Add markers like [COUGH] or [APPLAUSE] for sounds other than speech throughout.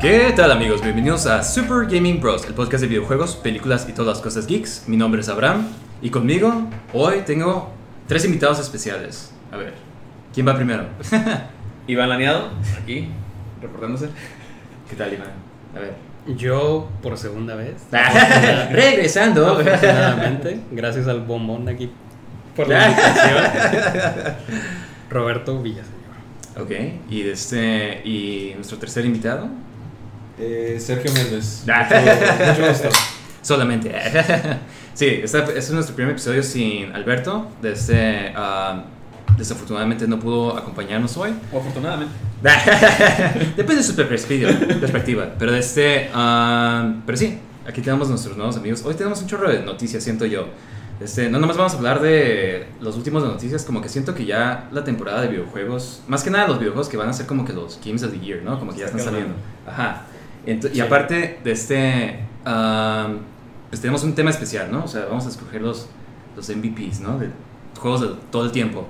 ¿Qué tal amigos? Bienvenidos a Super Gaming Bros, el podcast de videojuegos, películas y todas las cosas geeks. Mi nombre es Abraham y conmigo hoy tengo tres invitados especiales. A ver, ¿quién va primero? [LAUGHS] Iván Laneado, aquí, reportándose. ¿Qué tal Iván? A ver. Yo por segunda vez. [LAUGHS] Regresando. Afortunadamente, gracias al bombón aquí por la invitación. [LAUGHS] Roberto Villaseñor. Ok, y, este, y nuestro tercer invitado. Eh, Sergio Méndez. [LAUGHS] Mucho gusto. Solamente. [LAUGHS] sí, este, este es nuestro primer episodio sin Alberto. Desde, ah, desafortunadamente no pudo acompañarnos hoy. O afortunadamente. [LAUGHS] Depende de su perspectiva. perspectiva. Pero, este, ah, pero sí, aquí tenemos nuestros nuevos amigos. Hoy tenemos un chorro de noticias, siento yo. Este, no nomás vamos a hablar de los últimos de noticias, como que siento que ya la temporada de videojuegos, más que nada los videojuegos que van a ser como que los Games of the Year, ¿no? Como que ya están saliendo. Ajá. Ent- Y aparte de este, um, pues tenemos un tema especial, ¿no? O sea, vamos a escoger los, los MVPs, ¿no? De juegos de todo el tiempo.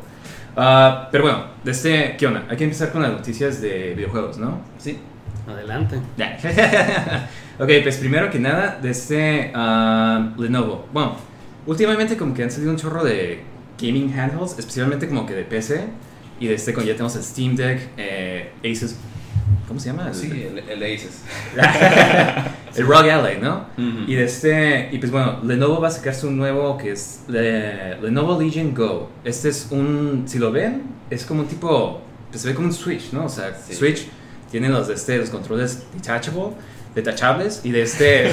Ah, pero bueno, de este, ¿qué onda? Hay que empezar con las noticias de videojuegos, ¿no? Sí. Adelante. [LAUGHS] Ok, pues primero que nada, de este ah, Lenovo. Bueno, últimamente como que han salido un chorro de gaming handhelds, especialmente como que de PC. Y de este, ya tenemos el Steam Deck, eh, Asus. ¿Cómo se llama? Sí, el, el Aces. [LAUGHS] el ROG Ally, ¿no? Y de este, y pues bueno, Lenovo va a sacar su nuevo que es le- Lenovo Legion Go. Este es un, si lo ven, es como un tipo, pues se ve como un Switch, ¿no? O sea, Sí. Switch tiene los de este, los controles detachable, detachables y de este, [LAUGHS]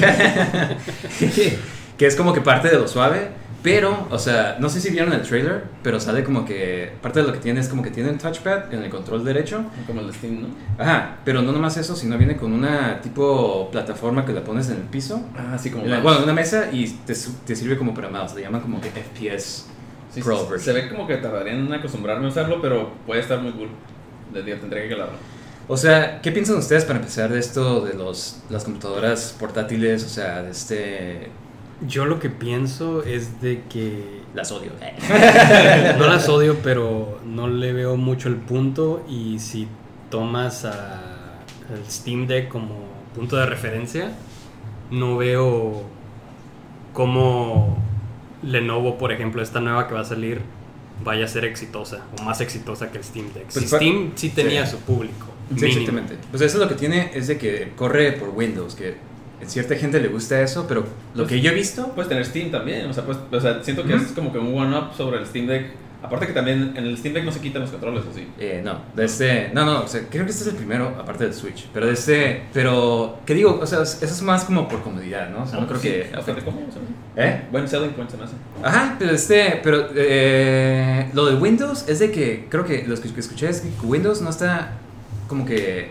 [LAUGHS] que es como que parte de lo suave. Pero, o sea, no sé si vieron el trailer, pero sale como que parte de lo que tiene es como que tiene un touchpad en el control derecho Como el Steam, ¿no? Ajá, pero no nomás eso, sino viene con una tipo plataforma que la pones en el piso. Ah, sí, como la- bueno, una mesa y te, te sirve como para mouse. Le llaman como que FPS Sí, Pro sí, version. Se ve como que tardaría en acostumbrarme a usarlo, pero puede estar muy cool. De día tendría que calarlo. O sea, ¿qué piensan ustedes para empezar de esto de los, las computadoras portátiles? O sea, de este... Yo lo que pienso es de que Las odio. [LAUGHS] no las odio, pero no le veo mucho el punto y si tomas a el Steam Deck como punto de referencia, no veo cómo Lenovo, por ejemplo, esta nueva que va a salir, vaya a ser exitosa o más exitosa que el Steam Deck. Pues si Steam sí tenía sí. su público. Sí, exactamente. Pues eso lo que tiene es de que corre por Windows, que cierta gente le gusta eso, pero lo Pues- que yo he visto... Puedes tener Steam también, o sea, pues, o sea siento que es como que un one-up sobre el Steam Deck. Aparte que también en el Steam Deck no se quitan los controles, ¿o sí? Eh, no, de este, no, no, o sea, creo que este es el primero, aparte del Switch, pero de este, pero, ¿qué digo? O sea, eso es más como por comodidad, ¿no? O sea, no creo Sí, que... hace. ¿Eh? Buen selling point se me hace. Ajá, pero este, pero eh, lo de Windows es de que creo que lo que escuché es que Windows no está como que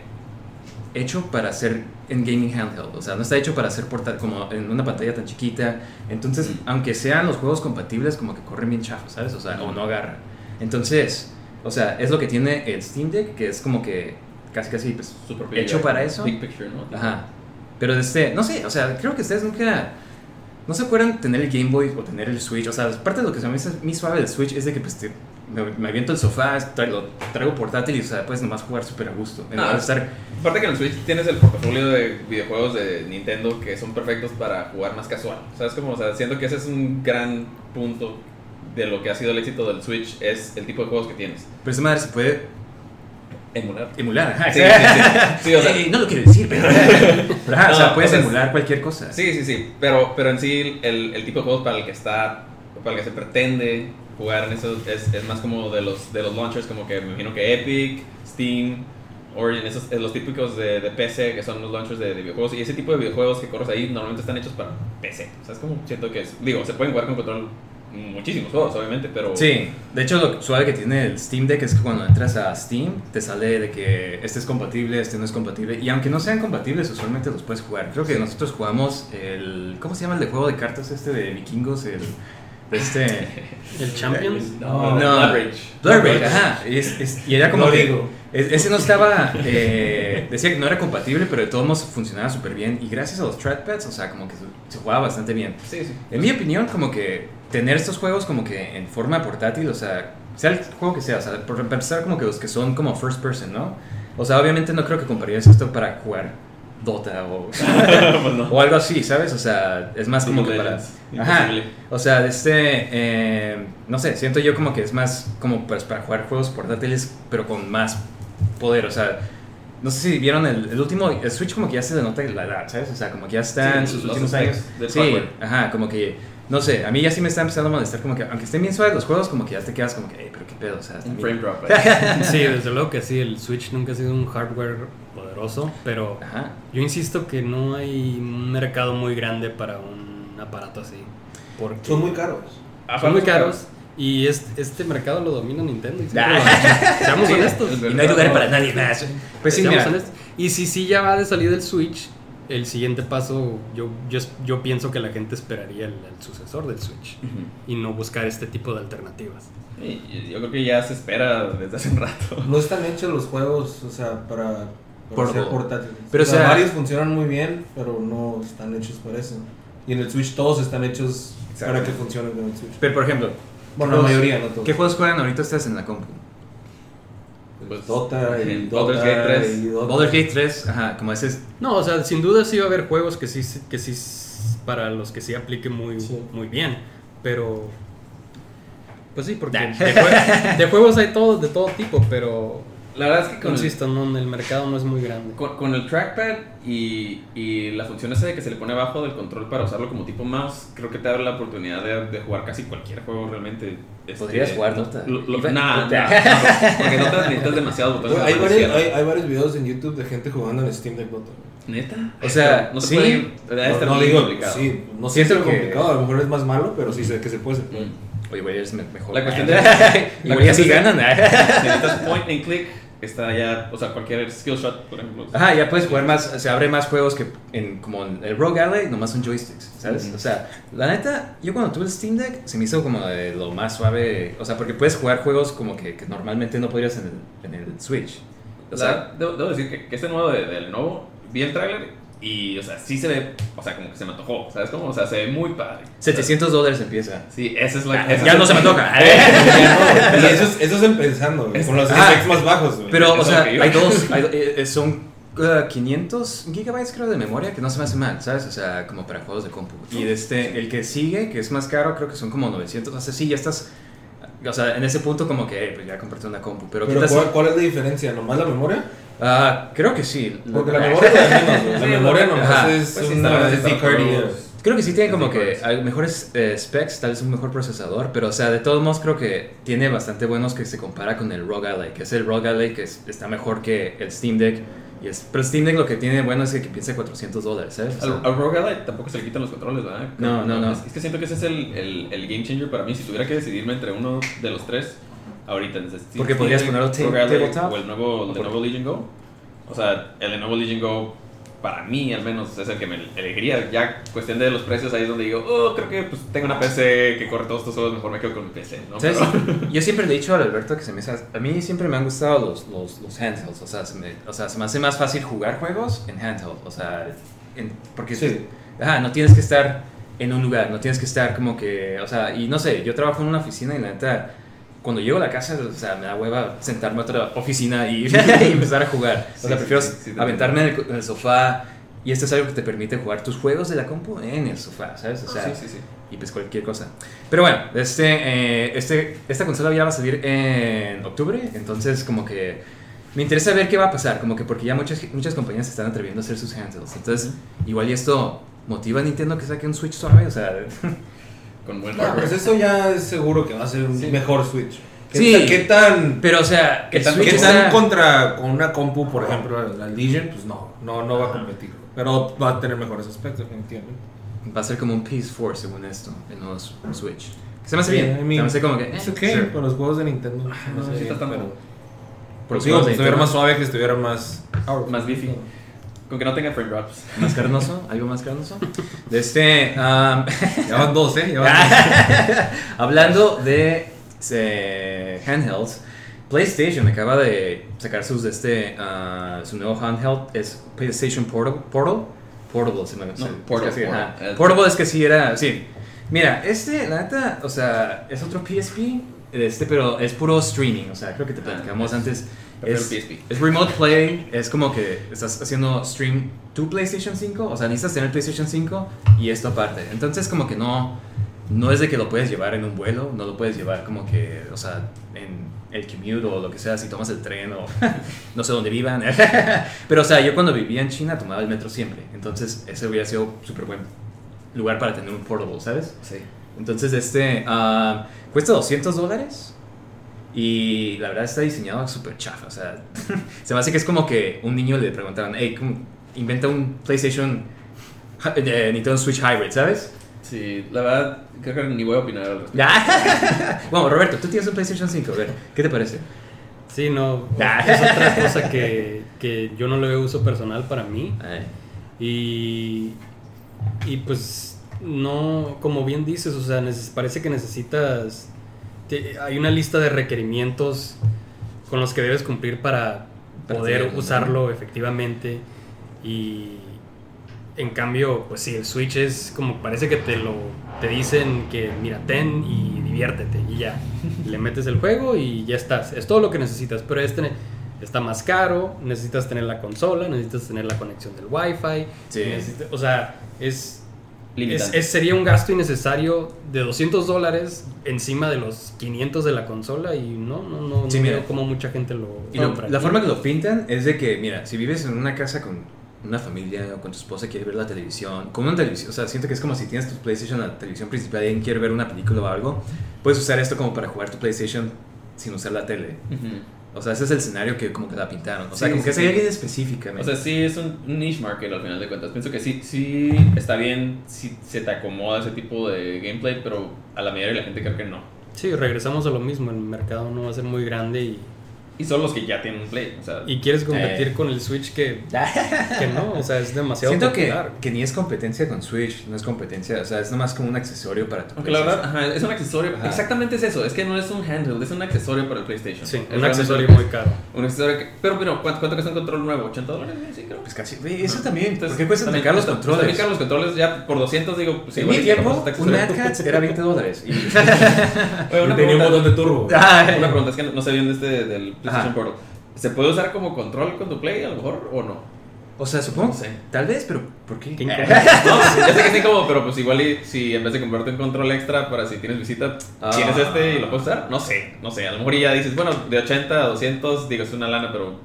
hecho para ser en gaming handheld, o sea, no está hecho para ser portátil como en una pantalla tan chiquita. Entonces, Mm. aunque sean los juegos compatibles, como que corren bien chafos, ¿sabes? O sea, o no agarran. Entonces, o sea, es lo que tiene el Steam Deck, que es como que casi casi pues hecho para eso. Big picture, ¿no? Ajá. Pero este, no sé, o sea, creo que ustedes nunca. ¿No se acuerdan tener el Game Boy o tener el Switch? O sea, parte de lo que se me hace mi suave del Switch es de que pues, te- me, me aviento el sofá, traigo, lo traigo portátil y, o sea, puedes nomás jugar súper a gusto. En lugar de Ah. estar. Aparte que en el Switch tienes el portafolio de videojuegos de Nintendo que son perfectos para jugar más casual. ¿Sabes cómo? O sea, siento que ese es un gran punto de lo que ha sido el éxito del Switch, es el tipo de juegos que tienes. Pero esa madre se puede Emular. Emular, ajá. Sí, sí, sí. O sea- [LAUGHS] Eh, no lo quiero decir, pero. [LAUGHS] pero ajá, o sea, puedes o sea, emular cualquier cosa. Sí, sí, sí. Pero, pero en sí, el, el tipo de juegos para el que está, para el que se pretende jugar en eso es, es más como de los, de los launchers, como que me imagino que Epic, Steam, Origin, esos, eh, los típicos de, de PC, que son los launchers de, de videojuegos. Y ese tipo de videojuegos que corres ahí normalmente están hechos para PC. O sea, es como siento que es. Digo, se pueden jugar con control muchísimos juegos, obviamente, pero. Sí, de hecho lo suave que tiene el Steam Deck es que cuando entras a Steam te sale de que este es compatible, este no es compatible y aunque no sean compatibles usualmente los puedes jugar. Creo que nosotros jugamos el ¿cómo se llama el de juego de cartas este de vikingos? El de este El Champions. No, No. Blood Rage. Blood Rage, ajá, y, es- es- y era como No que digo. es- ese no estaba eh, decía que no era compatible, pero de todos modos funcionaba súper bien y gracias a los trackpads, o sea, como que se, se jugaba bastante bien. Sí, sí. En mi opinión, como que tener estos juegos como que en forma portátil, o sea, sea el juego que sea, o sea, por empezar como que los que son como first person, ¿no? O sea, obviamente no creo que comprarías esto para jugar Dota o, [LAUGHS] [LAUGHS] Pues o algo así, ¿sabes? O sea, es más como que para... Ajá. O sea, de este, eh, no sé, siento yo como que es más como pues, para jugar juegos portátiles, pero con más poder, o sea... No sé si vieron el, el último, el Switch como que ya se le nota la edad, ¿sabes? O sea, como que ya está Sí, en sus últimos años. del Sí, ajá, como que, no sé, a mí ya sí me está empezando a molestar como que, aunque estén bien suaves los juegos, como que ya te quedas como que, hey, pero qué pedo, o sea, Un frame drop. [LAUGHS] Sí, desde luego que sí, el Switch nunca ha sido un hardware poderoso, pero Ajá. yo insisto que no hay un mercado muy grande para un aparato así. Porque Son muy caros. son muy caros y este, este mercado lo domina Nintendo. y Ah. lo. [LAUGHS] Seamos Sí, honestos. es Y no hay lugar para nadie más. Pues sí, Seamos mira, honestos. Y si sí ya va de salir del Switch, el siguiente paso, yo, yo, yo pienso que la gente esperaría el, el sucesor del Switch Ujú. y no buscar este tipo de alternativas. Yo creo que ya se espera desde hace un rato. No están hechos los juegos, o sea, para Por- ser portátiles. pero, o sea, sea- varios funcionan muy bien, pero no están hechos para eso. Y en el Switch todos están hechos para que funcionen con el Switch. pero por ejemplo, Bueno, la mayoría, no todos. ¿qué juegos juegan ahorita ustedes en la compu? Pues, Dota y Baldur's Dota Gate 3. y Dota. Baldur's Gate 3, ajá, como ese es... No, o sea, sin duda sí va a haber juegos que sí, que sí para los que sí aplique muy, Sí. muy bien, pero pues sí, porque de, jue- de juegos hay todos de todo tipo, pero La verdad es que con el, insisto, no, el mercado no es muy grande. con, con el trackpad y, y la función esa de que se le pone abajo del control para usarlo como tipo mouse, creo que te abre la oportunidad de, de jugar casi cualquier juego realmente. Este, Podrías jugar Dota. Nah, nah, no, porque Dota necesitas demasiados botones. Hay, de varios, hay, hay varios videos en YouTube de gente jugando en Steam Deck Dota. ¿Neta? O sea, no se sí. puede No, no muy digo, complicado. sí, no sé si es que- complicado, a lo mejor es más malo, pero sí sé que se puede. se puede. Mm. Oye, güey, eres me- mejor. La cuestión de- [LAUGHS] sí cuestión de- ganan. [LAUGHS] Necesitas point and click. Está ya, o sea, cualquier skill shot, por ejemplo. Ajá, ya puedes jugar más, se abre más juegos que en como en el Rogue Alley, nomás son joysticks, ¿sabes? O sea, la neta, yo cuando tuve el Steam Deck se me hizo como de lo más suave, o sea, porque puedes jugar juegos como que, que normalmente no podrías en el, en el Switch. O sea, debo, debo decir que, que este nuevo de- del nuevo, vi el tráiler y, o sea, sí se ve, o sea, como que se me antojó, ¿sabes cómo? O sea, se ve muy padre. 700 dólares empieza. Sí, esa es la... Ah, esa ya es- no se me toca. [LAUGHS] y eso es, eso es empezando, güey, con los Ah, specs más bajos. güey. Pero, o sea, es hay dos, [LAUGHS] hay do- eh, eh, son uh, 500 gigabytes creo de memoria, que no se me hace mal, ¿sabes? O sea, como para juegos de compu. Y este, el que sigue, que es más caro, creo que son como 900, o sea, sí, ya estás, o sea, en ese punto como que, eh, pues ya compraste una compu, pero, Pero. ¿cuál, cuál es la diferencia? ¿Nomás la memoria? Ah, creo que sí. Porque la memoria es la memoria es Pues una SD card ya. Creo que sí tiene como que mejores eh, specs, tal vez un mejor procesador, pero o sea, de todos modos creo que tiene bastante buenos que se compara con el ROG Ally, que es el ROG Ally que es- está mejor que el Steam Deck. Y es, pero el Steam Deck lo que tiene bueno es que piensa 400 dólares, ¿sabes? O sea, Al, al Rogue Ally tampoco se le quitan los controles, ¿verdad? No, no, no. Es, es que siento que ese es el, el, el game changer para mí. Si tuviera que decidirme entre uno de los tres, ahorita necesito. Porque podrías ponerlo tabletop. O el nuevo ¿O por- Lenovo Legion Go. O sea, el Lenovo Legion Go, para mí al menos, es el que me elegiría. Ya cuestión de los precios, ahí es donde digo, oh, creo que pues, tengo una PC que corre todos estos juegos, mejor me quedo con mi PC, ¿no? Pero- [LAUGHS] Yo siempre le he dicho a Alberto que se me hace, a mí siempre me han gustado los, los, los handhelds, o sea, se me, o sea, se me hace más fácil jugar juegos en handheld, o sea, en- porque Sí. ajá, no tienes que estar en un lugar, no tienes que estar como que, o sea, y no sé, yo trabajo en una oficina y la neta, cuando llego a la casa, o sea, me da hueva sentarme a otra oficina y, [LAUGHS] [LAUGHS] y empezar a jugar, o sea, sí, prefiero sí, aventarme en el, en el sofá. Y esto es algo que te permite jugar tus juegos de la compu en el sofá, ¿sabes? O sea, y pues cualquier cosa. Pero bueno, este, eh, este, esta consola ya va a salir en octubre, entonces como que me interesa ver qué va a pasar, como que porque ya muchas, muchas compañías se están atreviendo a hacer sus handhelds. Entonces, igual y esto motiva a Nintendo que saque un Switch suave, o sea, [LAUGHS] Con buen No, hardware. pues eso ya es seguro que va a ser un Sí. mejor Switch. ¿Qué, Sí. tan, qué tan, pero o sea, ¿Qué el tan- Switch qué está- tan contra con una compu, por ejemplo, la Legion? Pues no, no, no va a competir. Pero va a tener mejores aspectos, definitivamente. va a ser como un PS4 según esto, el nuevo Switch. Que se me hace Sí, bien, I mean, se me hace como que... Es eh, ok, sure. con los juegos de Nintendo. no sé, necesita tanto. pero- Por los Digo, juegos que de estuviera Nintendo. más suave, que estuviera más... powerful. Más beefy. Con que no tenga frame drops. [LAUGHS] ¿Más carnoso? ¿Algo más carnoso? De este... um, [LAUGHS] Ya van dos, ¿eh? Ya van dos. [LAUGHS] Hablando de eh, handhelds, PlayStation acaba de sacar sus de este ah, su nuevo handheld es PlayStation Portable. Portable, Portable se me se- Portable, es que ajá. Portable. Es que sí era, sí. Mira, este, la neta, o sea, es otro PSP, este, pero es puro streaming, o sea, creo que te platicamos Ah, antes. prefiero Es, es remote play, es como que estás haciendo stream tu PlayStation 5, o sea, necesitas tener PlayStation 5 y esto aparte. Entonces, como que no, no es de que lo puedes llevar en un vuelo, no lo puedes llevar como que, o sea, en el commute o lo que sea, si tomas el tren o [LAUGHS] no sé dónde vivan. [LAUGHS] Pero, o sea, yo cuando vivía en China tomaba el metro siempre, entonces ese hubiera sido súper buen lugar para tener un portable, ¿sabes? Sí. Entonces, este ah, cuesta 200 dólares. Y la verdad está diseñado súper chafa. O sea, [LAUGHS] se me hace que es como que un niño le preguntaron, hey, ¿cómo inventa un PlayStation eh, Nintendo Switch Hybrid, ¿sabes? Sí, la verdad, creo que ni voy a opinar al respecto. [LAUGHS] bueno, Roberto, tú tienes un PlayStation 5, a ver, ¿qué te parece? Sí, no. [LAUGHS] Ah. Es otra cosa que, que yo no le veo uso personal para mí. Y, y pues no, como bien dices, o sea, parece que necesitas, te- hay una lista de requerimientos con los que debes cumplir para poder usarlo efectivamente. Y en cambio, pues sí, el Switch es como parece que te lo te dicen que mira, ten y diviértete y ya. [LAUGHS] Le metes el juego y ya estás. Es todo lo que necesitas, pero este está más caro, necesitas tener la consola, necesitas tener la conexión del Wi-Fi. Sí. o sea, es, es, es- sería un gasto innecesario de 200 dólares encima de los 500 de la consola y no, no, no, Sí, no mira. veo cómo mucha gente lo Y lo- compra. la forma que lo pintan es de que, mira, si vives en una casa con una familia o con tu esposa quiere ver la televisión, con una televisión, o sea, siento que es como si tienes tu PlayStation, la televisión principal y alguien quiere ver una película o algo, puedes usar esto como para jugar tu PlayStation sin usar la tele. Ujú. O sea, ese es el escenario que como que la pintaron. O sea, Sí, como sí, que sí. es alguien específica. O sea, sí es un un niche market al final de cuentas. Pienso que sí, sí está bien si se te acomoda ese tipo de gameplay, pero a la mayoría de la gente creo que no. Sí, regresamos a lo mismo, el mercado no va a ser muy grande y, Y son los que ya tienen un play. O sea, y quieres competir Eh. con el Switch que, que no, o sea, es demasiado Siento que, popular. que ni es competencia con Switch, no es competencia, o sea, es nomás como un accesorio para tu aunque la verdad, PlayStation. ajá, es un accesorio. Ajá. Exactamente es eso. Es que no es un handheld, es un accesorio para el PlayStation. Sí, Es un accesorio que muy caro. Un accesorio que. Pero, pero ¿cuánto, cuánto cuesta un control nuevo? ¿80 dólares? Sí, creo. Pues casi, eso también, Entonces, ¿por qué también- caros los pues, controles? También caros los controles, ya por 200 digo, pues en mi tiempo, un. Mad era 20 dólares. Y... [LAUGHS] Oye, una Y tenía un pregunta. botón de turbo. Ay. Una pregunta, es que no sé bien de este del PlayStation Ajá. Portal. ¿Se puede usar como control con tu Play a lo mejor o no? O sea, supongo, No sé. tal vez, pero ¿por qué? Qué. [LAUGHS] No, ya sé que sí como, pero pues igual y si en vez de comprarte un control extra para si tienes visita, Ah. tienes este y lo puedes usar. No sé, no sé. A lo mejor ya dices, bueno, de 80 a 200, digo, es una lana, pero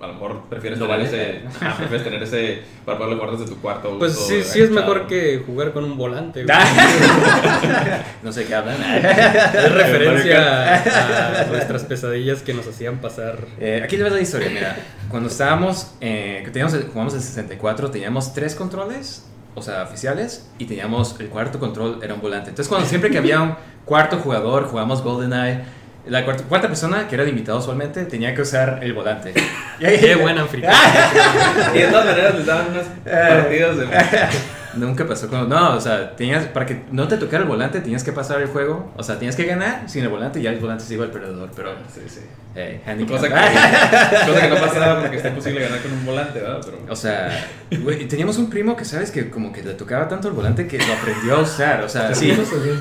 a lo mejor prefieres ¿Lo tener vale? ese, ajá, prefieres tener ese para poderlo guardar desde tu cuarto. [LAUGHS] Pues sí, sí es mejor que jugar con un volante. [LAUGHS] no sé qué hablan. Es referencia a, nuestras pesadillas que nos hacían pasar. Eh, aquí le ves la historia, mira. Cuando estábamos, eh, que teníamos jugamos el 64, teníamos tres controles, o sea, oficiales, y teníamos el cuarto control, era un volante. Entonces, cuando siempre que había un cuarto jugador, jugamos GoldenEye, la cuarta, cuarta persona, que era el invitado usualmente, tenía que usar el volante. Qué buena anfitrión. [LAUGHS] Y de todas maneras les daban unas partidas de. [LAUGHS] Nunca pasó con... No, o sea, tenías, para que no te tocara el volante, tenías que pasar el juego. O sea, tenías que ganar sin el volante y ya el volante se iba al perdedor, pero... Sí, sí. Eh. Cosa que, [LAUGHS] cosa que no pasaba porque está imposible ganar con un volante, ¿verdad? Pero, O sea, güey, teníamos un primo que, ¿sabes? Que como que le tocaba tanto el volante que lo aprendió a usar. O sea, sí. eh,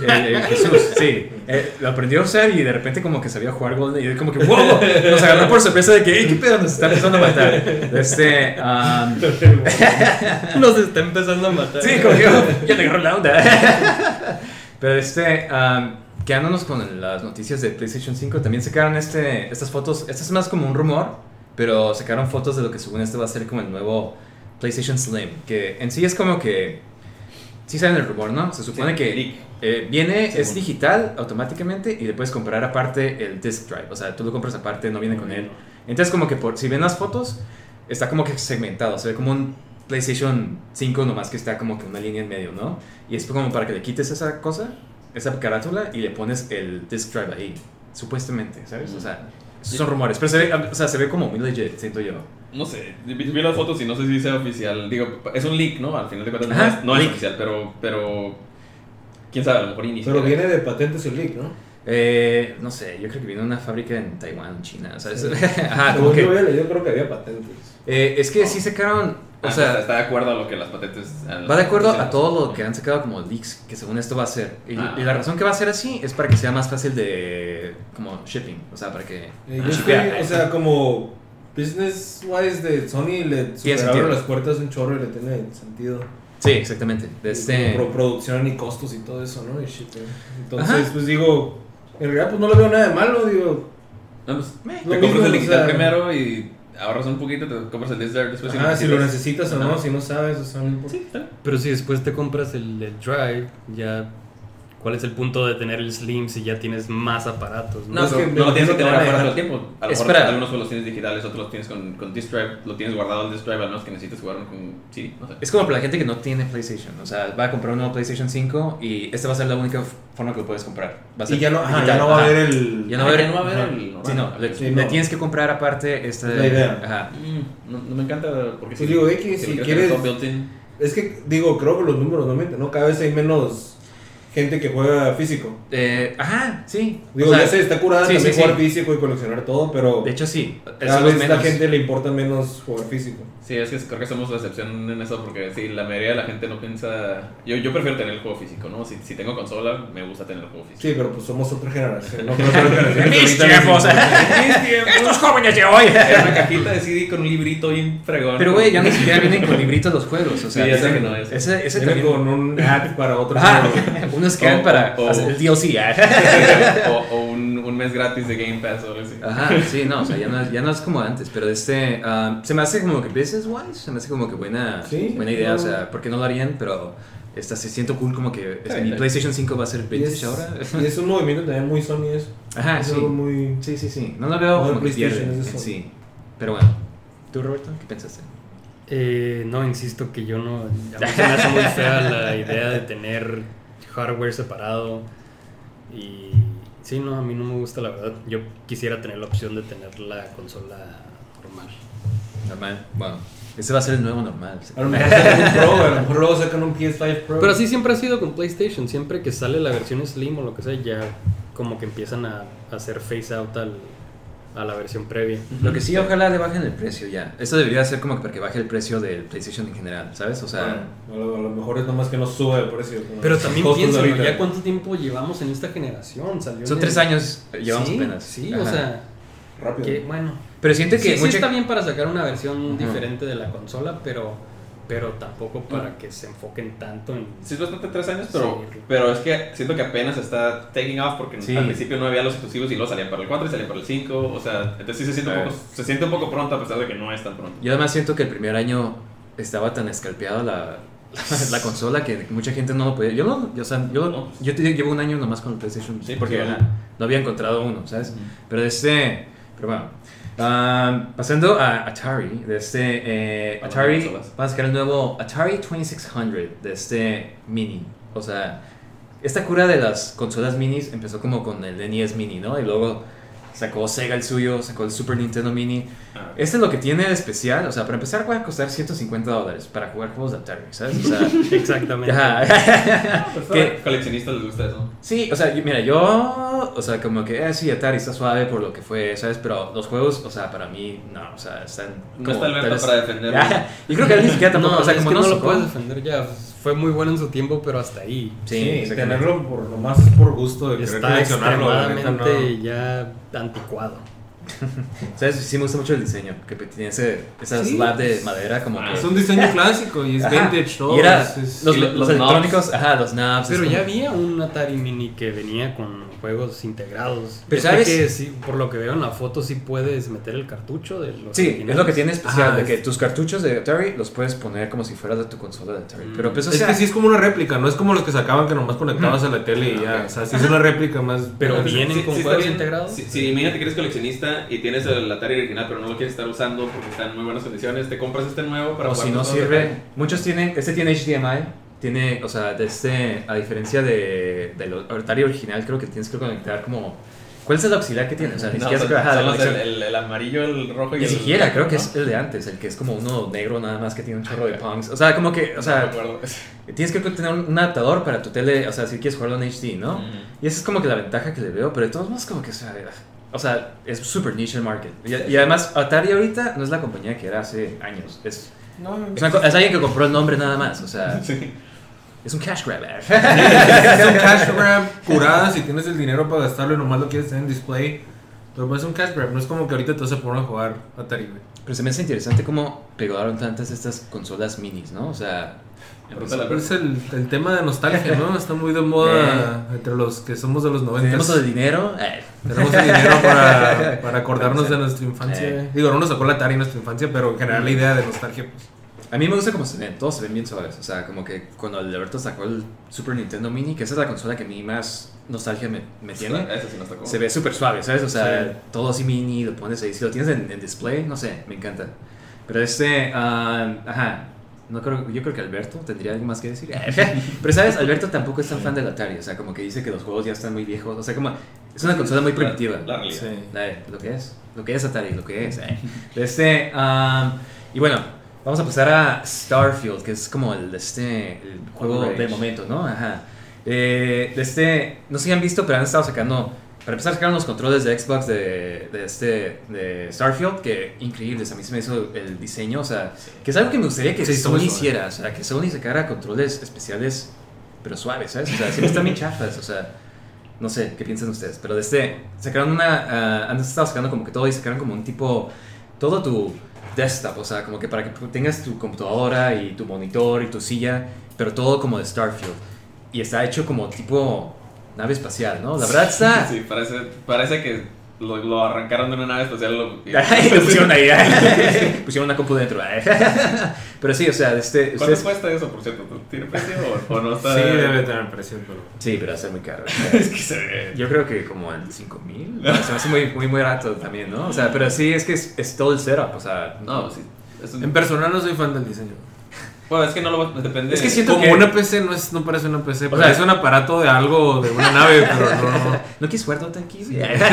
eh, Jesús, sí. Eh, lo aprendió a usar y de repente como que sabía jugar Golden. Y él como que, wow, nos agarró por sorpresa de que, "Ey, ¿qué pedo? Nos está empezando a matar. Este, um, [LAUGHS] Nos está empezando a matar. [LAUGHS] sí, como oh, ya le agarró la onda. [LAUGHS] Pero este, um, quedándonos con las noticias de PlayStation 5, también sacaron este, estas fotos. Este es más como un rumor. pero sacaron fotos de lo que según esto va a ser como el nuevo PlayStation Slim, que en sí es como que... Sí saben el rumor, ¿no? Se supone Sí, que eh, viene, es digital automáticamente y le puedes comprar aparte el disc drive. O sea, tú lo compras aparte, no viene con él. Entonces como que por, si ven las fotos, está como que segmentado. Se ve como un PlayStation 5 nomás que está como que una línea en medio, ¿no? Y es como para que le quites esa cosa, esa carátula y le pones el disc drive ahí. Supuestamente, ¿sabes? O sea, esos son rumores. Pero se ve, o sea, se ve como muy legit, siento yo. No sé, vi, vi las fotos y no sé si sea oficial. Digo, es un leak, ¿no? Al final de cuentas no es, no es oficial, pero, pero. Quién sabe, a lo mejor ni Pero viene de patentes el leak, ¿no? Eh, no sé, yo creo que viene una fábrica en Taiwán, China, ¿sabes? Sí. [LAUGHS] Yo que... había leído, creo que había patentes. eh, es que sí sacaron, o Ah, sea... está, está de acuerdo a lo que las patentes. las Va de acuerdo a todo lo que han sacado como leaks, que según esto va a ser. Y, Ah. y la razón que va a ser así es para que sea más fácil de como shipping, o sea, para que Eh, yo Ah, estoy, shippea. o sea, como business wise de Sony le Tiene super sentido. abre las puertas un chorro y le tiene sentido. Sí, exactamente. De este producción y costos y todo eso, ¿no? Y shipping. Entonces, Ajá. pues digo, en realidad pues no le veo nada de malo, digo. No, pues, te Lo compras mismo, el o digital sea- primero y ahorras un poquito, te compras el disc drive después. Ajá, si lo necesitas. o no, si no sabes, o sea, no importa. Sí, está bien. Pero si después te compras el, el Drive, ya. ¿Cuál es el punto de tener el Slim si ya tienes más aparatos? No, es que no lo tienes que tener afuera todo el tiempo. A lo mejor algunos los tienes digitales, otros los tienes con, con disc drive, lo tienes guardado el disc drive, al menos que necesites jugar con CD, no sé. es como para la gente que no tiene PlayStation, o sea, va a comprar un nuevo PlayStation 5 y esta va a ser la única forma que lo puedes comprar. Va a ser Y ya no, ajá, ya no va a haber el. Ya no va a Ah, haber, ya no va a haber el normal. Sí, no, le, Sí, le no. tienes que comprar aparte esta La idea. Ajá. Mm, no, no me encanta porque Pues digo, X, lo si quieres-. Es que, digo, creo que los números no mienten, ¿no? Cada vez hay menos gente que juega físico. Eh, ajá, sí. Digo, O sea, ya sé, está curada sí, también sí, jugar sí. físico y coleccionar todo, pero De hecho, sí. cada vez la gente le importa menos jugar físico. Sí, es que creo que somos la excepción en eso porque sí, la mayoría de la gente no piensa... Yo, yo prefiero tener el juego físico, ¿no? Si, si tengo consola, me gusta tener el juego físico. Sí, pero pues somos otra generación. ¿no? [LAUGHS] Mis tiempos. [LAUGHS] Mis tiempos. Estos jóvenes de hoy. Era una cajita de CD con un librito bien fregón. Pero, güey, ya ni siquiera vienen con libritos los juegos. O sea, Sí, ya sé ese- que no es. Ese, ese también. con un ad para otro. Ajá, juego. [LAUGHS] unos que dan O- para o- hacer el DLC. ah. [LAUGHS] o o un, un mes gratis de Game Pass o algo así. Ajá, sí, no, o sea, ya no, es- ya no es como antes, pero este, ah, se me hace como que business wise, se me hace como que buena, Sí, buena idea, no. o sea, porque no lo harían, pero esta, se siento cool como que es- Sí, mi. PlayStation 5 va a ser Y vintage es, ahora. y es un movimiento también muy Sony eso. Ajá, es sí. algo muy... Sí, sí, sí, no lo veo No, como que PlayStation pierde, sí. Pero bueno, ¿tú Roberto, qué pensaste? Eh, no, insisto que yo no. A mí se me hace muy fea la idea de tener hardware separado. Y. Sí, no, a mí no me gusta la verdad. Yo quisiera tener la opción de tener la consola normal. Normal, bueno, ese va a ser el nuevo normal. A lo mejor sacan un Pro, a lo mejor luego sacan un PS5 Pro. Pero así siempre ha sido con PlayStation. Siempre que sale la versión Slim o lo que sea, ya como que empiezan a, a hacer face out al, a la versión previa. Lo que sí, ojalá le bajen el precio ya. Esto debería ser como que para que baje el precio del PlayStation en general, ¿sabes? O sea, Bueno, a, lo, a lo mejor es nomás que no sube el precio. Pero también ahorita. ¿ya cuánto tiempo llevamos en esta generación? Salió son tres el- años, llevamos sí, apenas. Sí, Ajá. o sea, Rápido. que bueno. Pero siento que Sí, sí mucha- está bien para sacar una versión diferente de la consola, pero, pero tampoco para que se enfoquen tanto en... Sí, es bastante tres años, pero, pero es que siento que apenas está taking off porque Sí. al principio no había los exclusivos y luego salían para el 4 y salían para el 5. O sea, entonces sí se siente, un poco, se siente un poco pronto a pesar de que no es tan pronto. Yo además siento que el primer año estaba tan escalpeada la, [LAUGHS] la, consola que mucha gente no lo podía. Yo no, yo, o sea, yo, No, pues. yo te- llevo un año nomás con el PlayStation Sí, porque no había encontrado uno, ¿sabes? Ujú. Pero este, pero bueno. Ah, pasando a Atari, de este eh, Atari consolas. va a sacar el nuevo Atari 2600 de este mini. O sea, esta cura de las consolas minis empezó como con el NES Mini, ¿no? Y luego sacó Sega el suyo, sacó el Super Nintendo Mini. Ah, Este es lo que tiene de especial, o sea, para empezar va a costar 150 dólares para jugar juegos de Atari, ¿sabes? O sea, [LAUGHS] Exactamente. ajá. pues, [LAUGHS] Que- a coleccionistas les gusta eso. sí, o sea, yo- mira, yo, o sea, como que, eh, sí, Atari está suave por lo que fue, ¿sabes? Pero los juegos, o sea, para mí, no, o sea, están No como está el tal Alberto vez- para defenderlo. Ya, [LAUGHS] Yo creo que él ni siquiera tampoco, no, o sea, es como que no, no lo puedes defender ya. Fue muy bueno en su tiempo, pero hasta ahí. Sí, Sí, tenerlo por nomás por gusto de querer Está coleccionarlo. no. ya anticuado. [LAUGHS] ¿Sabes? Sí me gusta mucho el diseño, que tiene ese, esa Sí. slab de madera como Ah, que... Es un diseño [LAUGHS] clásico y es Ajá. vintage todo. Y era es- es- los, y los los electrónicos, ajá, los knobs. Pero ya como- había un Atari Mini que venía con juegos integrados. Pero Yo ¿sabes? que sí, por lo que veo en la foto sí puedes meter el cartucho de los Sí, originales. es lo que tiene especial, Ah, de que es- tus cartuchos de Atari los puedes poner como si fuera de tu consola de Atari. Mm. Pero pues, o es sea, que sí es como una réplica, no es como los que sacaban que nomás conectabas a la tele y ya. O sea, sí es una réplica más. Pero vienen Sí, con sí juegos bien. integrados. Si, si imagínate que eres coleccionista y tienes el Atari original, pero no lo quieres estar usando porque está en muy buenas condiciones, te compras este nuevo para o jugar si no sirve, muchos tienen, este tiene HDMI, tiene, o sea, de este, a diferencia de, del Atari original, creo que tienes que conectar como, ¿cuál es el auxiliar que tiene? O sea, ni No, siquiera son, se son conexión. el, el amarillo, el rojo y Ni el siquiera, creo que ¿no? es el de antes, el que es como uno negro nada más que tiene un chorro de punks. O sea, como que, o No sea, acuerdo. [LAUGHS] tienes que tener un, un adaptador para tu tele, o sea, si quieres jugarlo en HD, ¿no? Ujú. Y esa es como que la ventaja que le veo, pero de todos modos como que, o sea, o sea es súper niche el market. Y, y además, Atari ahorita no es la compañía que era hace años. Es, No, es, una es alguien que compró el nombre nada más, o sea, [LAUGHS] Sí. Es un cash grab. [LAUGHS] es un [LAUGHS] cash grab curada si tienes el dinero para gastarlo y nomás lo quieres tener en display. Pero pues es un cash grab, no es como que ahorita te vas a poner a jugar Atari, güey. Pero se me hace interesante cómo pegaron tantas estas consolas minis, ¿no? O sea, Pero es el, el tema de nostalgia, ¿no? Está muy de moda [LAUGHS] entre los que somos de los 90. tenemos el dinero. eh, Tenemos el dinero para, para acordarnos de nuestra infancia. Eh. güey. Digo, no nos sacó la Atari en nuestra infancia, pero en general la idea de nostalgia, pues. A mí me gusta cómo se ven, todos se ven bien suaves. O sea, como que cuando Alberto sacó el Super Nintendo Mini, que esa es la consola que a mí más nostalgia me, me tiene. Eso sí nos tocó. Se ve súper suave, ¿sabes? O sea, Sí. todo así mini, lo pones ahí. Si lo tienes en, en display, no sé, me encanta. Pero este, ah, ajá, no creo, yo creo que Alberto tendría algo más que decir. [LAUGHS] Pero, ¿sabes? Alberto tampoco es tan fan del Atari. O sea, como que dice que los juegos ya están muy viejos. O sea, como, es una consola muy primitiva. La, la realidad. La de- lo que es, lo que es Atari, lo que es. eh. Este, y bueno, vamos a pasar a Starfield, que es como el, este, el juego de momento, ¿no? Ajá. Eh, de este, no sé si han visto, pero han estado sacando, para empezar, sacaron los controles de Xbox de, de este, de Starfield, que increíbles, a mí se me hizo el diseño, o sea, que es algo que me gustaría que Sí, Sony hiciera, o sea, que Sony sacara controles especiales, pero suaves, ¿sabes? O sea, siempre están bien chafas, o sea, no sé, ¿qué piensan ustedes? Pero de este, sacaron una, ah, han estado sacando como que todo y sacaron como un tipo, todo tu desktop, o sea, como que para que tengas tu computadora y tu monitor y tu silla, pero todo como de Starfield. Y está hecho como tipo nave espacial, ¿no? La verdad está... Sí, parece, parece que lo, lo arrancaron de una nave espacial. Lo, [LAUGHS] y- Ay, lo pusieron ahí, [LAUGHS] [LAUGHS] pusieron una compu dentro. Pero sí, o sea, este, ¿Cuánto ustedes... cuesta eso, por cierto? ¿Tiene precio o, o no está? Sí, debe tener precio, pero. Sí, pero va a ser muy caro. [LAUGHS] Es que se ve. Yo creo que como en 5 mil. Se me hace muy, muy, muy barato también, ¿no? O sea, pero sí, es que es, es todo el setup, o sea... No, sí. Un- En personal no soy fan del diseño. bueno, es que no lo depende. Es que siento Como que- una PC no, es, no parece una PC, O parece sea- un aparato de algo, de una nave, pero no. [LAUGHS] ¿No quieres jugar Dota aquí?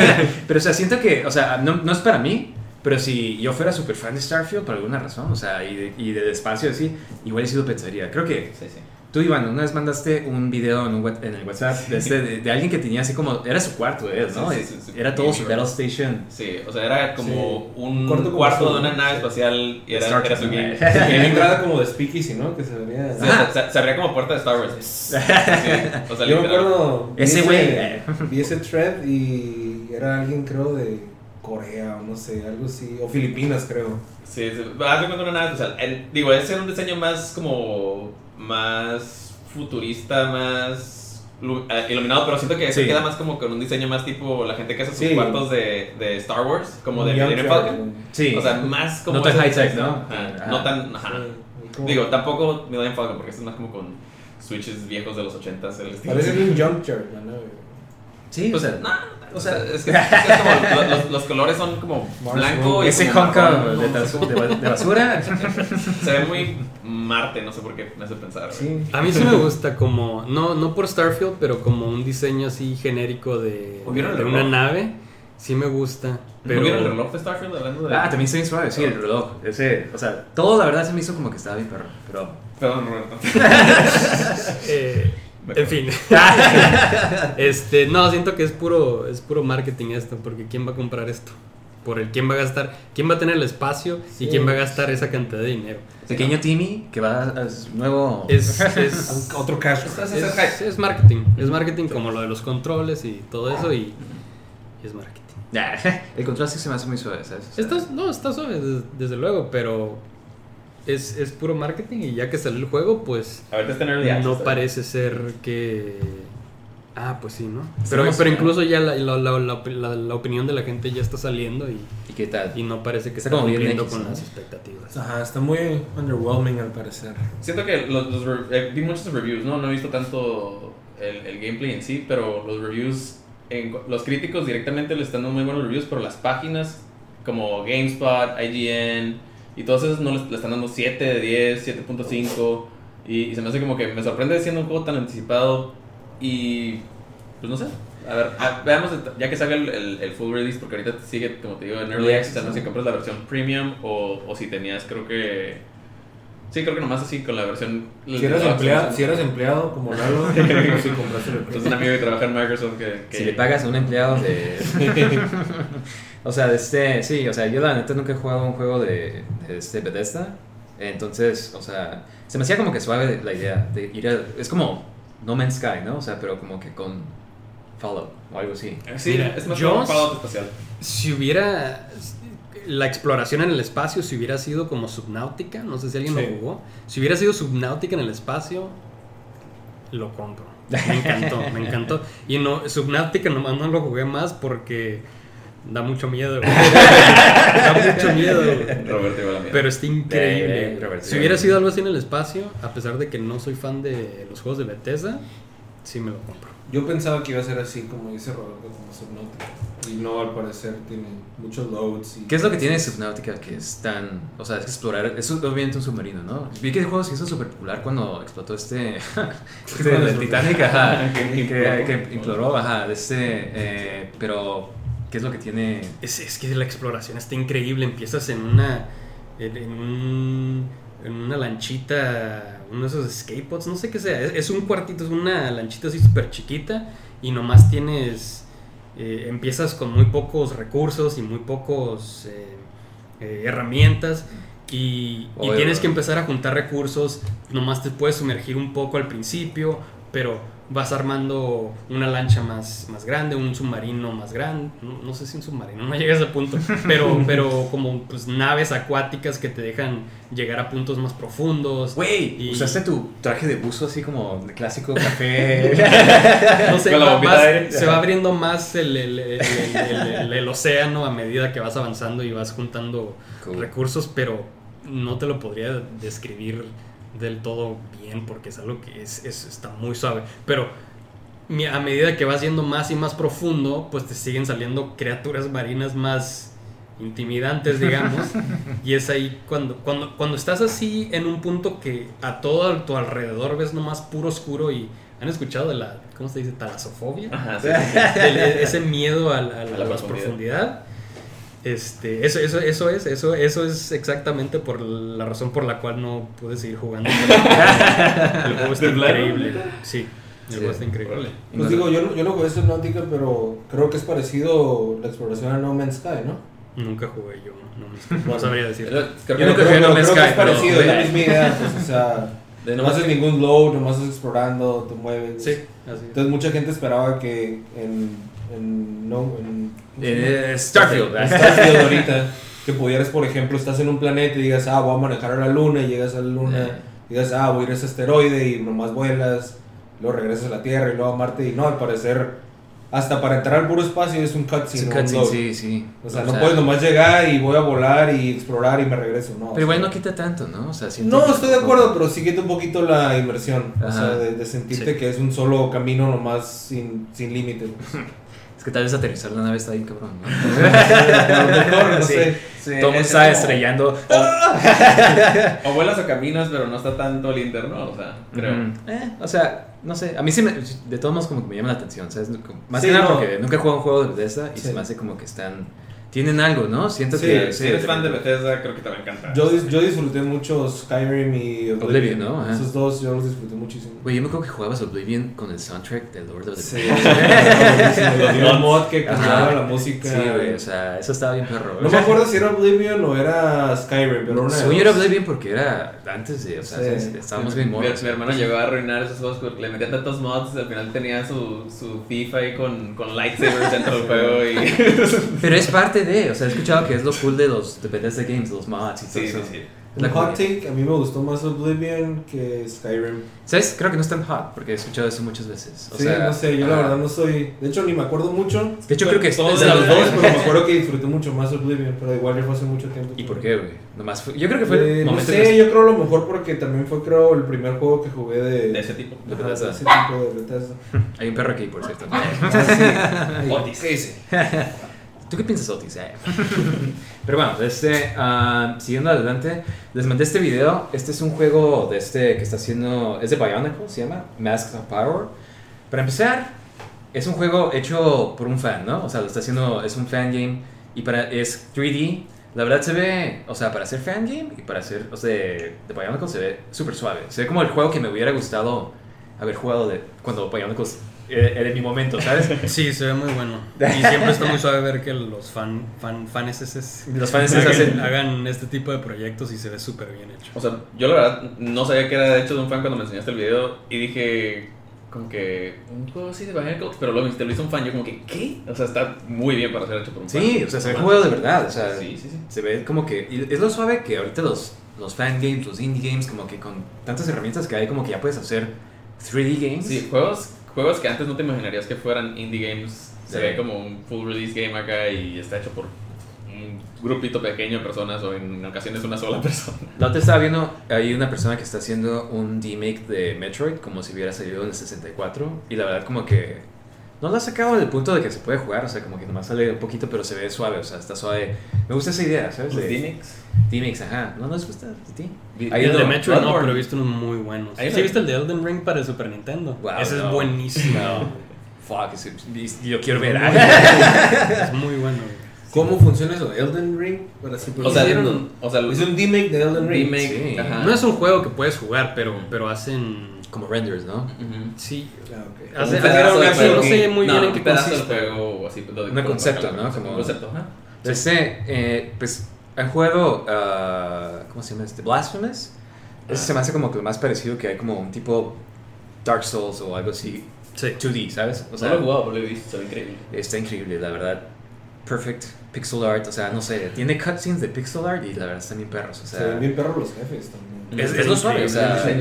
[LAUGHS] pero, o sea, siento que, o sea, no, no es para mí, pero si yo fuera súper fan de Starfield por alguna razón, o sea, y de, y de espacio así, igual sí lo pensaría. Creo que Sí, sí. tú, Iván, una vez mandaste un video en, un en el WhatsApp de, este- de, de alguien que tenía así como, era su cuarto de él, ¿no? Sí, sí, sí, sí. Era todo su sí. Battle Station. Sí, o sea, era como un Cuarto cuarto, como de una nave espacial y era, Star era Trek, su ¿no? game. Entrada como de Speakeasy, ¿no? Que se. Sí, Ajá. se, se abría como puerta de Star Wars. Sí, o sea, Yo me literal. acuerdo. vi Ese güey, eh. Vi ese thread y era alguien, creo, de Corea o no sé, algo así. O Filipinas, creo. Sí, sí. Haz de cuenta una nave espacial. El- digo, ese era un diseño más como. más futurista, más eh, iluminado, pero siento que Sí. queda más como con un diseño más tipo la gente que hace sus Sí. cuartos de, de Star Wars, como de Millennium Falcon. Sí. O sea, más como. No tan high-tech. ¿no? Ajá, Ajá. No tan. Ajá. Digo, tampoco Millennium Falcon, porque es más como con switches viejos de los 80s. El. Parece bien Juncture, la nave. Sí, Pues, o sea, no, o sea, es que, es como, los, los colores son como blanco y ese honka de, de ba- de basura. [LAUGHS] Se ve muy Marte, no sé por qué me hace pensar. Sí. A mí sí me gusta como, no, no por Starfield, pero como un diseño así genérico de, ¿O vieron el de una nave. Sí me gusta. Pero ¿No vieron el reloj de Starfield hablando de.? Ah, también está bien suave, sí, el reloj. Ese, o sea, todo la verdad se me hizo como que estaba bien perro, pero... Perdón, Roberto. [LAUGHS] [LAUGHS] Eh, en fin. [LAUGHS] [LAUGHS] este, no, siento que es puro, es puro marketing esto, porque ¿quién va a comprar esto? Por el quién va a gastar, quién va a tener el espacio y Sí. quién va a gastar esa cantidad de dinero. Pequeño Timmy, que va a su nuevo... Es, [LAUGHS] es, Otro. Estás- es, es es marketing, es marketing como lo de los controles y todo eso y, y es marketing. El control sí se me hace muy suave, ¿sabes? O sea, Está, no, está suave, des- desde, luego, pero es, es puro marketing y ya que salió el juego, pues Ahorita no parece ser que Ah, pues sí, ¿no? Pero, pero incluso ya la, la, la, la- la- la opinión de la gente ya está saliendo y, ¿Y qué tal? y no parece que Está cumpliendo X, con ¿no? las expectativas. Ajá, está muy underwhelming al parecer. Siento que los, los re- eh, vi muchos reviews, ¿no? No he visto tanto el, el gameplay en sí, pero los reviews, en, los críticos directamente le están dando muy buenos reviews, pero las páginas como GameSpot, IGN y todos esos no les, le están dando 7 de 10, 7.5 y, y se me hace como que me sorprende siendo un juego tan anticipado. Y pues no sé. A ver, a- veamos ya que salga el, el, el full release, porque ahorita sigue, como te digo, en Early Access, no sé si compras la versión premium o, o si tenías, creo que... Sí, creo que nomás así con la versión... Si eras, empleado, si eras empleado como [LAUGHS] Lalo, si compraste el Es un amigo que trabaja en Microsoft que... que Si le pagas a un empleado de... [LAUGHS] o sea, de este... Sí, o sea, yo la neta nunca he jugado un juego de, de este Bethesda. Entonces, o sea, se me hacía como que suave la idea de ir a... Es como No Man's Sky, ¿no? O sea, pero como que con Fallout o algo así. Sí, Mira, es más yo- Fallout espacial. Si hubiera. La exploración en el espacio, si hubiera sido como Subnautica, no sé si alguien Sí. lo jugó. Si hubiera sido Subnautica en el espacio, lo compro. Me encantó, me encantó. [LAUGHS] Y no, Subnautica nomás no lo jugué más porque da mucho miedo. [LAUGHS] güey. da mucho miedo. güey. Roberto igual a mí. Pero está increíble. Eh, si hubiera sido algo así en el espacio, a pesar de que no soy fan de los juegos de Bethesda, sí me lo compro. Yo pensaba que iba a ser así, como dice Roberto, como Subnautica. Y no, al parecer tiene muchos loads. Y ¿Qué es lo que tiene Subnautica que es tan... O sea, es explorar... Es obviamente un submarino, ¿no? Vi que el juego se hizo súper popular cuando explotó este... [LAUGHS] este el [LAUGHS] Titanic, ajá. que, que imploró, ajá. de Este, eh, pero, ¿qué es lo que tiene...? Es, es que la exploración está increíble. Empiezas en una. En, en un- en una lanchita. Uno de esos skateboards, no sé qué sea. Es, es un cuartito, es una lanchita así súper chiquita. Y nomás tienes. eh, empiezas con muy pocos recursos y muy pocos eh, eh, herramientas. Y, y tienes que empezar a juntar recursos. Nomás te puedes sumergir un poco al principio. Pero vas armando una lancha más, más grande, un submarino más grande. No, no sé si un submarino, no [LAUGHS] llega a ese punto. Pero, pero como pues, naves acuáticas que te dejan llegar a puntos más profundos. Güey, Y- usaste tu traje de buzo así como de clásico café. [LAUGHS] No sé, va- vas- se va abriendo más el, el- el- el- el- el océano a medida que vas avanzando y vas juntando Cool. recursos, pero no te lo podría describir del todo bien porque es algo que es, es- está muy suave. Pero a medida que vas yendo más y más profundo, pues te siguen saliendo criaturas marinas más intimidantes, digamos. [LAUGHS] y es ahí cuando, cuando, cuando estás así en un punto que a todo a tu alrededor ves nomás puro oscuro y han escuchado de la, ¿cómo se dice? Talasofobia. Ajá, sí, [LAUGHS] sí, sí. El- e- ese miedo a, la- a la- A la a la profundidad. profundidad. Este, eso, eso, eso es, eso, eso es exactamente por la razón por la cual no pude seguir jugando. [LAUGHS] el juego está increíble. Sí, el Sí. juego está increíble. Pues digo, yo, no- yo no jugué Subnautica, pero creo que es parecido la exploración a No Man's Sky, ¿no? Nunca jugué yo, no, me- no sabría decir. Creo Yo nunca jugué No Man's creo que Sky, es parecido, es la misma idea, pues, o sea, [LAUGHS] De no No haces ningún load, nomás estás explorando, te mueves. Sí, así. Entonces mucha gente esperaba que en, en, no, en, Eh, Starfield. Starfield ahorita, que pudieras, por ejemplo, estás en un planeta y digas, ah, voy a manejar a la luna, y llegas a la luna, Eh. y digas, ah, voy a ir a ese asteroide y nomás vuelas, luego regresas a la Tierra y luego a Marte, y no, al parecer, hasta para entrar al puro espacio es un cutscene. Es un cutscene, sí, sí. O sea, no puedes nomás llegar y voy a volar y explorar y me regreso, no. Pero o sea, igual no quita tanto, ¿no? O sea, No, estoy de acuerdo, pero sí quita un poquito la inmersión. O Ajá. sea, de, de sentirte Sí. que es un solo camino nomás sin, sin límite. [LAUGHS] Es que tal vez aterrizar la nave está ahí, cabrón, ¿no? [LAUGHS] A lo mejor, no Sí. sé. Sí, Todo el está como- estrellando. O vuelas o caminas, pero no está tanto el interno, o sea, creo. Eh, o sea, no sé. A mí sí me. De todos modos, como que me llama la atención, ¿sabes? Como- Más Sí, que nada no. porque nunca he jugado un juego de Bethesda y Sí. se me hace como que están. Tienen algo, ¿no? Siento Sí, que. Si eres fan de Bethesda, creo que te va a encantar. Yo, yo disfruté mucho Skyrim y Oblivion. Oblivion, ¿no? Ajá. Esos dos yo los disfruté muchísimo. Güey, yo me acuerdo que jugabas Oblivion con el soundtrack de Lord of the Sí, un mod que cambiaba la música. Sí, güey, o sea, eso estaba bien perro. No me acuerdo si era Oblivion o era Skyrim, pero una Según yo era. Oblivion porque era antes de, o sea, Sí. estábamos bien Mi, morros. mi hermano llegó a arruinar esos juegos porque le metía tantos mods, al final tenía su, su thief ahí con, con lightsabers dentro del juego y... Pero es parte de, o sea, he escuchado que es lo cool de los de Bethesda Games, los mods y todo Sí, sí, eso. sí. La Un hot take, a mí me gustó más Oblivion que Skyrim. ¿Sabes? Creo que no es tan hot, porque he escuchado eso muchas veces. O sí, sea, no sé, yo la verdad no soy. De hecho, ni me acuerdo mucho. De hecho, creo que es Todos de de los dos, pero me acuerdo que disfruté mucho más Oblivion, pero igual ya fue hace mucho tiempo. ¿Y por qué, güey? Nomás fue- Yo creo que fue Eh, no sé, que- yo creo a lo mejor porque también fue creo el primer juego que jugué de, De ese tipo. de de Bethesda. ese tipo de Bethesda. [LAUGHS] Hay un perro aquí, por cierto. Ah, sí. [LAUGHS] ¿Qué dice? [LAUGHS] ¿Tú qué piensas, Otis? [LAUGHS] Eh. Pero bueno, este, ah, siguiendo adelante, les mandé este video. Este es un juego de este que está haciendo. Es de Bionicle, se llama Masks of Power. Para empezar, es un juego hecho por un fan, ¿no? O sea, lo está haciendo. Es un fan game y para, es 3D. La verdad se ve, o sea, para ser fan game y para ser, o sea, de, Bionicle se ve súper suave. Se ve como el juego que me hubiera gustado haber jugado de cuando Bionicle en mi momento, ¿sabes? [LAUGHS] Sí, se ve muy bueno. Y siempre está muy suave ver que los fan, fan, fanes eses Los fans hagan, hacen. hagan este tipo de proyectos y se ve súper bien hecho. O sea, yo la verdad no sabía que era de hecho de un fan cuando me enseñaste el video y dije como que un juego así de Bionicle, pero luego te lo hizo un fan, yo como que ¿qué? O sea, está muy bien para ser hecho por un fan. Sí, o sea, se ve juego de verdad. O sea, Sí, sí, sí. se ve como que. y es lo suave que ahorita los, los fan games, los indie games, como que con tantas herramientas que hay, como que ya puedes hacer 3D games. Sí, juegos, juegos que antes no te imaginarías que fueran indie games. Se Sí. ve como un full release game acá y está hecho por un grupito pequeño de personas o en ocasiones una sola [LAUGHS] persona. La otra estaba viendo, hay una persona que está haciendo un remake de Metroid como si hubiera salido en el 64 y la verdad como que no lo ha sacado del punto de que se puede jugar, o sea, como que nomás sale un poquito pero se ve suave, o sea, está suave. Me gusta esa idea, ¿sabes? Los De- D-Mix. Remakes, ajá. ¿No nos gusta a ti? Hay el uno- de Metroid no, pero he visto unos muy buenos. Hay ¿Sí uno- viste el de Elden Ring para el Super Nintendo? Wow, Ese no. es buenísimo. No. Fuck, ese- yo quiero ver. Es muy bueno. ¿Cómo funciona eso? Elden Ring para Super O sea, Nintendo. o sea, es un remake de Elden Ring. remake. Sí. Ajá. No es un juego que puedes jugar, pero, pero hacen... Como renders, ¿no? Ujú. Sí, Ah, ok. Como Hace- no sé muy No, bien en qué pedazo consiste. del juego o así. lo de- Un concepto, como- ¿no? Un Como- concepto, ajá. Este, eh, pues, han jugado, ah, ¿cómo se llama este? Blasphemous. Ese se me hace como que lo más parecido que hay como un tipo Dark Souls o algo así. Sí. 2D, ¿sabes? O no sea, lo he jugado, pero lo he visto, ve increíble. está increíble, la verdad. Perfect pixel art, o sea, no sé, tiene cutscenes de pixel art y la verdad están bien perros, o Se sea... ven bien perros los jefes también. Es, es lo suave, o sea, Sí,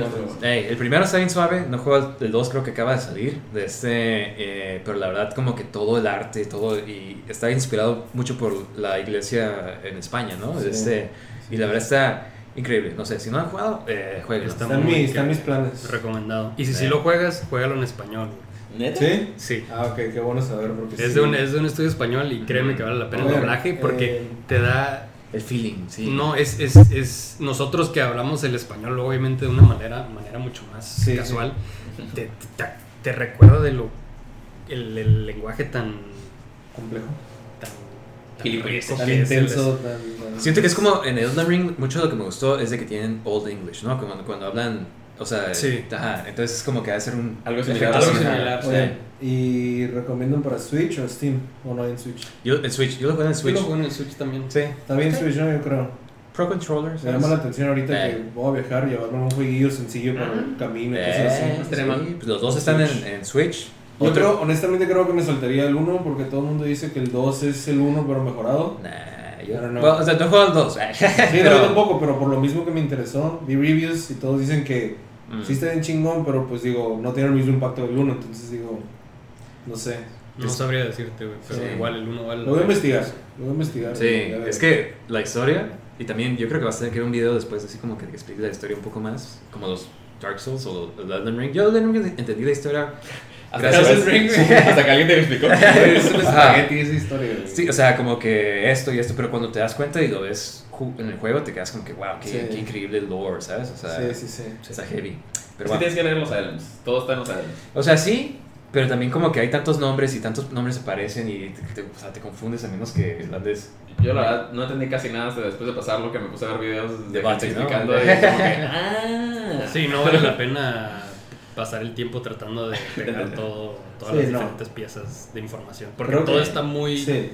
Ey, el primero está bien suave, no juego el 2 creo que acaba de salir, de este, eh, pero la verdad como que todo el arte, todo, y está inspirado mucho por la iglesia en España, ¿no? Sí. Este, y la verdad está increíble, no sé, si no han jugado, eh, jueguenlo. Está Están, mis, están mis planes. Recomendado. Y si Sí. sí lo juegas, juégalo en español. ¿Neta? ¿Sí? Sí. Ah, ok, qué bueno saber porque Es sí. de, un, es de un estudio español y créeme que vale la pena el doblaje porque eh, te da... El feeling, sí. No, es, es, es nosotros que hablamos el español obviamente de una manera, manera mucho más Sí, casual. Te, te, te recuerda de lo... El, el lenguaje tan... complejo. tan, rico intenso, tan, Siento que es como en Elden Ring, mucho de lo que me gustó es de que tienen Old English, ¿no? Cuando, cuando hablan, o sea, Sí. ajá, entonces es como que va a ser un Algo similar. Algo similar. Sí. Oigan, ¿y recomiendan para Switch o Steam? ¿O no en Switch? Yo, el Switch, yo lo juego en el Yo Switch. lo juego en el Switch también. Sí. Está bien Switch, ¿no? Yo creo. Pro Controller, Me llama la atención ahorita Eh. que voy a viajar y llevarme un jueguillo sencillo para el camino y cosas Eh, así. estaría mal. sí, pues los dos están en, en Switch. Yo Otro- creo, honestamente creo que me saltaría el 1 porque todo el mundo dice que el 2 es el 1 pero mejorado. Nah, yo Pero no. Bueno, o sea, no jugado el 2. Sí, no, yo tampoco, pero por lo mismo que me interesó, vi reviews y todos dicen que Mm. sí está bien chingón, pero pues digo, no tiene el mismo impacto del 1, entonces digo, no sé. No sabría decirte, güey, pero Sí. igual el uno vale Lo voy a investigar, lo voy a investigar. Sí, a es que la historia, y también yo creo que vas a tener que ver un video después, así como que explique la historia un poco más, como los Dark Souls o el Elden Ring. Yo Elden Ring entendí la historia. [LAUGHS] Hasta, Gracias. Ring. Hasta que alguien te explicó. [LAUGHS] Es un espagueti esa historia. güey. Sí, o sea, como que esto y esto, pero cuando te das cuenta y lo ves en el juego, te quedas como que, wow, qué, Sí. qué increíble lore, ¿sabes? O sea, sí, sí, sí. está heavy. Pero Sí bueno. tienes que leer los islands. Todo está en los islands. O sea, sí, pero también como que hay tantos nombres y tantos nombres se parecen y te, te- o sea, te confundes a menos que andes Yo la verdad no entendí casi nada hasta después de pasarlo que me puse a ver videos de Debate, gente ¿no? explicando [LAUGHS] y como que, [LAUGHS] ah. Sí, no vale la [LAUGHS] pena pasar el tiempo tratando de pegar todo, todas Sí, las no. diferentes piezas de información. Porque Creo todo que- está muy Sí.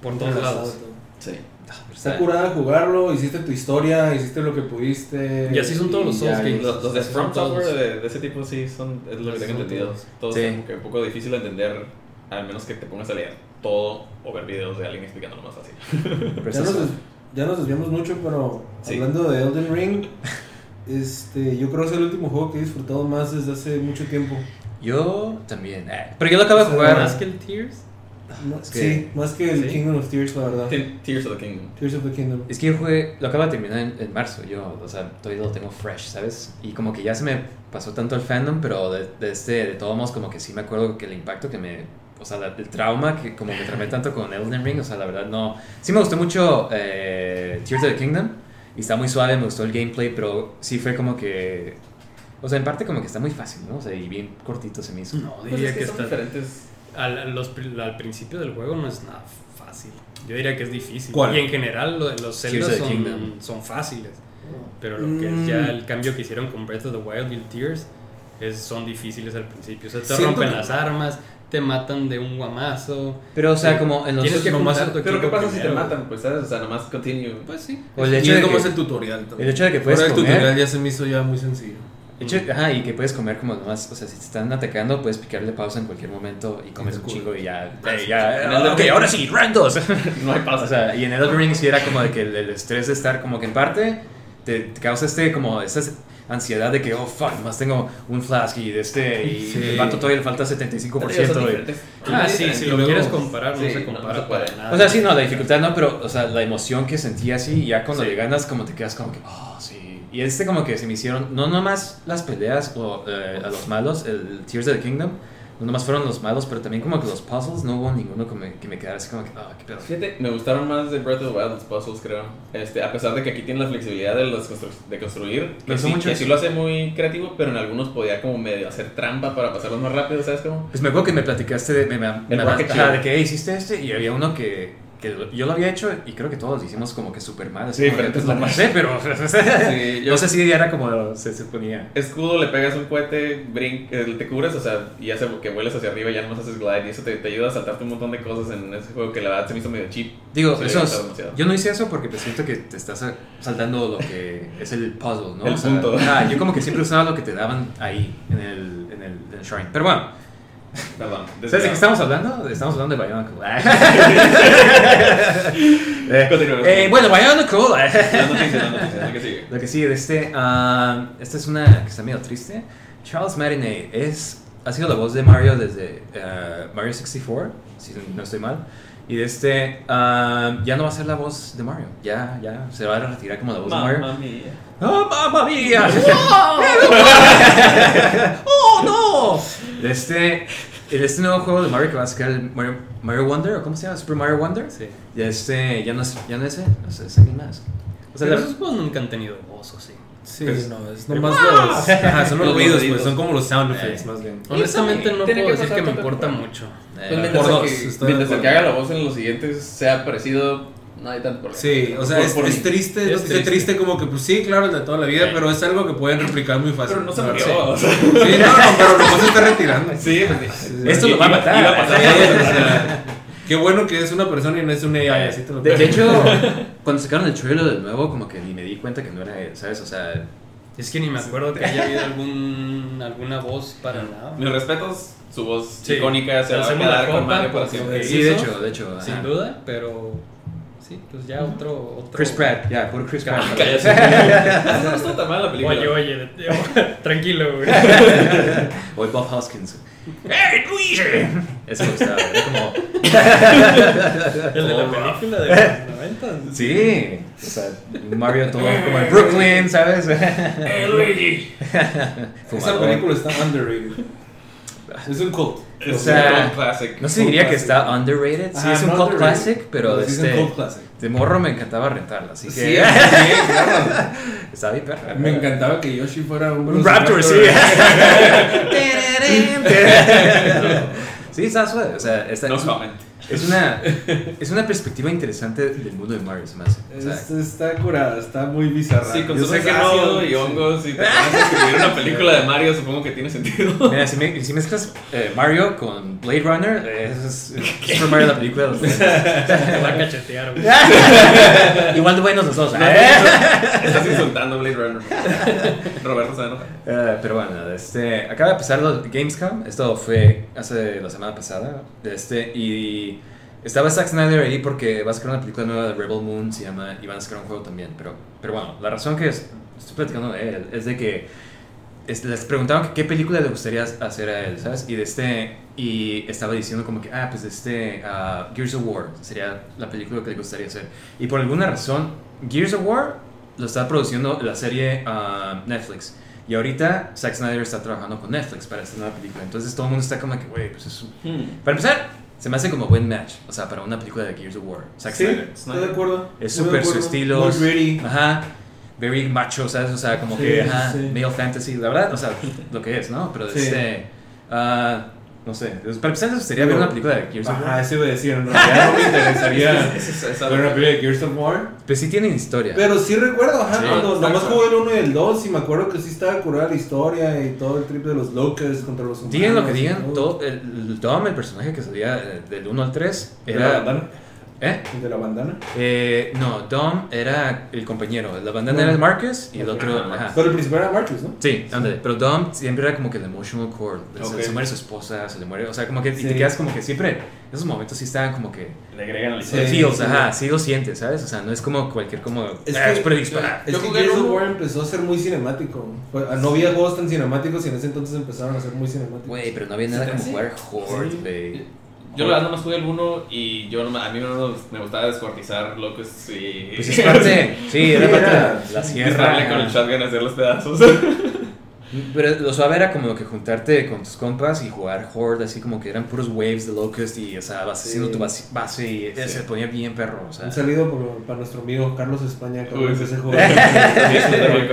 por todos lados. Sí. Está curada jugarlo, hiciste tu historia, hiciste lo que pudiste. Y así son todos los Souls games. Los, los de From. Software de, de ese tipo sí son, es lo que tengo entendido. todos. Todos Sí. son como que un poco difícil de entender, al menos que te pongas a leer todo o ver videos de alguien explicándolo más fácil. [LAUGHS] Ya [LAUGHS] nos, ya nos desviamos mucho, pero Sí. hablando de Elden Ring, [LAUGHS] este, yo creo que es el último juego que he disfrutado más desde hace mucho tiempo. Yo también. eh, pero yo lo acabo de O sea, jugar. Más que el Tears. No, es que- sí, más que el Sí. Kingdom of Tears, la verdad. Te- Tears of the Kingdom. Tears of the Kingdom. Es que yo jugué, lo acabo de terminar en, en marzo, yo, o sea, todavía lo tengo fresh, ¿sabes? Y como que ya se me pasó tanto el fandom, pero de, de este, de todos modos, como que sí me acuerdo que el impacto que me, o sea, la- el trauma que como que tramé tanto con Elden Ring, o sea, la verdad no, sí me gustó mucho eh, Tears of the Kingdom, y está muy suave, me gustó el gameplay, pero sí fue como que, o sea, en parte como que está muy fácil, ¿no? O sea, y bien cortito se me hizo. No, Pues diría es que, que son está. diferentes. Al, los al principio del juego no es nada fácil. Yo diría que es difícil. ¿Cuál? Y en general lo- los Kingdom. son, son fáciles. Pero lo que es ya Mm. el cambio que hicieron con Breath of the Wild y el Tears es, son difíciles al principio. O sea, te Siento rompen que- las armas, te matan de un guamazo. Pero, o sea, como en los... Tienes que nomás- juntar tu Pero ¿qué pasa si te primero. matan? Pues, ¿sabes? O sea, nomás continue. Pues sí. O el y hecho es de como que- es el tutorial también. El hecho de que puedes Ahora el comer- tutorial ya se me hizo ya muy sencillo. De hecho, ajá, y que puedes comer como nomás, o sea, si te están atacando, puedes picarle pausa en cualquier momento y comes un chingo y ya, eh, ya, En el ok, ahora sí, randos. [LAUGHS] No hay pausa. o sea, y en Elden Ring sí era como de que el, el estrés de estar como que en parte te, te causa este, como, esta ansiedad de que, oh, fuck, nomás tengo un flask y de este, y Sí. el vato todavía le falta 75%. Son y-. Ah, sí, si lo luego- quieres comparar, no Sí, se no, no compara se puede. para nada. o sea, sí, no, la dificultad no, pero, o sea, la emoción que sentí así, ya cuando Sí. le ganas, como te quedas como que, oh, sí. Y este como que se me hicieron, no nomás las peleas o eh, a los malos, el Tears of the Kingdom, no nomás fueron los malos, pero también como que los puzzles, no hubo ninguno que me, que me quedara así como que, ah, qué pedo. Fíjate, me gustaron más de Breath of the Wild los puzzles, creo. Este, a pesar de que aquí tiene la flexibilidad de, los constru- de construir, que sí, mucho que sí lo hace muy creativo, pero en algunos podía como medio hacer trampa para pasarlos más rápido, ¿sabes cómo? Pues me acuerdo que me platicaste de, me, me, me- de que "Hey, hiciste este y había uno que, que yo lo había hecho y creo que todos hicimos como que súper mal. Sí, diferentes no maneras. sé, [LAUGHS] pero Sí, [LAUGHS] yo- no sé si era como se suponía. Escudo, le pegas un cohete, brin eh, te cubres, o sea, y hace que vueles hacia arriba y ya nomás haces glide y eso te, te ayuda a saltarte un montón de cosas en ese juego que la verdad se me hizo medio cheap. Digo, Sí, eso es- yo no hice eso porque pues siento que te estás saltando lo que es el puzzle, ¿no? El O sea, punto. ajá, yo como que siempre usaba lo que te daban ahí en el, en el, en el shrine. Pero bueno, Perdón. ¿sabes de qué estamos hablando? Estamos hablando de Bionicle. [LAUGHS] Eh, eh, bueno, Bionicle. Lo que sigue. [LAUGHS] Lo que sigue este, ah, esta es una que está medio triste. Charles Martinet es, ha sido la voz de Mario desde ah, Mario 64, si no estoy mal. Y de este, ah, ya no va a ser la voz de Mario, ya, ya, se va a retirar como la voz de Mario. Mamma mía. ¡Oh, mamma mía! ¡Oh, no! De este, de este nuevo juego de Mario que va a sacar el Mario, Mario Wonder, ¿o cómo se llama? ¿Super Mario Wonder? Sí. Ya este, ya no es, ya no es, no es, es alguien más. O sea, esos juegos nunca han tenido voz, ¿o sí? Sí, Pues- no, es [LAUGHS] nomás los. [LAUGHS] [LAUGHS] Ajá, son los Los ruidos, ruiditos. pues, son como los sound effects, Eh. más bien. Honestamente no puedo decir que me importa tiempo. mucho. eh, Pues por dos, que, mientras el que haga la voz en los siguientes sea parecido, no hay tanto problema. Sí, o sea, Por- es, por es triste, Es es triste. triste. como que, pues sí, claro, el de toda la vida, Sí. pero es algo que pueden replicar muy fácil. Pero no se murió. verdad. o sea. Sí, no, no, pero nomás se está retirando. Sí, pues, Esto lo va a matar. iba a pasar. Qué bueno que es una persona y no es un AI, así te lo De, de hecho, [LAUGHS] cuando sacaron el trailer de nuevo, como que ni me di cuenta que no era él, ¿sabes? O sea, Es que ni me acuerdo que haya habido algún, alguna voz para nada. Mis respetos, su voz Sí. icónica se va a quedar con Mario para porque- siempre. sí, de hecho, de hecho. ajá. Sin duda, pero sí, pues ya otro... otro... Chris Pratt, ya, puro Chris Pratt. Cállate. [LAUGHS] No estuvo tan mal la película. Oye, oye, [LAUGHS] tranquilo, güey. O el Bob Hoskins. ¡Hey, Luigi! Eso me gustaba, era como. [LAUGHS] El de la película de los 90. Sí, o sea, Mario todo como en Brooklyn, ¿sabes? ¡Hey, Luigi! [LAUGHS] Esa película está underrated. Es un cult. O sea, un classic. No se diría que está underrated, sí Ajá, es un no cult classic, pero sí es un este, cult classic. de morro me encantaba rentarla, así que Sí, sí, [LAUGHS] claro. estaba bien perra. Me encantaba que Yoshi fuera un, Un Raptor, sí. [LAUGHS] [LAUGHS] sí, está suave, o sea, está, No es, comment. Es una es una perspectiva interesante del mundo de Mario, se me hace. O sea, Es- está curada, está muy bizarra. Sí, con Yo su sé que ácido no. y hongos y te pones a escribir una película de Mario, supongo que tiene sentido. Mira, si, me- si mezclas eh, Mario con Blade Runner, eh, es, es Super Mario la película. de los noventas. Te va a cachetear, güey. [LAUGHS] Igual de buenos los dos. ¿eh? Estás insultando a Blade Runner. Roberto se enoja. Eh, pero bueno, este, acaba de pasar lo de Gamescom. Esto fue hace la semana pasada. Este, y estaba Zack Snyder ahí porque va a sacar una película nueva de Rebel Moon, se llama, y van a sacar un juego también. Pero, pero bueno, la razón que es- estoy platicando de él es de que es- les preguntaban que qué película le gustaría hacer a él, ¿sabes? Y de este y estaba diciendo como que ah, pues de este ah, Gears of War sería la película que le gustaría hacer. Y por alguna razón Gears of War lo está produciendo la serie ah, Netflix. Y ahorita Zack Snyder está trabajando con Netflix para esta nueva película. Entonces todo el mundo está como que, güey, pues es un... Hmm. Para empezar, se me hace como buen match. O sea, para una película de Gears of War. Zack Sí, Snyder. estoy de acuerdo. Es súper su estilo. Muy gritty. Ajá. Very macho, ¿sabes? O sea, como Sí, que, ajá, sí. male fantasy. La verdad, o sea, lo que es, ¿no? Pero este. ah, no sé. Para empezar, eso sería ver una película de Gears of War. eso iba a decir. En realidad [LAUGHS] no me interesaría Esa- esa- esa- ver una película de Gears of War. Pues sí tienen historia. Pero sí recuerdo, ajá, Sí. cuando nomás jugué el 1 y el 2 y me acuerdo que sí estaba curada la historia y todo el trip de los locos contra los humanos. Digan lo que digan, todo, el, Dom, el personaje que salía eh, del 1 al 3, ¿De la era. ¿Eh? ¿De la bandana? Eh, no, Dom era el compañero. La bandana No. era Marcus y el otro. Ah, Ajá. Pero el principal era Marcus, ¿no? Sí, ándale. Pero Dom siempre era como que el emotional core. Se- Ok. Se, muere su esposa, se le muere. O sea, como que y Sí. te quedas como que siempre. Esos momentos sí estaban como que. Le agregan al Sí. Sí, feels, sí. ajá, sí lo sientes, ¿sabes? O sea, no es como cualquier como. Es "Ah, que- es para disparar". Es Yo que Gears of. War empezó a ser muy cinemático. No había juegos tan cinemáticos y en ese entonces empezaron a ser muy cinemáticos. Güey, pero no había nada ¿Sí? como ¿Sí? jugar Horde, Sí. güey. Yo la verdad nomás jugué el 1 y yo a mí no me gustaba descuartizar locos y... Pues es parte. [LAUGHS] Sí, era parte de la sierra. Con el shotgun a hacer los pedazos. [LAUGHS] Pero lo suave era como que juntarte con tus compas y jugar Horde, así como que eran puros waves de Locust y, o sea, vas Sí. haciendo tu base, base y Sí. se ponía bien perro, o sea. Un saludo por- para nuestro amigo Carlos España, que empecé a jugar. [LAUGHS]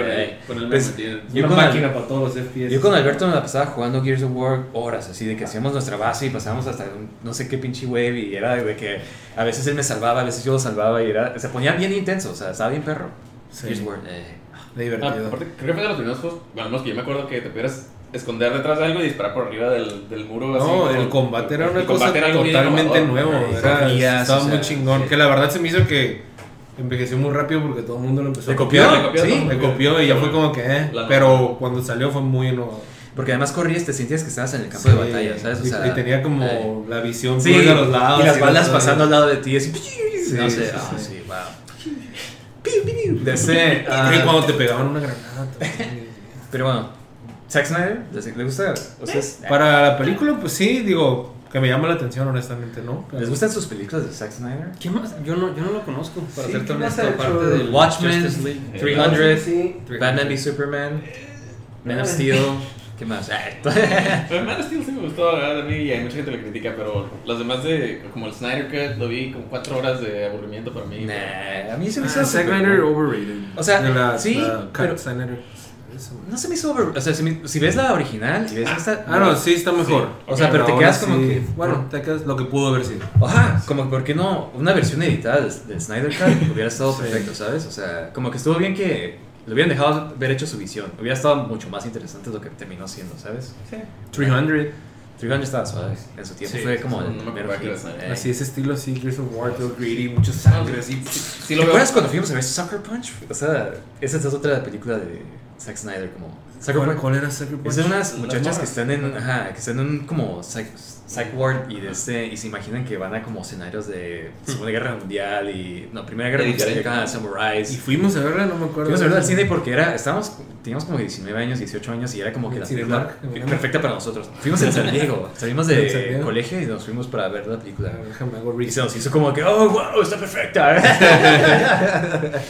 Con él, Pues, Una con máquina Al- para todos los FPS. Yo con Alberto me la pasaba jugando Gears of War horas, así de que hacíamos nuestra base y pasábamos hasta un- no sé qué pinche wave y era de que a veces él me salvaba, a veces yo lo salvaba y era, se ponía bien intenso, o sea, estaba bien perro. Sí. Gears of War, eh. De Ah, divertido. aparte, creo que fue de los primeros juegos, bueno, los que yo me acuerdo que te pudieras esconder detrás de algo y disparar por arriba del, del muro. así No, como- el combate era una cosa era totalmente nuevo. Era, estaba o sea, muy chingón. sí. Que la verdad se me hizo que envejeció muy rápido porque todo el mundo lo empezó ¿Le a copió? copiar. Le copió, Sí. Me copió y ya fue como que, eh. Pero cuando salió fue muy innovador. Porque además corrías, te sentías que estabas en el campo de batalla, ¿sabes? O y, sea, y tenía como eh. la visión Sí, a los lados. y las balas pasando al lado de ti, así. [LAUGHS] Sí, no sé, sí, ah, sí. [LAUGHS] ese, ah, Y cuando te pegaban una granada. pero bueno, Zack Snyder, ¿les, les gusta? O sea, es- Para la película, pues sí, digo, que me llama la atención, honestamente, ¿no? Pero- ¿Les gustan sus películas de Zack Snyder? ¿Qué más? Yo no, yo no lo conozco, para Sí, ser ¿qué tan más honesto, ha hecho? aparte del Watchmen, Justice League. 300, Sí. Batman v Superman, Man of Steel, ¿qué más? [LAUGHS] Ah, Pero Man of Steel sí me gustó, la verdad, a mí y hay mucha gente que lo critica, pero los demás de, como el Snyder Cut, lo vi como cuatro horas de aburrimiento para mí. nah, a mí se me hizo Ah, Zack súper Snyder overrated. O sea, De la- sí, la cut pero- Snyder. No se me hizo over... O sea, si, me- si ves la original y ves esta... Ah, no, sí está mejor. O sea, pero te quedas como que- Bueno, te quedas lo que pudo haber sido. Ajá, como por qué no una versión editada del, del Snyder Cut hubiera estado Sí. perfecto, ¿sabes? O sea, como que estuvo bien que lo hubieran dejado haber hecho su visión. Hubiera estado mucho más interesante lo que terminó siendo, ¿sabes? 300. 300 estaba suave. En su tiempo Sí, fue como no el me mero acordaba que era hit. Snyder. Eh. Así, ese estilo así, Gears of War, todo greedy, mucho sangre, así. Sí ¿Te lo veo. acuerdas cuando fuimos a ver Sucker Punch? O sea, esa es otra película de Zack Snyder como... Sucker ¿Cuál, Punch. cuál era Sucker Punch? Es de unas muchachas que están en, ajá, que están en un como psych, psych ward y, de este, y se imaginan que van a como escenarios de Segunda Guerra Mundial y... No, Primera Guerra Mundial, llegan a samuráis. Y fuimos a verla, no me acuerdo. Fuimos a verla al cine porque era, estábamos, teníamos como 19 años, 18 años y era como que la película perfecta para nosotros. Fuimos en San Diego, [LAUGHS] salimos ¿En San de Diego? colegio y nos fuimos para ver la película. hago Y se nos hizo como que, oh, wow, está perfecta. [LAUGHS] [LAUGHS]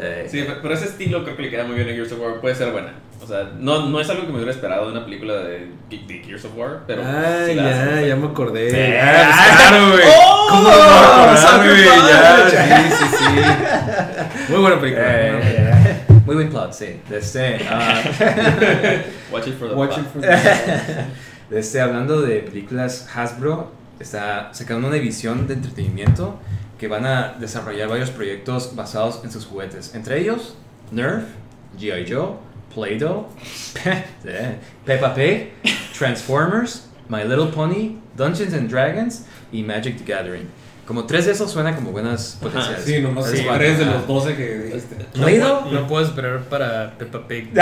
Eh, Sí, pero ese estilo creo que le queda muy bien a Gears of War. Puede ser buena. O sea, no, no es algo que me hubiera esperado de una película de, de Gears of War, pero. Ah, sí ya, hace. ya me acordé. Eh, Ah, pues claro, güey. ¡Oh! ¿Cómo no güey? Ya, sí, sí, sí. Muy buena película. eh, muy buen plot, sí. De este, ah, [LAUGHS] Watch it for the Watch plot. it for the- de [LAUGHS] este, hablando de películas, Hasbro está sacando una división de entretenimiento que van a desarrollar varios proyectos basados en sus juguetes. Entre ellos, Nerf, G.I. Joe, Play-Doh, [LAUGHS] eh, Peppa Pig, Transformers, My Little Pony, Dungeons and Dragons y Magic the Gathering. Como tres de esos suenan como buenas potenciales. Sí, nomás Tres, sí, tres de los 12 que dijiste. No, ¿Play-Doh? puedo- no puedo esperar para Peppa Pig. [LAUGHS] [LAUGHS]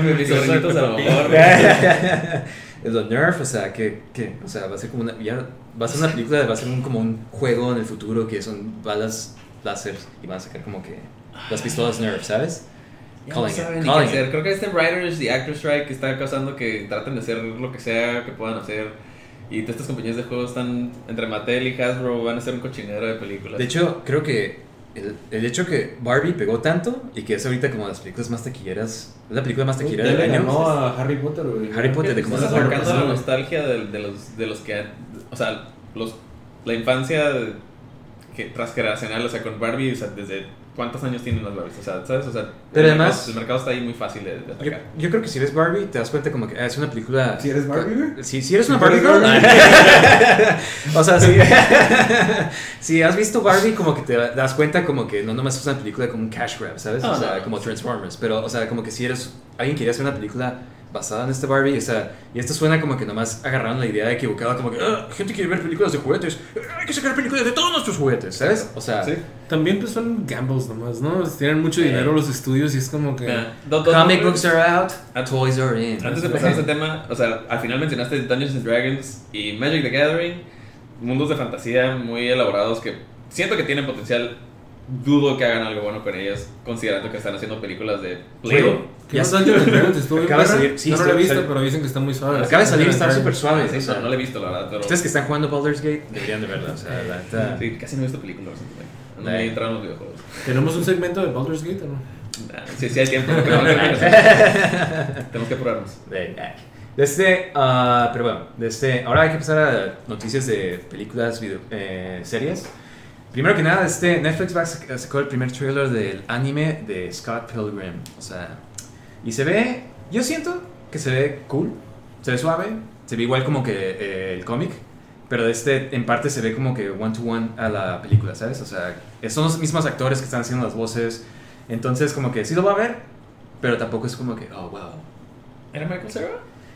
Mis a lo mejor. es lo Nerf, o sea, que, que, o sea, va a ser como una, ya, va a ser una película, va a ser un, como un juego en el futuro que son balas láser y van a sacar como que las pistolas Nerf, ¿sabes? Ya no Calling it, saben ni qué calling hacer. it. Creo que este Writers y Actor Strike está causando que traten de hacer lo que sea que puedan hacer. Y todas estas compañías de juegos están entre Mattel y Hasbro van a hacer un cochinero de películas. De hecho, creo que el, el hecho que Barbie pegó tanto y que es ahorita como las películas más taquilleras, es la película más taquillera del año. ganó a Harry Potter, güey. Harry Potter, de como Estás sacando la nostalgia de, de los, de los que. O sea, los, la infancia de- que transgeneracional, o sea, con Barbie, o sea, desde cuántos años tienen las Barbies, o sea, ¿sabes? O sea, Pero el, además- mercado, el mercado está ahí muy fácil de, atacar. yo creo que si eres Barbie, te das cuenta como que ah, es una película. ¿Si eres Barbie, güey? Si, si eres una ¿Si Barbie girl. Barbie? [LAUGHS] o sea, si, [LAUGHS] si has visto Barbie, como que te das cuenta como que no nomás es una película como un cash grab, ¿sabes? Ah, o sea, no. como Transformers. Pero, o sea, como que si eres. Alguien quería hacer una película basada en este Barbie, o sea, y esto suena como que nomás agarraron la idea equivocada, como que "Ah, gente quiere ver películas de juguetes, ah, hay que sacar películas de todos nuestros juguetes, ¿sabes? O sea, Sí. También pues son gambles nomás, ¿no? Tienen mucho dinero los estudios y es como que... Dos comic books are out, toys are in. Antes de pasar a ese tema, o sea, al final mencionaste Dungeons and Dragons y Magic the Gathering, mundos de fantasía muy elaborados que siento que tienen potencial. Dudo que hagan algo bueno con ellos, considerando que están haciendo películas de Play. Oye, ¿Qué Ya Dungeons and Dragons? ¿Estuvo bien Acaba de salir- sí, no está- lo he visto, salió- pero dicen que está muy suave. Acaba de salir, está súper suave. Sí, no, no lo he visto, la verdad, pero. Ustedes que están jugando Baldur's Gate deberían de verla, o sea, la neta. Sí, casi no he visto películas. No me he entrado en los videojuegos. ¿Tenemos un segmento de Baldur's Gate o no? Nah, sí, sí hay tiempo. pero no tenemos que [LAUGHS] hacer. Tenemos que apurarnos. De- Desde, ah, pero bueno, desde, ahora hay que pasar a noticias de películas, video, eh, series. Primero que nada, este Netflix va a sac- sacó el primer trailer del anime de Scott Pilgrim. O sea, y se ve, yo siento que se ve cool, se ve suave, se ve igual como que eh, el cómic, pero este en parte se ve como que one to one a la película, ¿sabes? O sea, son los mismos actores que están haciendo las voces, entonces como que sí lo va a ver, pero tampoco es como que, oh, wow. ¿Era Michael Cera?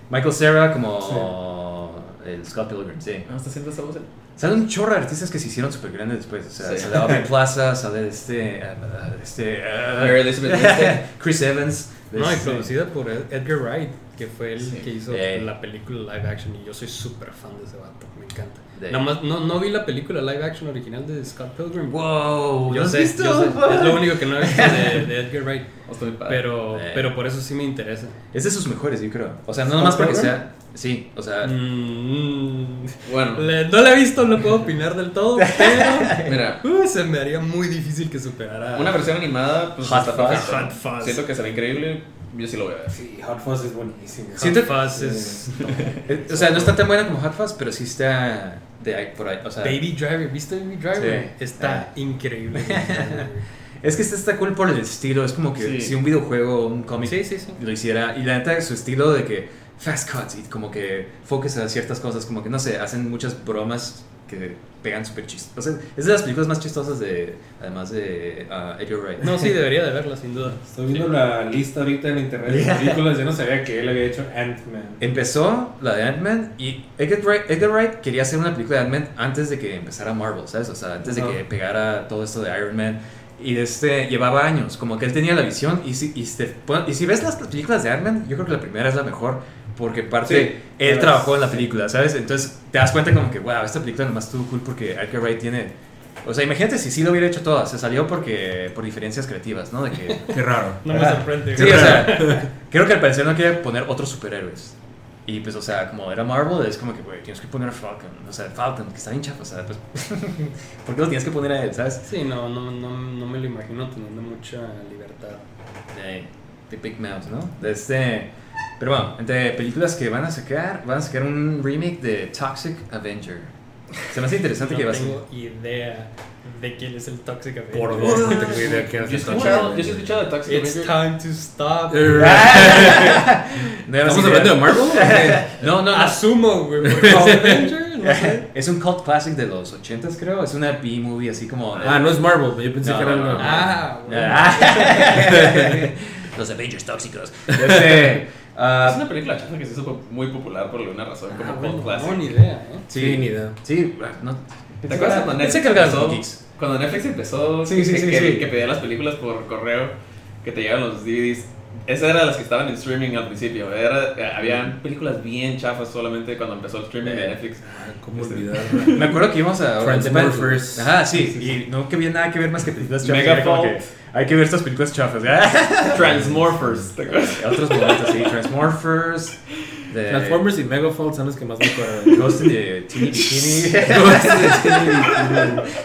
Michael Cera como el Scott Pilgrim, sí. No, está haciendo esa voz. Salen un chorro de artistas que se hicieron súper grandes después. O sea, Sí. sale Aubrey [LAUGHS] Plaza, sale este. ah, ah, este ah, Mary Elizabeth. [LAUGHS] Chris Evans. No, y este- producida por Ed- Edgar Wright, que fue el Sí. que hizo Eh. la película live action. Y yo soy súper fan de ese vato, me encanta. De- Nada más, no, no vi la película live action original de Scott Pilgrim. Wow, ¿lo Yo has sé, visto? yo sé. Es lo único que no he visto de, [LAUGHS] de Edgar Wright. Oh. Pero, Eh. pero por eso sí me interesa. Es de sus mejores, yo creo. O sea, no ¿Scott nomás porque sea. Sí, o sea. Mm, Bueno, le- no la he visto, no puedo opinar del todo, [LAUGHS] pero mira, uh, se me haría muy difícil que superara. una versión animada, pues Hot Fuzz. perfecto. Hot Fuzz. Siento que se ve increíble. Yo sí lo voy a ver. Sí, Hot Fuzz es buenísimo. Hot Siento- Fuzz es eh, [LAUGHS] o sea, no está tan buena como Hot Fuzz, pero sí está de ahí por ahí. O sea, Baby Driver, ¿viste Baby Driver? Sí. Está increíble. [LAUGHS] es que este está cool por el estilo. Es como que Sí. si un videojuego, un cómic Sí, sí, sí. lo hiciera. Y la neta, su estilo de que fast cuts y como que focus a ciertas cosas, como que no sé, hacen muchas bromas que pegan súper chistosas. O sea, es de las películas más chistosas de, además de uh, Edgar Wright. No, sí, debería de verla, sin duda. Estoy viendo la lista ahorita en internet de [LAUGHS] películas. Yo no sabía que él había hecho Ant-Man. Empezó la de Ant-Man y Edgar Wright, Edgar Wright quería hacer una película de Ant-Man antes de que empezara Marvel, ¿sabes? O sea, antes de Ajá. que pegara todo esto de Iron Man. Y este llevaba años, como que él tenía la visión. Y si, y, este, y si ves las películas de Ant-Man, yo creo que la primera es la mejor. Porque parte, Sí. él trabajó en la sí. película, ¿sabes? Entonces te das cuenta como que, wow, esta película nomás estuvo cool porque Edgar Wright tiene... O sea, imagínate si sí lo hubiera hecho toda. Se salió porque por diferencias creativas, ¿no? De que... [LAUGHS] Qué raro. No me sorprende. Sí, o sea, creo que al parecer no quería poner otros superhéroes. Y pues, o sea, como era Marvel, es como que, güey, tienes que poner a Falcon. O sea, Falcon, que está bien chafa, o sea, pues, [LAUGHS] ¿por qué lo tienes que poner a él, sabes? Sí, no, no, no, no me lo imagino teniendo mucha libertad. De, de Big Mouth, ¿no? De este. Pero bueno, entre películas que van a sacar, van a sacar un remake de Toxic Avenger. Se me hace interesante No que va a ser. tengo idea de quién es el Toxic Avenger. Por [LAUGHS] dos, no tengo idea quién Yo he es escuchado, yo sí he escuchado de Toxic It's Avenger. time to stop. No, [LAUGHS] [LAUGHS] no, ¿Estamos hablando de. Marvel? No, no, no. Asumo, güey. Toxic Avenger, no sé. Es un cult classic de los 80s, creo. Es una B-movie así como. Ah, no es Marvel. Yo pensé No, que era no, algo. no. Ah. Ah. Los Avengers tóxicos. Este, ah, Es una película chafa que se hizo muy popular por alguna razón, como Ah, cult bueno, classic. no, ni idea, ¿eh? Sí, ni idea. Sí, no. ¿Te acuerdas cuando Netflix que eran empezó? Cuando Netflix empezó, Sí, sí, que, sí, que, sí. que pedía las películas por correo, que te llegaban los DVDs. Esa era de las que estaban en streaming al principio. Era, eh, habían películas bien chafas solamente cuando empezó el streaming de Eh. Netflix. Ay, ¿Cómo Este, olvidar? [LAUGHS] Me acuerdo que íbamos a. Transmorphers. Ajá, sí, y no que había nada que ver más que películas chafas. Megafault. Era Hay que ver estas películas chafas. [LAUGHS] [LAUGHS] Transmorphers. ¿te acuerdas? Otros momentos, sí. Transmorphers. De Transformers y Megafold son los que más me acuerdo. Ghost in the Teeny Bikini.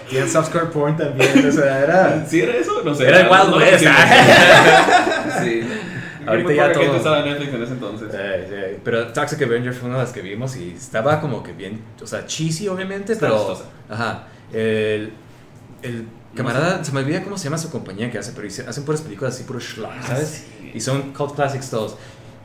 Tienen softcore porn también. O sea, era. ¿Sí era eso? No sé. Era el Wild No, West. [LAUGHS] sí, ah. Ahorita ya todo- estaba en Netflix en ese entonces. Eh, eh, Pero Toxic Avenger fue una de las que vimos y estaba como que bien, o sea, cheesy obviamente, Está pero... Ajá. El, el camarada, se me olvida cómo se llama su compañía que hace, pero hice- hacen puras películas así, puro schlock, Ah, ¿sabes? Y son cult classics todos.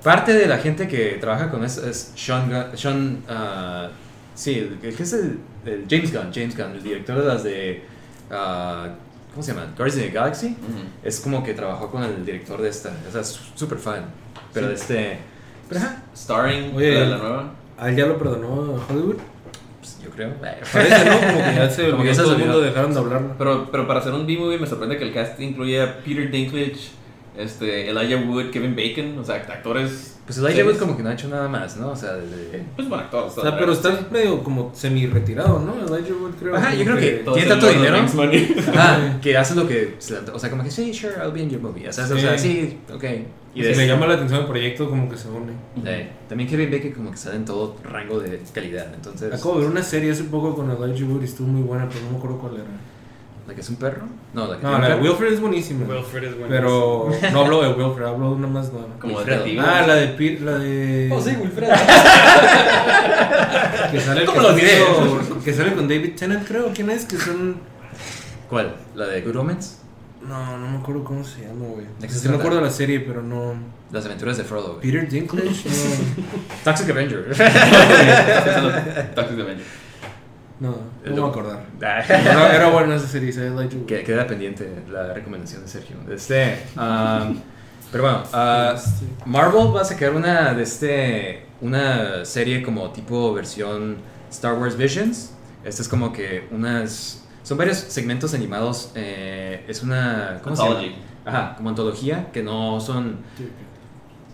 Parte de la gente que trabaja con eso es Sean, Gunn- Sean ah, sí, el, el que es el, el James Gunn, James Gunn, el director de las de, ah, ¿cómo se llaman? Guardians of the Galaxy. Ujú. Es como que trabajó con el director de esta, o sea, es súper fan. Pero Sí. de este, pero Starring Oye, la, la nueva. ¿Al diablo perdonó a Hollywood? Yo creo. Parece, ¿no? Como que ya se Como que olvidó, se todo el olvidó. mundo dejaron de hablarlo. Pero, pero para hacer un B-movie me sorprende que el cast incluye a Peter Dinklage, este, Elijah Wood, Kevin Bacon, o sea, actores. Pues Elijah serios. Wood como que no ha hecho nada más, ¿no? O sea, de... Pues buen actor. O sea, pero está medio como semi-retirado, ¿no? Elijah Wood, creo. Ajá, yo creo que- Todo tiene tanto dinero. Ajá, que hace lo que... O sea, como que sí, sure, I'll be in your movie. O sea, o sea Sí. sí, ok. Y de- le llama la atención el proyecto, como que se une. de- también Kevin Bacon como que sale en todo rango de calidad, entonces... Acabo de ver una serie hace poco con Elijah Wood y estuvo muy buena, pero no me acuerdo cuál era. ¿La que es un perro? No, la que No, tiene la de. Wilfred es buenísima. Wilfred es bueno. Pero no hablo de Wilfred, hablo de una más nueva. Como detective. Ah, la de Pete, la de. Oh, sí, Wilfred. [LAUGHS] Que sale, ¿Cómo que lo diré? sale- que sale con David Tennant, creo. ¿Quién es? Que son. ¿Cuál? ¿La de Good Omens? No, no me acuerdo cómo se llama, güey. ¿De Sí se me acuerdo de la serie, pero no. Las aventuras de Frodo, güey. Peter Dinklage, [LAUGHS] Toxic Avenger. [LAUGHS] Toxic Avenger. No. No, no me voy a acordar. Era, era buena esa serie. Que- Queda pendiente la recomendación de Sergio. Este, um, pero bueno, ah, Este, Marvel va a sacar una de este una serie como tipo versión Star Wars Visions. Esta es como que unas son varios segmentos animados. eh, es una ¿cómo se Anthology. llama? Ajá, como antología que no son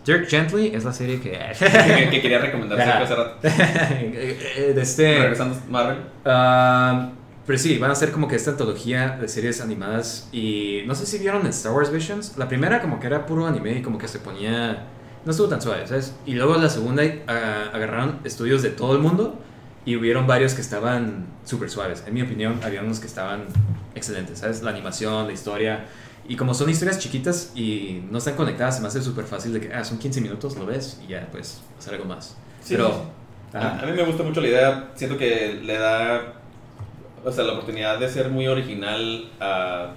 Dirk Gently es la serie que [LAUGHS] que, que quería recomendar hace rato. [LAUGHS] de este Regresando a Marvel. Ah, pero sí, van a ser como que esta antología de series animadas y no sé si vieron Star Wars Visions. La primera como que era puro anime y como que se ponía... No estuvo tan suave, ¿sabes? Y luego la segunda ah, agarraron estudios de todo el mundo y hubieron varios que estaban súper suaves. En mi opinión, había unos que estaban excelentes, ¿sabes? La animación, la historia. Y como son historias chiquitas y no están conectadas, se me hace súper fácil de que, ah, son 15 minutos, lo ves y ya, pues, hacer algo más. Sí, Pero... sí. A, a mí me gusta mucho la idea. Siento que le da. O sea, la oportunidad de ser muy original a-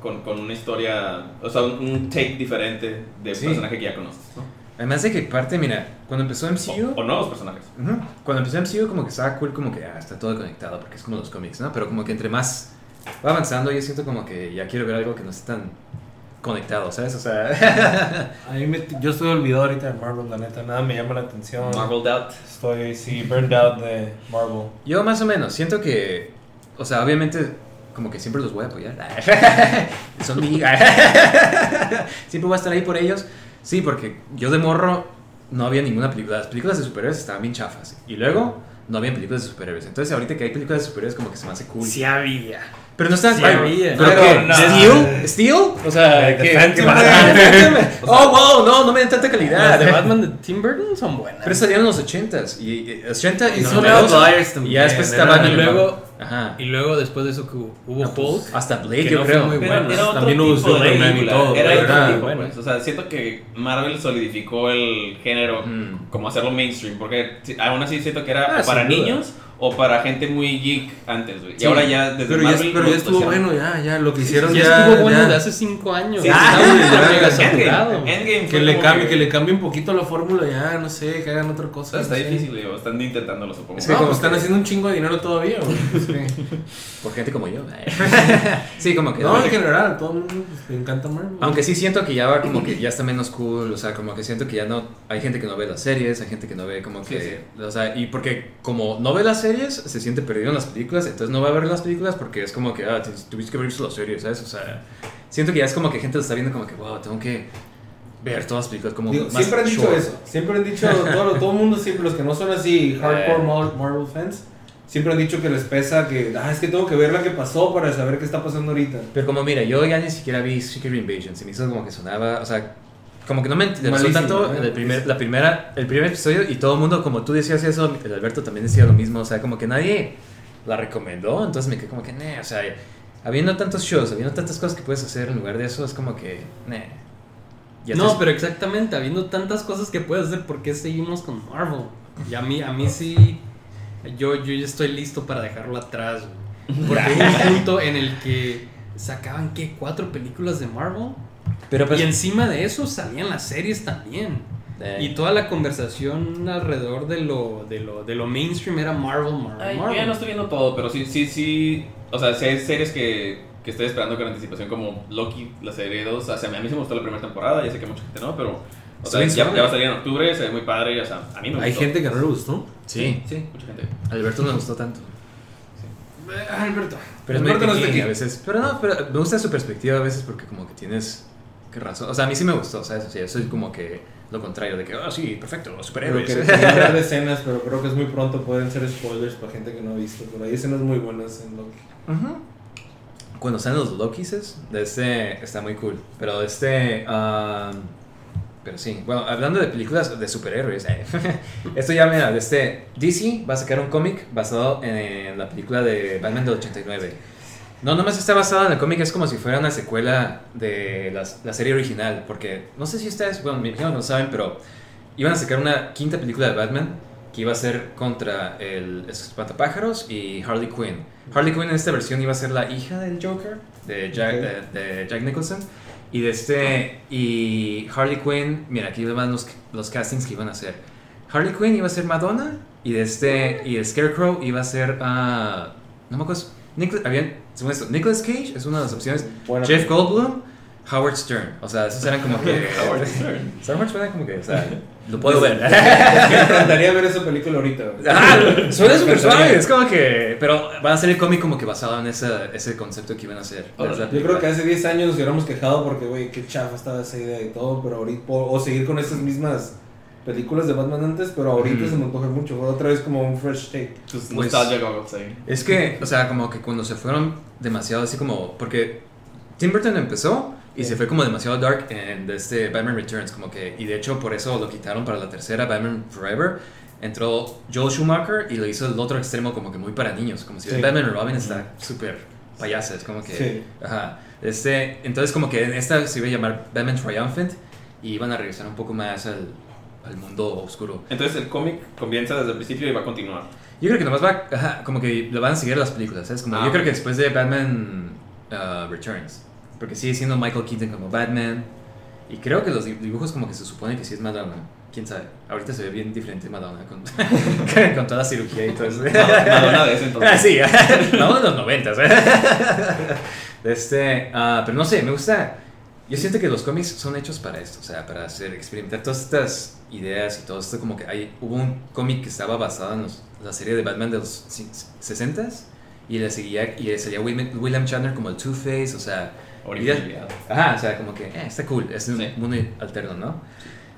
con, con una historia. O sea, un, un take diferente de un Sí. personaje que ya conoces. ¿no? Además de que parte, mira, cuando empezó MCU... O, o nuevos personajes. Ujú. Cuando empecé MCU como que estaba cool, como que ah, está todo conectado, porque es como los cómics, ¿no? Pero como que entre más va avanzando, yo siento como que ya quiero ver algo que no esté tan conectado, ¿sabes? O sea, [LAUGHS] A mí me- yo estoy olvidado ahorita de Marvel, la neta. Nada me llama la atención. Marvel Doubt. Estoy, sí, burned out de Marvel. yo más o menos siento que, o sea, obviamente como que siempre los voy a apoyar. [LAUGHS] Son mi... [LAUGHS] siempre voy a estar ahí por ellos. Sí, porque yo de morro no había ninguna película. Las películas de superhéroes estaban bien chafas. Y luego no había películas de superhéroes. Entonces ahorita que hay películas de superhéroes como que se me hace cool. Sí había. Pero no están Sí pero, había. ¿Pero qué? no. ¿Steel? ¿Steel? O sea, De ¿qué? Defense ¿Qué- Batman. Defense- [LAUGHS] Oh, wow, no, no me den tanta calidad. Las de Batman de Tim Burton son buenas. Pero salieron en los 80s. Y, y- 80 y Y son 92. outliers Y también, ya después eran- estaba y luego- Ajá. Y luego después de eso que hubo Hulk. Hasta Blade, que yo no fue creo. muy Era, bueno. era otro También hubo tipo de Superman y película. todo, Era otro era tipo, bueno. pues. O sea, siento que Marvel solidificó el género Mm. como hacerlo mainstream. Porque aún así siento que era Ah, para duda. O para gente muy geek antes, güey. Y Sí. ahora ya desde Pero ya, Marvel. pero lo- ya estuvo hicieron. bueno, ya, ya. Lo que hicieron Ya, ya. estuvo bueno ya. de hace 5 años. Sí, Ya sí, ya, ya. Endgame, Endgame Que le, como cambie, que le cambie un poquito la fórmula, ya, no sé, que hagan otra O cosa. sea, está no sé. difícil, digo. Están intentándolo, supongo. Es No, que como pues están haciendo un chingo de dinero todavía, güey. Sí. Por gente como yo. [LAUGHS] sí, como que. No, en general, a todo el mundo pues, le encanta Marvel. Aunque sí siento que ya va como que ya está menos cool, o sea, como que siento que ya no hay gente que no ve las series, hay gente que no ve como Sí, que, o sea, y porque como no ve las series, se siente perdido en las películas, entonces no va a ver las películas porque es como que, ah, te- tuviste que ver las series, ¿sabes? O sea, siento que ya es como que gente lo está viendo como que, wow, tengo que ver todas las películas como Digo, más siempre han dicho short. eso. Siempre han dicho, todo, todo el mundo, siempre, los que no son así [LAUGHS] hardcore Eh. Mar- Marvel fans, siempre han dicho que les pesa que, ah, es que tengo que ver la que pasó para saber qué está pasando ahorita. Pero como mira, yo ya ni siquiera vi Secret Invasion, se me hizo como que sonaba, o sea, como que no me interesó Malísimo, tanto ¿eh? el primer, la primera, el primer episodio y todo el mundo, como tú decías eso, el Alberto también decía lo mismo, o sea, como que nadie la recomendó, entonces me quedé como que, nee, o sea, habiendo tantos shows, habiendo tantas cosas que puedes hacer en lugar de eso, es como que, nee. Ya no, pero exactamente, habiendo tantas cosas que puedes hacer, ¿por qué seguimos con Marvel? Y a mí, a mí sí, yo, yo ya estoy listo para dejarlo atrás. güey. Porque hubo un [LAUGHS] punto en el que sacaban, ¿qué? Cuatro películas de Marvel. Pero pues, y encima de eso salían las series también. eh, Y toda la conversación alrededor de lo, de lo, de lo mainstream era Marvel, Marvel, Ay, yo Marvel. ya no estoy viendo todo, pero sí, sí, sí. O sea, sí hay series que, que estoy esperando con anticipación, como Loki, la serie 2. O sea, a mí sí me gustó la primera temporada, ya sé que mucha gente no, pero. O sea, ya, ya va a salir en octubre, se ve muy padre, o sea, a mí me Hay gustó. gente que no le gustó. sí, Sí, mucha gente. Alberto no le gustó tanto. Ah, Alberto. Pero es muy aquí. a veces. Pero no, pero me gusta su perspectiva a veces porque como que tienes qué razón. O sea, a mí sí me gustó, ¿sabes? O sea, yo soy como que lo contrario de que, ah, sí, perfecto, superhéroes. que [LAUGHS] de escenas, pero creo que es muy pronto, pueden ser spoilers para gente que no ha visto. Pero hay escenas muy buenas en Loki. Ujú. Cuando salen los Lokis, de este está muy cool. Pero de este. um, pero sí, bueno, hablando de películas de superhéroes, eh, [LAUGHS] esto ya mira, este. DC va a sacar un cómic basado en la película de Batman del 89. No, nomás está basado en el cómic, es como si fuera una secuela de la, la serie original. Porque no sé si ustedes, bueno, me imagino que no saben, pero iban a sacar una quinta película de Batman que iba a ser contra el Espantapájaros y Harley Quinn. Harley Quinn en esta versión iba a ser la hija del Joker, de Jack, Ok. de, de Jack Nicholson. Y de este. Y Harley Quinn, mira, aquí van los, los castings que iban a hacer. Harley Quinn iba a ser Madonna. Y de este. Y el Scarecrow iba a ser. ah, no me acuerdo. Nicolas, habían, según esto, Nicolas Cage es una de las opciones. Jeff. Goldblum, Howard Stern. O sea, esos eran como que. [LAUGHS] Howard Stern. Howard Stern era como que, o sea, lo puedo ver. Me encantaría ver esa película ahorita. Ah, suena súper suave, es como que. Pero va a ser el cómic como que basado en ese, ese concepto que iban a hacer. Esa Yo película. creo que hace 10 años nos hubiéramos quejado porque, güey, qué chafa estaba esa idea y todo, pero ahorita, o, o seguir con esas mismas películas de Batman antes, pero ahorita se me antoja mucho, fue otra vez como un fresh take. Tus Pues- nostalgia. Es que, o sea, como que cuando se fueron demasiado así como. Porque Tim Burton empezó y se fue como demasiado dark en este Batman Returns. Como que, y de hecho por eso lo quitaron para la tercera, Batman Forever. Entró Joel Schumacher y lo hizo el otro extremo como que muy para niños. Como si Sí. Batman y Robin está súper payasa. Es como que. Sí. Ajá. Este, entonces como que en esta se iba a llamar Batman Triumphant y iban a regresar un poco más al, al mundo oscuro. Entonces el cómic comienza desde el principio y va a continuar. Yo creo que nomás va, ajá, como que lo van a seguir las películas, ¿sabes? Como Ah, yo creo que después de Batman uh, Returns, porque sigue siendo Michael Keaton como Batman, y creo que los di- dibujos como que se supone que sí es Madonna, quién sabe, ahorita se ve bien diferente Madonna con, [LAUGHS] con toda la cirugía y todo eso. Madonna de ese entonces. Ah, sí, [LAUGHS] Madonna de los noventas. [LAUGHS] Este, ah, pero no sé, me gusta. Yo siento que los cómics son hechos para esto, o sea, para hacer, experimentar todas estas ideas y todo esto. Como que hay, hubo un cómic que estaba basado en los- la serie de Batman de los 60s y le seguía, y le salía William, William Chandler como el Two-Face, o sea. Originalidad. Ajá, o sea, como que eh, está cool, es un Sí. mundo alterno, ¿no?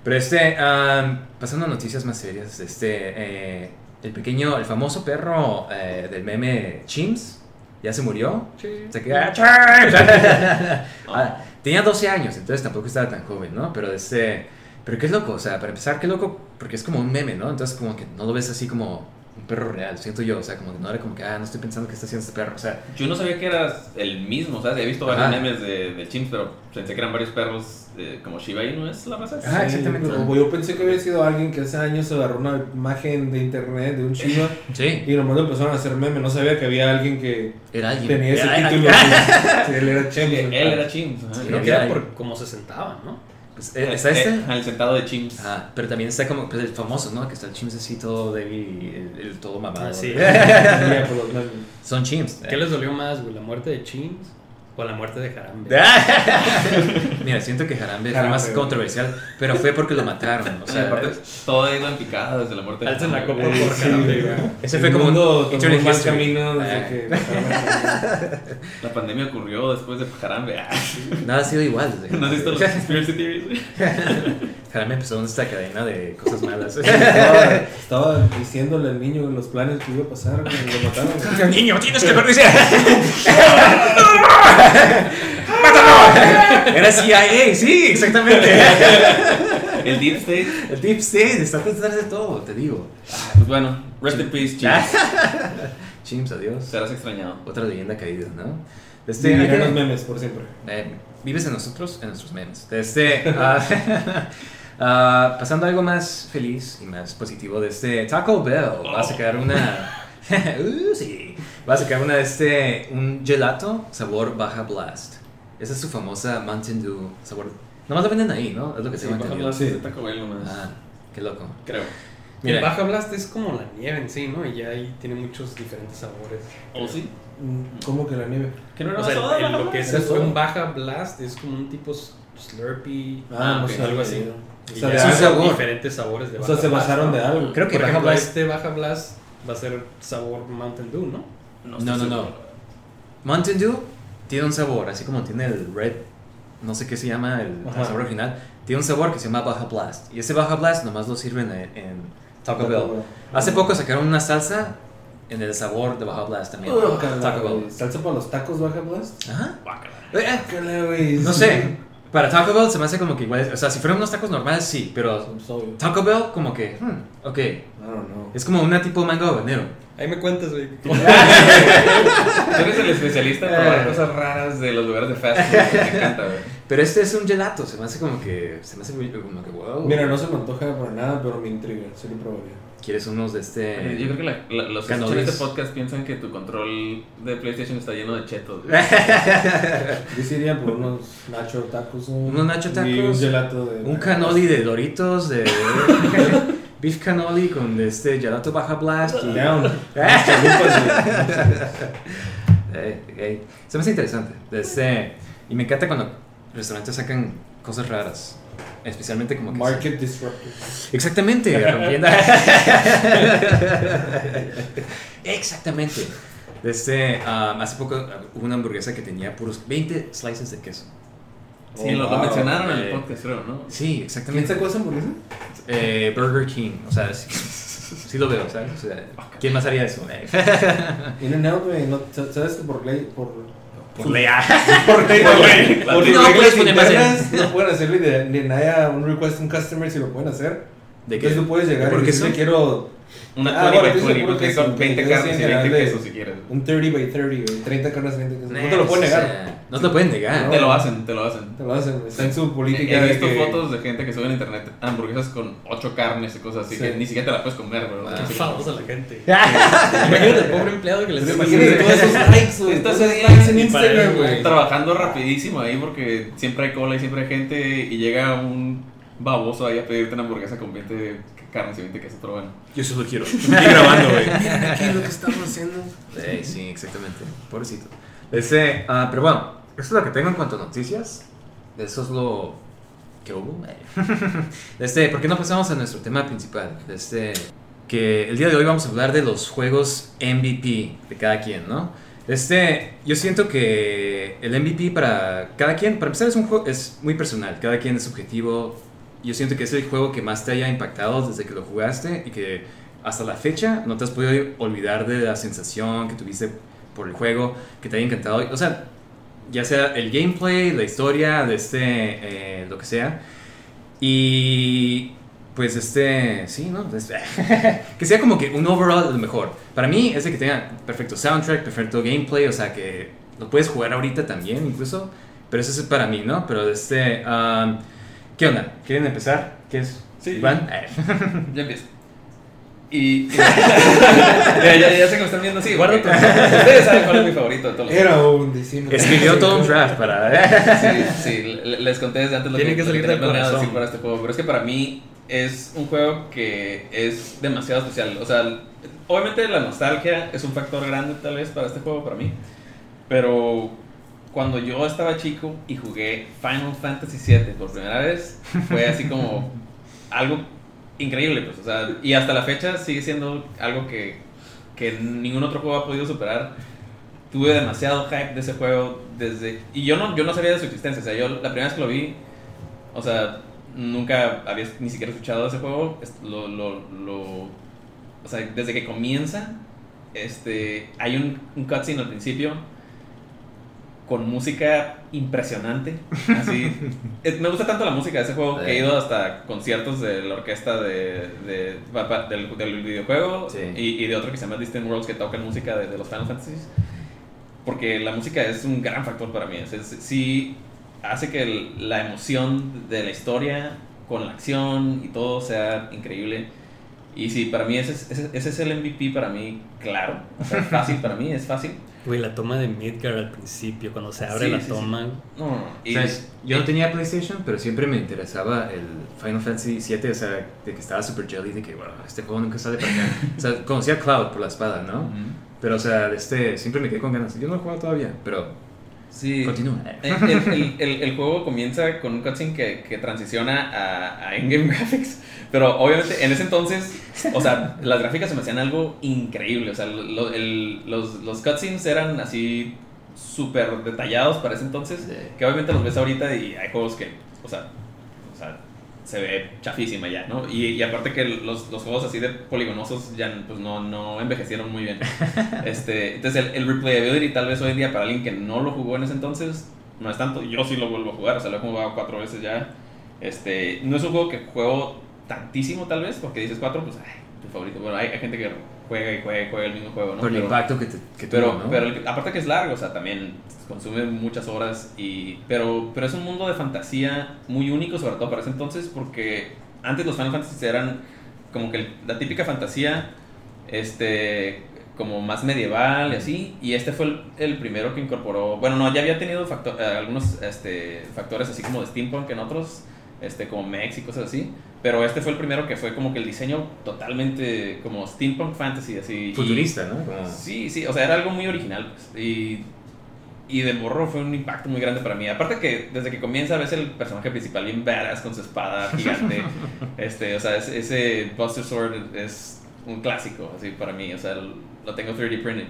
Pero este, am, pasando a noticias más serias, este, eh, el pequeño, el famoso perro eh, del meme Chims, ya se murió. Se queda, [LAUGHS] Ah, tenía 12 años, entonces tampoco estaba tan joven, ¿no? Pero este, pero qué loco, o sea, para empezar, qué loco, porque es como un meme, ¿no? Entonces como que no lo ves así como un perro real, siento yo, o sea, como que no era como que, ah, no estoy pensando que está haciendo este perro, o sea, Yo no sabía que eras el mismo, o sea, he visto varios Ajá. memes de, de Chimps, pero pensé que eran varios perros eh, como Shiba Inu, ¿es la raza? Ah, exactamente. pero Yo pensé que había sido alguien que hace años agarró una imagen de internet de un Shiba [LAUGHS] sí, y nomás lo empezaron a hacer meme. No sabía que había alguien que era alguien. tenía ese Era- título. [LAUGHS] Sí, él era Sí, Chemps. él era Chimps. Creo que era por cómo se sentaba, ¿no? Pues, eh, está este. Eh, al sentado de Chimps. Ah, pero también está como pues, el famoso, ¿no? Que está el Chims así todo débil, el, el todo mamado. Ah, sí. [LAUGHS] [LAUGHS] Son Chims. ¿Qué les dolió más, güey? ¿La muerte de Chins O la muerte de Jarambe. [LAUGHS] [LAUGHS] Mira, siento que Jarambe fue Jarambe, más güey. controversial, pero fue porque lo mataron. O [LAUGHS] sea, aparte, todo ha ido en picada desde la muerte de Alzan la copa Eh, por sí, Jarambe, güey. Ese El fue como un mundo más history. camino desde Ah. que La pandemia ocurrió después de Jarambe. Ah, nada ha sido igual. desde ¿No has visto los conspiracy theories? Jarambe empezó esta cadena de cosas malas. estaba, [LAUGHS] estaba diciéndole al niño los planes que iba a pasar cuando lo mataron. [LAUGHS] Niño, tienes que perderse. [LAUGHS] ¡Mátalo! Era CIA, sí, exactamente. El Deep State. El Deep State está detrás de todo, te digo. Pues bueno, rest in peace, chicos. Chims, adiós. Serás extrañado. Otra leyenda caída, ¿no? Sí, Este, vivirán los memes por siempre. eh, vives en nosotros, en nuestros memes. Este, ah, ah, pasando a algo más feliz y más positivo, de este Taco Bell va a sacar una. [LAUGHS] Uh, sí. Va a sacar una de este. Un gelato sabor Baja Blast. Esa es su famosa Mountain Dew sabor. Nomás lo venden ahí, ¿no? Es lo que Sí, tengo Baja. Blast es de Taco Bell nomás. Ah, qué loco. Creo. Mira. El Baja Blast es como la nieve en sí, ¿no? Y ya ahí tiene muchos diferentes sabores. ¿O sí? Mm, ¿Cómo que la nieve? ¿Que no era O sea, el- Baja lo que es ¿Es un Baja Blast es como un tipo Slurpee, Ah, Ah, sé, algo así. O Y sea, ya sabor. diferentes sabores de O Baja sea, se Blast, basaron ¿no? de algo. Creo que Por Baja ejemplo, Blast. este Baja Blast va a ser sabor Mountain Dew, ¿no? No, no, no. seguro. Mountain Dew tiene un sabor, así como tiene el Red, no sé qué se llama el, el sabor original, tiene un sabor que se llama Baja Blast. Y ese Baja Blast nomás lo sirven en, en Taco Bell. Hace poco sacaron una salsa en el sabor de Baja Blast también. Oh, Taco Bell. ¿Salsa para los tacos Baja Blast? Ajá. Guácala. Eh, eh. No sé, para Taco Bell se me hace como que igual, o sea, si fueran unos tacos normales sí, pero. Taco Bell como que, hmm, ok, I don't know. es como una tipo mango habanero. Ahí me cuentas, güey. [LAUGHS] Tú eres el especialista en probar Eh. cosas raras de los lugares de fast food. Me encanta, güey. Pero este es un gelato, se me hace como que, se me hace muy- como que, wow. Mira, no se me antoja para nada, pero me intriga. Sí lo probaría. ¿Quieres unos de este? Yo creo que la- la- los que escuchan este podcast piensan que tu control de PlayStation está lleno de chetos. [LAUGHS] Yo sí iría por unos nacho tacos. ¿no? Unos nacho Y tacos. un gelato de. Un canoli de Doritos, de [LAUGHS] beef canoli con este gelato Baja Blast. y- Down. [LAUGHS] Eh, eh, Se me hace interesante. Este, y me encanta cuando restaurantes sacan cosas raras. Especialmente como que... Market disruptor. Exactamente, [LAUGHS] rompiendo. [LAUGHS] Exactamente. Este, um, hace poco uh, hubo una hamburguesa que tenía puros 20 slices de queso. Sí, Oh, lo, lo wow. mencionaron en el Eh. podcast, creo, ¿no? Sí, ¿Quién exactamente. sacó esa hamburguesa? Eh, Burger King, o sea, sí, [LAUGHS] sí lo veo, ¿sabes? O sea, ¿quién más haría eso? Eh, In and out, güey. ¿Sabes que por ley. Por, Por lea. [LAUGHS] por ley, Por ley. por No reglas puedes poner más internas, No pueden hacerlo y de, ni haya un request a un customer si lo pueden hacer. ¿De qué? Entonces tú puedes llegar ¿Por y decirle quiero Una Ah, 20 bueno, by estoy 20, seguro porque que son sí, 20 que carnes y 20 general de- quesos si quieres. un 30 by 30, güey. 30 carnes, 30 quesos. No te Eh, lo pueden o negar. sea, no te lo pueden negar. Te lo hacen, te lo hacen. Te lo hacen. Está en su He política. he visto que- fotos de gente que sube en internet hamburguesas con 8 carnes y cosas así Sí. que ni siquiera te la puedes comer, bro. Ah. Qué Sí. famosa la gente. [LAUGHS] Imagínate el pobre empleado que les Imagínate todos esos likes, güey. Estás en Instagram, güey. Trabajando rapidísimo ahí porque siempre hay cola y siempre hay gente y llega un baboso ahí a pedirte una hamburguesa con 20 carnes y 20 quesos, pero bueno. Yo solo quiero. Estoy grabando, güey. [LAUGHS] Miren aquí lo que estamos haciendo. Eh, sí, exactamente. Pobrecito. Este, ah, pero bueno, eso es lo que tengo en cuanto a noticias. Eso es lo que hubo. [LAUGHS] Este, ¿por qué no pasamos a nuestro tema principal? Este, que el día de hoy vamos a hablar de los juegos MVP de cada quien, ¿no? Este, yo siento que el MVP para cada quien, para empezar, es un juego, es muy personal. Cada quien es subjetivo. Yo siento que es el juego que más te haya impactado desde que lo jugaste y que hasta la fecha no te has podido olvidar de la sensación que tuviste por el juego, que te haya encantado. O sea, ya sea el gameplay, la historia, de este, eh, lo que sea. Y pues este, sí, ¿no? [LAUGHS] Que sea como que un overall lo mejor. Para mí es de que tenga perfecto soundtrack, perfecto gameplay, o sea que lo puedes jugar ahorita también incluso. Pero eso es para mí, ¿no? Pero este, um, ¿qué onda? ¿Quieren empezar? ¿Qué es? Sí. ¿Iván? [LAUGHS] Ya empiezo. Y. [LAUGHS] ya, ya, ya sé que me están viendo así. Guarda porque Ustedes saben cuál es mi favorito de todos los Era un diciembre. Escribió todo un draft para... Sí, sí, le- les conté desde antes lo Tiene que, que lo salir del corazón. decir para este juego, pero es que para mí es un juego que es demasiado especial. O sea, obviamente la nostalgia es un factor grande tal vez para este juego para mí, pero cuando yo estaba chico y jugué Final Fantasy VII por primera vez, fue así como algo increíble, pues, o sea, y hasta la fecha sigue siendo algo que, que ningún otro juego ha podido superar. Tuve demasiado hype de ese juego desde... Y yo no, yo no sabía de su existencia, o sea, yo la primera vez que lo vi, o sea, nunca había ni siquiera escuchado ese juego, lo, lo, lo- o sea, desde que comienza, este, hay un, un cutscene al principio con música impresionante. Así, [LAUGHS] me gusta tanto la música de ese juego que he ido hasta conciertos de la orquesta de, de- pa- del, del videojuego Sí. y, y de otro que se llama Distant Worlds que tocan música de, de los Final Fantasies. Porque la música es un gran factor para mí. Es, es- sí hace que el- la emoción de la historia con la acción y todo sea increíble. Y sí, para mí ese es, ese, ese es el MVP para mí, claro. O sea, fácil para mí, es fácil. Güey, la toma de Midgar al principio, cuando se abre Sí, la sí, sí. toma. No, no. Y- ¿Sabes? Yo no tenía PlayStation, pero siempre me interesaba el Final Fantasy VII, o sea, de que estaba super jelly, de que, bueno, este juego nunca sale para acá. O sea, [LAUGHS] conocía a Cloud por la espada, ¿no? Ujú. Pero, o sea, este, siempre me quedé con ganas. Yo no lo he jugado todavía, pero Sí. continúa. El, el- el- el juego comienza con un cutscene que, que transiciona a, a in-game graphics. Pero obviamente en ese entonces, o sea, las gráficas se me hacían algo increíble. O sea, lo- el- los, los cutscenes eran así súper detallados para ese entonces. Sí. Que obviamente los ves ahorita y hay juegos que, o sea, o sea se ve chafísima ya, ¿no? Y, y aparte que los, los juegos así de poligonosos ya pues no, no envejecieron muy bien. [LAUGHS] Este, entonces el, el replayability tal vez hoy en día para alguien que no lo jugó en ese entonces no es tanto. Yo sí lo vuelvo a jugar, o sea, lo he jugado cuatro veces ya. Este, no es un juego que juego tantísimo tal vez, porque dices cuatro, pues, ay, tu favorito. Bueno, hay, hay gente que juega y juega y juega el mismo juego, ¿no? por el Pero- impacto que, te, que pero, tuvo, ¿no? pero el- aparte que es largo, o sea, también consume muchas horas. Y, pero, pero es un mundo de fantasía muy único, sobre todo para ese entonces, porque antes los Final Fantasy eran como que la típica fantasía, este, como más medieval y así. Y este fue el, el primero que incorporó. Bueno, no, ya había tenido facto- eh, algunos este, factores así como de steampunk en otros, este, como mechs y cosas así. Pero este fue el primero que fue como que el diseño totalmente como steampunk fantasy, así. y- Futurista, ¿no? Como- Sí, sí, o sea, era algo muy original. Pues, y, y de morro fue un impacto muy grande para mí. Aparte que desde que comienza ves el personaje principal bien badass con su espada [LAUGHS] gigante. este, o sea, ese, ese Buster Sword es un clásico, así para mí. O sea, lo tengo 3D printed.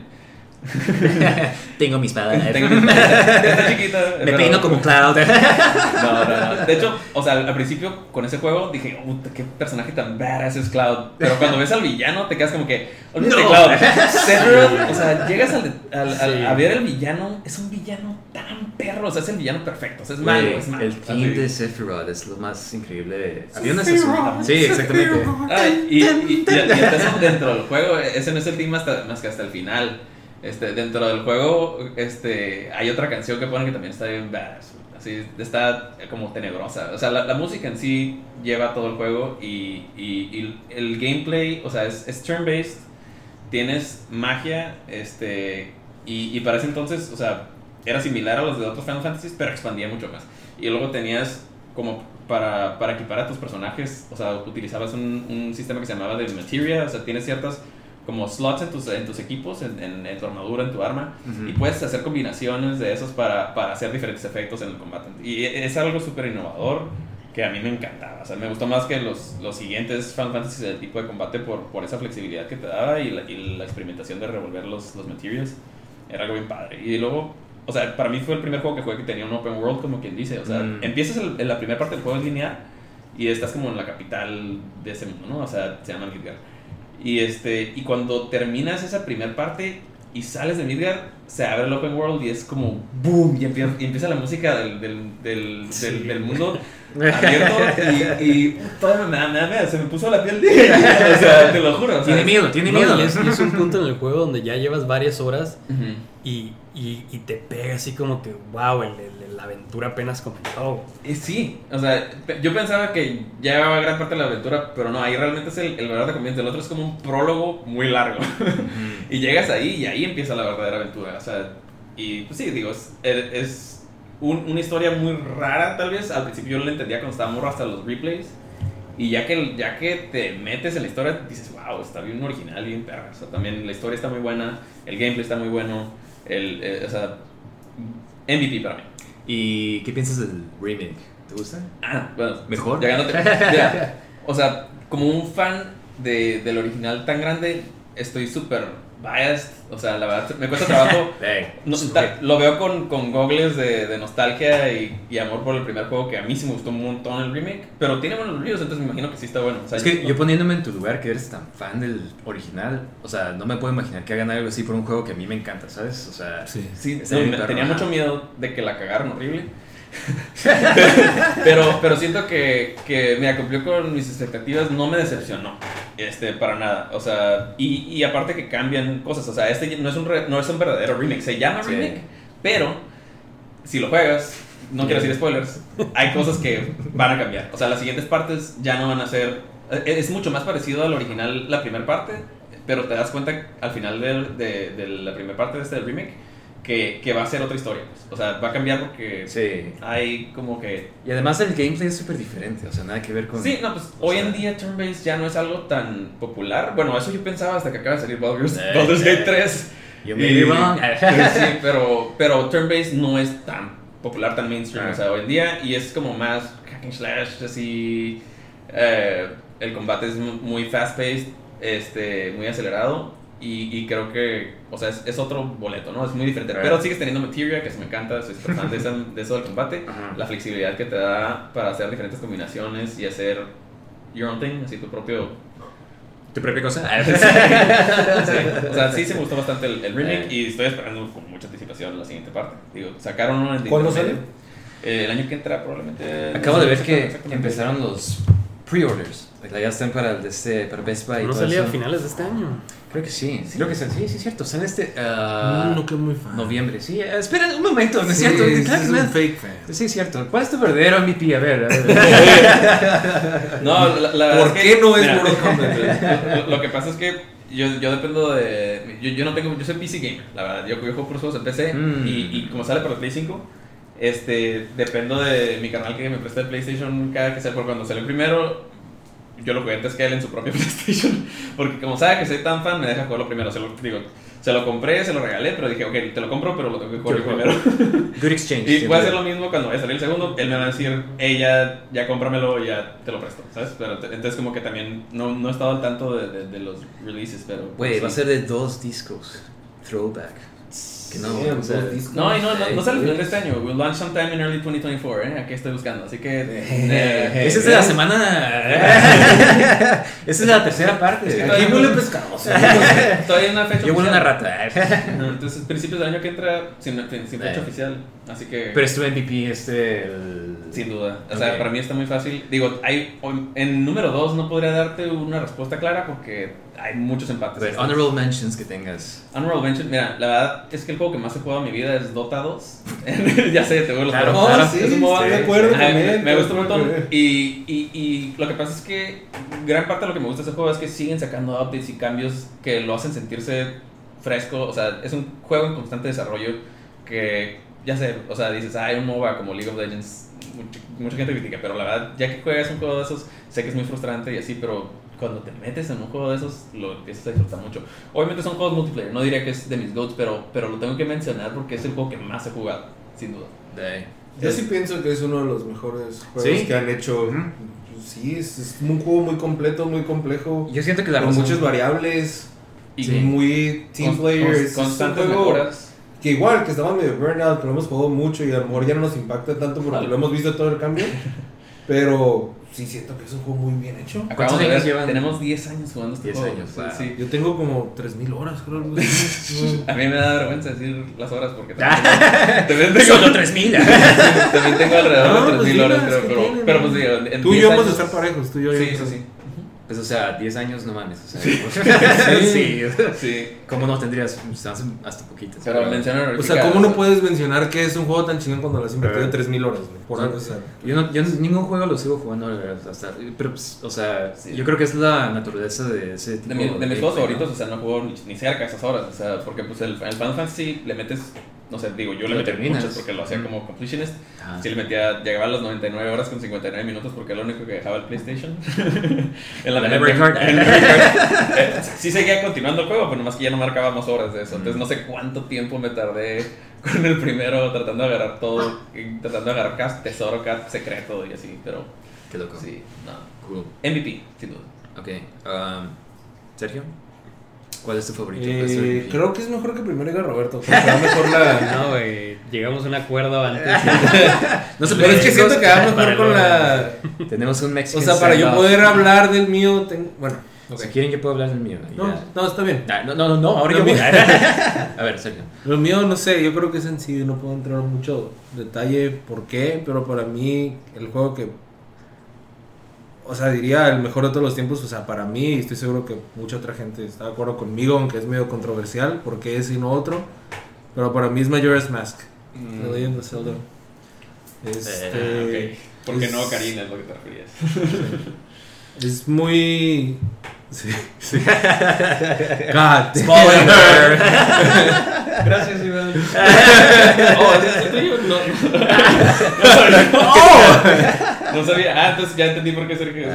[LAUGHS] Tengo mi espada. [LAUGHS] Tengo [LAUGHS] está chiquita. Me pero- peino como Cloud. no, no, no. De hecho, o sea, al principio con ese juego dije, puta, qué personaje tan badass es Cloud. Pero cuando ves al villano te quedas como que, olvídate No. Cloud. Sephiroth, o sea, llegas al, al- al- Sí. a ver el villano, es un villano tan perro, o sea, es el villano perfecto, o sea, es malo, es malo. el theme Así. de Sephiroth es lo más increíble. Había una sesión. Sí, exactamente. Ay, y, y, y- dentro del juego, ese no es el tema hasta, más que hasta el final. Este, dentro del juego este, hay otra canción que ponen que también está bien badass. Así, está como tenebrosa. O sea, la, la música en sí lleva todo el juego y, y- el gameplay, o sea, es, turn-based. Tienes magia, este, y, y para ese entonces, o sea, era similar a los de otros Final Fantasy, pero expandía mucho más. Y luego tenías como para, para equipar a tus personajes, o sea, utilizabas un, un sistema que se llamaba de materia, o sea, tienes ciertas como slots en tus, en tus equipos, en, en- en tu armadura, en tu arma, Ujú. y puedes hacer combinaciones de esos para, para hacer diferentes efectos en el combate. Y es algo súper innovador que a mí me encantaba. O sea, me gustó más que los, los siguientes Final Fantasy del tipo de combate por, por esa flexibilidad que te daba y la, y la experimentación de revolver los, los materials. Era algo bien padre. Y luego, o sea, para mí fue el primer juego que jugué que tenía un open world, como quien dice. O sea, Mm. empiezas el- en la primera parte del juego es lineal y estás como en la capital de ese mundo, ¿no? O sea, se llama Midgar. Y, este, y cuando terminas esa primera parte y sales de Midgar, se abre el open world y es como boom, y empieza, y empieza la música del, del, del, del, del mundo abierto [LAUGHS] y, y todavía me, se me puso la piel de... [LAUGHS] o sea, te lo juro. Tiene miedo, tiene No, miedo. y es, y es un punto en el juego donde ya llevas varias horas y, y, y te pega así como que, wow, el- el- la aventura apenas comenzó. Y sí, o sea, yo pensaba que ya llevaba gran parte de la aventura, pero no, ahí realmente es el, el verdadero comienzo. El otro es como un prólogo muy largo. [LAUGHS] y llegas ahí y ahí empieza la verdadera aventura. O sea, y pues sí, digo, es, es un- una historia muy rara tal vez. Al principio yo no la entendía cuando estaba morro hasta los replays. Y ya que, ya que te metes en la historia, dices, wow, está bien original, bien perra. O sea, también la historia está muy buena, el gameplay está muy bueno, el, eh, o sea, MVP para mí. ¿Y qué piensas del remake? ¿Te gusta? Ah, bueno. ¿Mejor? Llegándote. [LAUGHS] Mira, o sea, como un fan de, del original tan grande, estoy súper biased. O sea, la verdad, me cuesta trabajo. [LAUGHS] Hey, No, ta- lo veo con, con gogles de, de nostalgia y, y amor por el primer juego que a mí sí me gustó un montón el remake. Pero tiene buenos reviews, entonces me imagino que sí está bueno. O sea, Es que yo poniéndome en tu lugar, que eres tan fan del original, o sea, no me puedo imaginar que hagan algo así por un juego que a mí me encanta, ¿sabes? O sea, Sí. Sí, perro, tenía ajá. mucho miedo de que la cagaran horrible. [LAUGHS] pero, pero siento que, que, mira, cumplió con mis expectativas, no me decepcionó, este, para nada. O sea, y, y aparte que cambian cosas, o sea, este no es un, re- no es un verdadero remake, se llama Sí. remake, pero si lo juegas, no quiero decir spoilers, hay cosas que van a cambiar. O sea, las siguientes partes ya no van a ser, eh, es mucho más parecido al original la primera parte, pero te das cuenta al final de, de- de la primera parte de este remake que, que va a ser otra historia. pues. O sea, va a cambiar porque sí. hay como que... Y además el gameplay es súper diferente, o sea, nada que ver con... Sí, no, pues hoy sea, en día turn-based ya no es algo tan popular. Bueno, eso yo pensaba hasta que acaba de salir Baldur's, Eh, Baldur's Gate eh. 3. You may be wrong. [LAUGHS] sí, pero, pero turn-based no es tan popular, tan mainstream, Ah. o sea, hoy en día. Y es como más hack and slash, así... eh, el combate es mu- muy fast-paced, este, muy acelerado. Y, y creo que, o sea, es, es otro boleto, ¿no? Es muy diferente. Pero sigues teniendo Materia, que se me encanta, soy súper fan de, esa- de eso del combate. Ajá. La flexibilidad que te da para hacer diferentes combinaciones y hacer your own thing, así tu propio ¿Tu propia cosa? [LAUGHS] Sí, o sea, sí se me gustó bastante el, el remake y estoy esperando con mucha anticipación la siguiente parte. Digo, sacaron uno en ¿Cuándo intermedio. Eh, el año que entra probablemente. Acabo de ver que empezaron los pre-orders. Ya están para, el de este, para Best Buy. y No todo salía a eso. finales de este año. Creo que sí, creo que sí, sí, sí, es cierto. Sale este. ah, No, no quedé muy fan. Noviembre, sí. eh, espera un momento, ¿no es Sí, cierto? sí, Claro que es no un es- fake fan. Sí, es cierto. ¿Cuál es tu verdadero MVP? A ver. a ver. [LAUGHS] [LAUGHS] No, la, la verdad ¿Por es qué que- no es Mortal [LAUGHS] Kombat? lo, que pasa es que yo, yo dependo de. Yo, yo no tengo. Yo soy PC gamer, la verdad. Yo, yo juego por juegos en PC Mm. y, y como sale para el Play 5, este, dependo de mi canal que me presta el PlayStation cada que sea. Por cuando sale el primero, yo lo jugué antes que él en su propio [LAUGHS] PlayStation. Porque como sabe que soy tan fan, me deja jugarlo primero. Se lo, digo, se lo compré, se lo regalé, pero dije, ok, te lo compro, pero lo tengo que jugar primero. [LAUGHS] Good exchange. Y voy a hacer lo mismo cuando vaya a salir el segundo. Él me va a decir, hey, ya, ya cómpramelo, ya te lo presto, ¿sabes? Pero te- entonces, como que también no, no he estado al tanto de, de, de los releases, pero. Güey, sí. va a ser de dos discos. Throwback. Que no, Sí, o sea. No, y no, no, no sale al final de este año. We'll launch sometime in early 2024, ¿eh? Aquí estoy buscando. Así que. eh, Esa es de la semana. [LAUGHS] Esa es la tercera parte. Es que todavía- huele pescadoso. [LAUGHS] Todavía hay una fecha Yo huele oficial. una rata. Entonces, principios del año que entra, sin, sin sin fecha Eh. oficial. Así que. Pero es tu MVP este. el- Sin duda. O sea, Ok. para mí está muy fácil. Digo, hay, en número 2 no podría darte una respuesta clara porque hay muchos empates. ver, honorable mentions que tengas. Honorable mention, mira, la verdad es que el juego que más he jugado en mi vida es Dota 2. [LAUGHS] ya sé, te voy a los Claro, claro. sí, es un MOBA. estoy de acuerdo también, me, me gusta un montón. Y, y, y lo que pasa es que gran parte de lo que me gusta de ese juego es que siguen sacando updates y cambios que lo hacen sentirse fresco. O sea, es un juego en constante desarrollo que, ya sé, o sea, dices, ah, hay un MOBA como League of Legends. Mucha, mucha gente critica, pero la verdad, ya que juegas un juego de esos, sé que es muy frustrante y así, pero cuando te metes en un juego de esos, lo empiezas a disfrutar mucho. Obviamente son juegos multiplayer, no diría que es de mis goats, pero, pero lo tengo que mencionar porque es el juego que más he jugado, sin duda. De- Yo sí pienso que es uno de los mejores juegos ¿Sí? que han hecho. Pues Sí, es, es un juego muy completo, muy complejo. Yo siento que la con muchas variables. Y Sí. muy team Con- player. con- constantes juego mejoras. Que igual, que estamos medio burnout, que lo hemos jugado mucho y a lo mejor ya no nos impacta tanto porque Vale. lo hemos visto todo el cambio. Pero sí siento que es un juego muy bien hecho. ¿Cuántos Acabamos de años ver, llevan? tenemos 10 años jugando este 10 juego. años, Sí, wow. sí. Yo tengo como 3000 horas, creo. [LAUGHS] A mí me da vergüenza decir las horas porque también [LAUGHS] tengo, también tengo, Solo 3000. [LAUGHS] también tengo alrededor No, de pues 3000 sí, horas, es pero, pero, ¿no? pues digo, en Tú y 10 yo vamos a estar parejos, tú y yo. Sí, sí, sabes. sí. Pues o sea, 10 años no mames. O sea, Sí. [LAUGHS] sí. Sí. ¿Cómo no tendrías? Estás hasta poquitas. Pero mencionar O sea, ¿cómo no puedes mencionar que es un juego tan chingón cuando le has invertido Eh. 3000 horas? güey? Por Sí. algo, o sea. Yo, no, yo ningún juego lo sigo jugando la verdad, hasta, pero pues, o sea, Sí. yo creo que es la naturaleza de ese tipo De, mi- de mis juegos ¿no? favoritos, o sea, no juego ni, cerca esas horas, o sea, porque pues el, el Final Fantasy le metes no sé, digo, yo le metí terminas. muchas porque lo hacía como completionist. Ah. Sí le metía, llegaba a las 99 horas con 59 minutos porque era lo único que dejaba el PlayStation. [LAUGHS] en La memory card. [LAUGHS] Eh, sí seguía continuando el juego, pero nomás que ya no marcaba más horas de eso. Entonces no sé cuánto tiempo me tardé con el primero tratando de agarrar todo, tratando de agarrar cada tesoro, cada secreto y así, pero Qué loco. sí, no. Cool. MVP, sin duda. Ok. um, Sergio, ¿cuál es tu favorito? Eh, ¿Cuál es tu MVP? creo que es mejor que primero diga Roberto. Creo que va mejor la. No, güey, llegamos a un acuerdo antes. [LAUGHS] No se Pero es que siento que va mejor con la. Tenemos un O Mexican sea, para yo poder hablar del mío. ten- Bueno, ok. Si quieren, yo puedo hablar del mío. No, no, está bien. Ah, No, no, no, no, ahora yo voy. [LAUGHS] A ver, Sergio. Lo mío, no sé, yo creo que es sencillo, no puedo entrar en mucho detalle por qué, pero para mí el juego que, o sea, diría el mejor de todos los tiempos, o sea, para mí, y estoy seguro que mucha otra gente está de acuerdo conmigo, aunque es medio controversial, porque es y no otro, pero para mí es Majora's Mask, Mm. The Legend of Zelda. Este, Eh, ok. Porque es- no, Karina, es lo que te referías. [LAUGHS] Es muy... Sí, sí. [LAUGHS] God. Spoiler. [LAUGHS] Gracias, Iván. oh, ¿es tuyo? No, no. No sabía. Ah, entonces ya entendí por qué Sergio.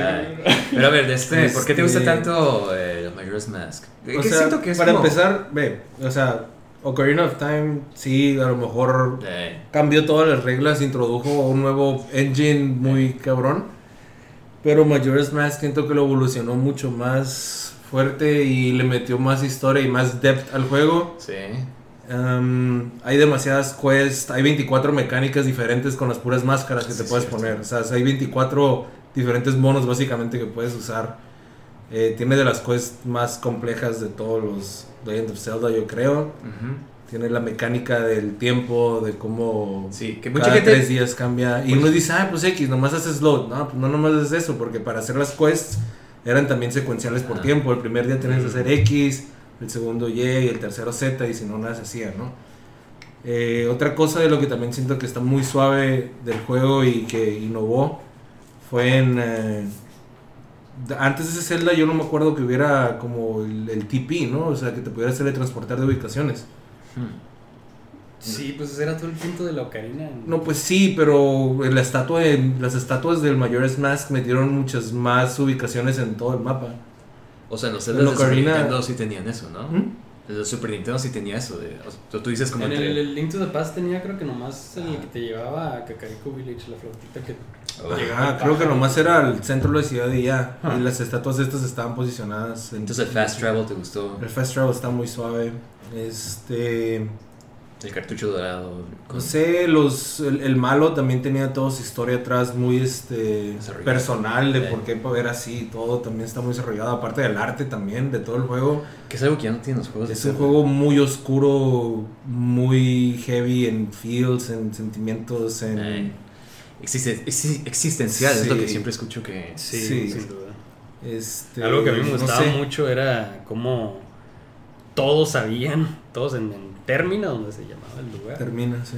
Pero a ver, de este, ¿por qué te gusta Este- tanto eh, Majora's Mask? O sea, siento que es para como- empezar, ve, o sea, Ocarina of Time, sí, a lo mejor Eh, cambió todas las reglas, introdujo un nuevo engine muy cabrón. Pero Majora's Mask siento que lo evolucionó mucho más fuerte y le metió más historia y más depth al juego. sí. Um, hay demasiadas quests, hay 24 mecánicas diferentes con las puras máscaras que Sí, te puedes cierto. poner. O sea, hay 24 diferentes monos básicamente que puedes usar. Eh, tiene de las quests más complejas de todos los Legend of Zelda, yo creo. Tiene la mecánica del tiempo, de cómo Sí, que cada gente... tres días cambia. Y Pues- uno dice, ah, pues X, nomás haces load. No, pues no nomás es eso, porque para hacer las quests eran también secuenciales por Ah. tiempo. El primer día tenías que hacer X, el segundo Y y el tercero Z, y si no, nada se hacía, ¿no? Eh, otra cosa de lo que también siento que está muy suave del juego y que innovó fue en... eh, antes de ese Zelda yo no me acuerdo que hubiera como el, el TP, ¿no? O sea, que te pudieras teletransportar de ubicaciones. Hmm. Sí, pues ese era todo el punto de la ocarina. No, pues sí, pero la estatua de- las estatuas del Majora's Mask metieron muchas más ubicaciones en todo el mapa. O sea, los En celdas de Super Nintendo sí tenían eso, ¿no? ¿Mm? El Super Nintendo sí tenía eso. De, o sea, tú dices como En el, entre- el Link to the Past tenía creo que nomás el que te llevaba a Kakariko Village, la flautita que al creo que nomás era el centro de la ciudad y ya. Ah. Y las estatuas estas estaban posicionadas. En, Entonces el Fast Travel te gustó. El Fast Travel está muy suave. Este. El cartucho dorado. con- No sé, los, el, el malo también tenía toda su historia atrás muy este personal de por qué poder así. Todo también está muy desarrollado. Aparte del arte también, de todo el juego. Que es algo que ya no tienen los juegos. Es un juego muy oscuro, muy heavy en feels, en sentimientos, en... Eh, existe- exi- existencial, es lo que siempre escucho que... Sí, Sí. sin duda. Este, Algo que a mí me no gustaba sé. mucho era cómo todos sabían, todos en, en Término, donde se llamaba el lugar, Termina, sí.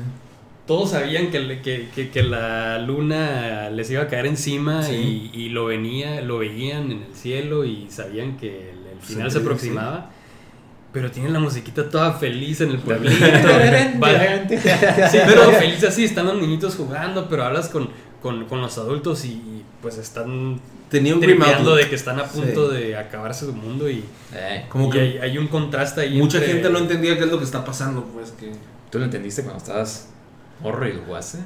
todos sabían que, le- que, que- que la luna les iba a caer encima Sí. y, y lo venía, lo veían en el cielo y sabían que el, el final se sí. aproximaba. Pero tienen la musiquita toda feliz en el pueblito. Sí, [LAUGHS] pero feliz así, están los niñitos jugando, pero hablas con, con, con los adultos y, y, pues están Tenía un tripeando de que están a punto Sí. de acabarse su mundo y, Eh, Como y que hay, hay un contraste ahí. mucha entre- gente no entendía qué es lo que está pasando, pues que... ¿Tú lo entendiste cuando estabas morro y lo jugaste?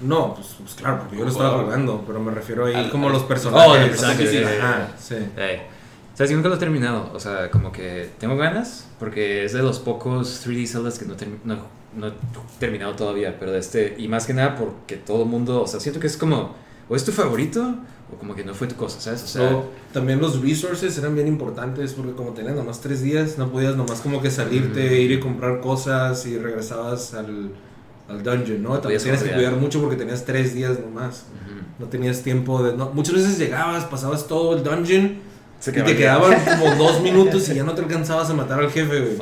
No, pues, pues claro, porque yo lo estaba jugando, pero me refiero ahí Al- como al- los personajes. Oh, los personajes, Sí, sí, ajá, sí. Eh, ¿Sabes? Yo nunca lo he terminado. O sea, como que tengo ganas, porque es de los pocos 3D Zeldas que no, no, no he terminado todavía. Pero de este, y más que nada porque todo el mundo, o sea, siento que es como, o es tu favorito, o como que no fue tu cosa, ¿sabes? O sea, también los resources eran bien importantes porque como tenías nomás tres días, no podías nomás como que salirte, Mm. ir y comprar cosas y regresabas al, al dungeon, ¿no? También podías tenías que cuidar mucho porque tenías tres días nomás. No tenías tiempo de... No, muchas veces llegabas, pasabas todo el dungeon y te quedaba- quedaban como dos [LAUGHS] minutos y ya no te alcanzabas a matar al jefe, güey.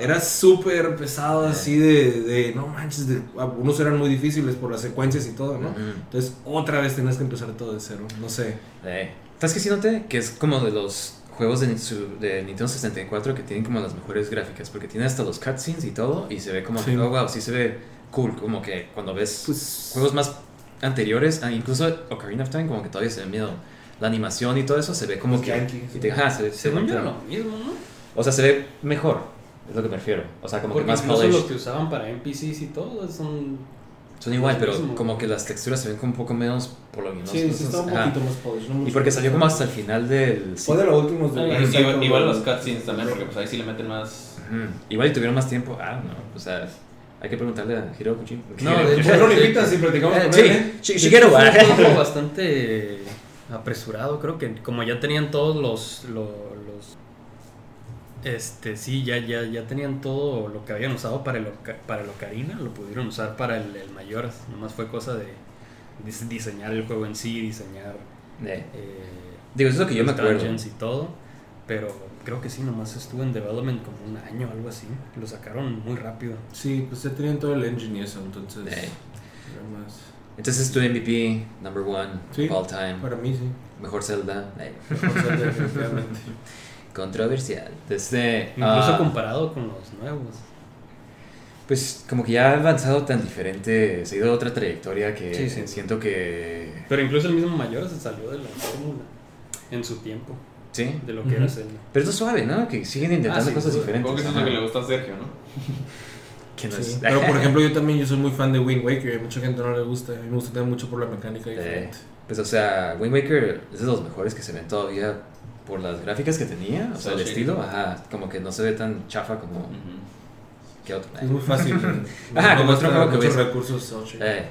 Era súper pesado así de, de... No manches, de, unos eran muy difíciles por las secuencias y todo, ¿no? Entonces otra vez tenías que empezar todo de cero, no sé. Eh, ¿Estás que sí noté? Que es como de los juegos de, su- de Nintendo 64 que tienen como las mejores gráficas, porque tiene hasta los cutscenes y todo, y se ve como, Sí. oh wow, sí se ve cool, como que cuando ves Pues- juegos más anteriores, ah, incluso Ocarina of Time, como que todavía se ve miedo. La animación y todo eso se ve como Los que... Yankees. y te- ajá, se ve- se yo ve- lo mismo, ¿no? O sea, se ve mejor, es lo que me refiero. O sea, como Porque que más polished. los que usaban para NPCs y todo son... Son igual, pero mismo. como que las texturas se ven como un poco menos voluminosos. Sí, sí, está un Ajá. poquito más polished, no Y porque salió como hasta el final del... Fue de los últimos de Life Igual, igual los cutscenes también, porque pues ahí sí le meten más. Ujú. Igual y tuvieron más tiempo. Ah, no. O sea, hay que preguntarle a Hiro Kojima. No, de [LAUGHS] hecho- ¿Por qué no lo invitas y platicamos Eh, con sí, él? eh? sí, hecho, fue ah. juego [LAUGHS] bastante apresurado, creo que como ya tenían todos los, lo- los, este, sí, ya, ya, ya tenían todo lo que habían usado para el, Oca- para el Ocarina, lo pudieron usar para el, el Mayoras, nomás fue cosa de dis- diseñar el juego en sí, diseñar Eh, eh, Digo, eso es lo que yo me acuerdo. y todo, pero creo que sí, nomás estuvo en development como un año o algo así, lo sacaron muy rápido. Sí, pues ya tenían todo el engine y eso, entonces. Más. Entonces es tu MVP, number one, Sí, of all time. Para mí sí. Mejor Zelda. O sea, definitivamente. [LAUGHS] Controversial. Desde, Incluso ah, comparado con los nuevos. Pues como que ya ha avanzado tan diferente, se ha ido a otra trayectoria que Sí, sí. siento que... Pero incluso el mismo mayor se salió de la fórmula en su tiempo, Sí. de lo que era. Zelda. Pero esto es suave, ¿no? Que siguen intentando Ah, sí, cosas diferentes. Supongo que eso es lo que le gusta a Sergio, ¿no? [LAUGHS] Que no Sí, es- Pero por [LAUGHS] ejemplo, yo también yo soy muy fan de Wind Waker. y a mucha gente no le gusta. A mí me gusta también mucho por la mecánica diferente. Pues o sea, Wind Waker es de los mejores que se ven todavía por las gráficas que tenía, o sea, el Sí. estilo, ajá, como que no se ve tan chafa como que otro. Es muy fácil. [LAUGHS] [LAUGHS] Ajá, como otro juego que muchos ves. recursos. shading. Eh,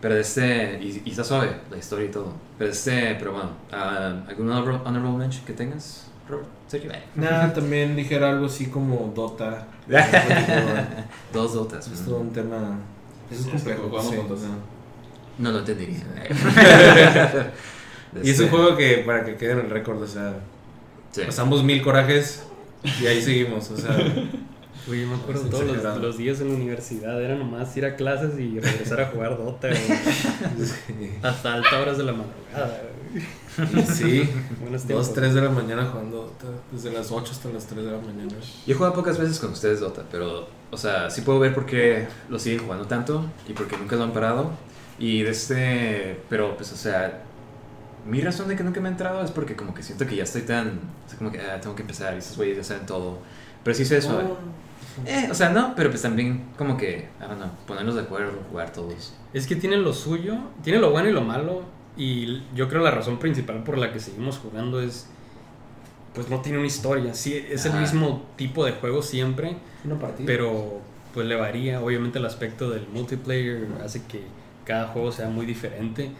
pero de este, y, y está suave la historia y todo. Pero este, pero bueno, ah, ¿algún honorable, honorable mention que tengas, Robert? Sergio? Nada, [LAUGHS] también dijera algo así como Dota. Dos dotas. es todo un tema. Es Sí, complejo. jugamos sí, juntos. no. No lo entendería. Y es un Este, juego que, para que quede en el récord, o sea, sí. pasamos mil corajes y ahí seguimos, o sea. [LAUGHS] Uy, yo me acuerdo todos los, los días en la universidad, era nomás ir a clases y regresar a jugar Dota, güey. [LAUGHS] hasta altas horas de la madrugada. güey. Sí, Buenos 2, tiempos. 3 de la mañana jugando Dota, desde las 8 hasta las 3 de la mañana. Yo he jugado pocas veces con ustedes Dota, pero, o sea, sí puedo ver por qué lo siguen jugando tanto y por qué nunca lo han parado. Y de este, pero pues, o sea, mi razón de que nunca me he entrado es porque como que siento que ya estoy tan, o sea, como que ah, tengo que empezar y esos güeyes ya saben todo. Pero sí sé suave. Eh, o sea, no, pero pues también como que, I don't know, ponernos de acuerdo, jugar todos. Es que tiene lo suyo, tiene lo bueno y lo malo. Y yo creo la razón principal por la que seguimos jugando es. Pues no tiene una historia. Sí, es el Ajá. mismo tipo de juego siempre. Una partida. Pero pues le varía. Obviamente el aspecto del multiplayer hace que cada juego sea muy diferente.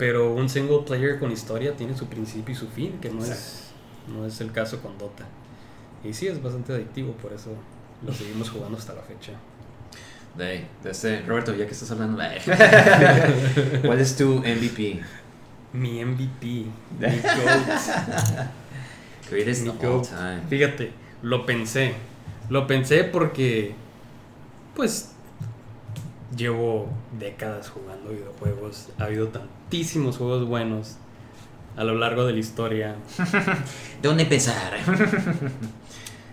Pero un single player con historia tiene su principio y su fin, que no es, no es el caso con Dota. Y sí, es bastante adictivo, por eso lo seguimos jugando hasta la fecha. De, de este, Roberto, ya que estás hablando, eh, [LAUGHS] ¿cuál es tu MVP? Mi MVP, [LAUGHS] mi. Greatest Mi GOAT. time. Fíjate, lo pensé. Lo pensé porque, pues, llevo décadas jugando videojuegos. Ha habido tantísimos juegos buenos a lo largo de la historia. [LAUGHS] ¿Dónde empezar? [LAUGHS]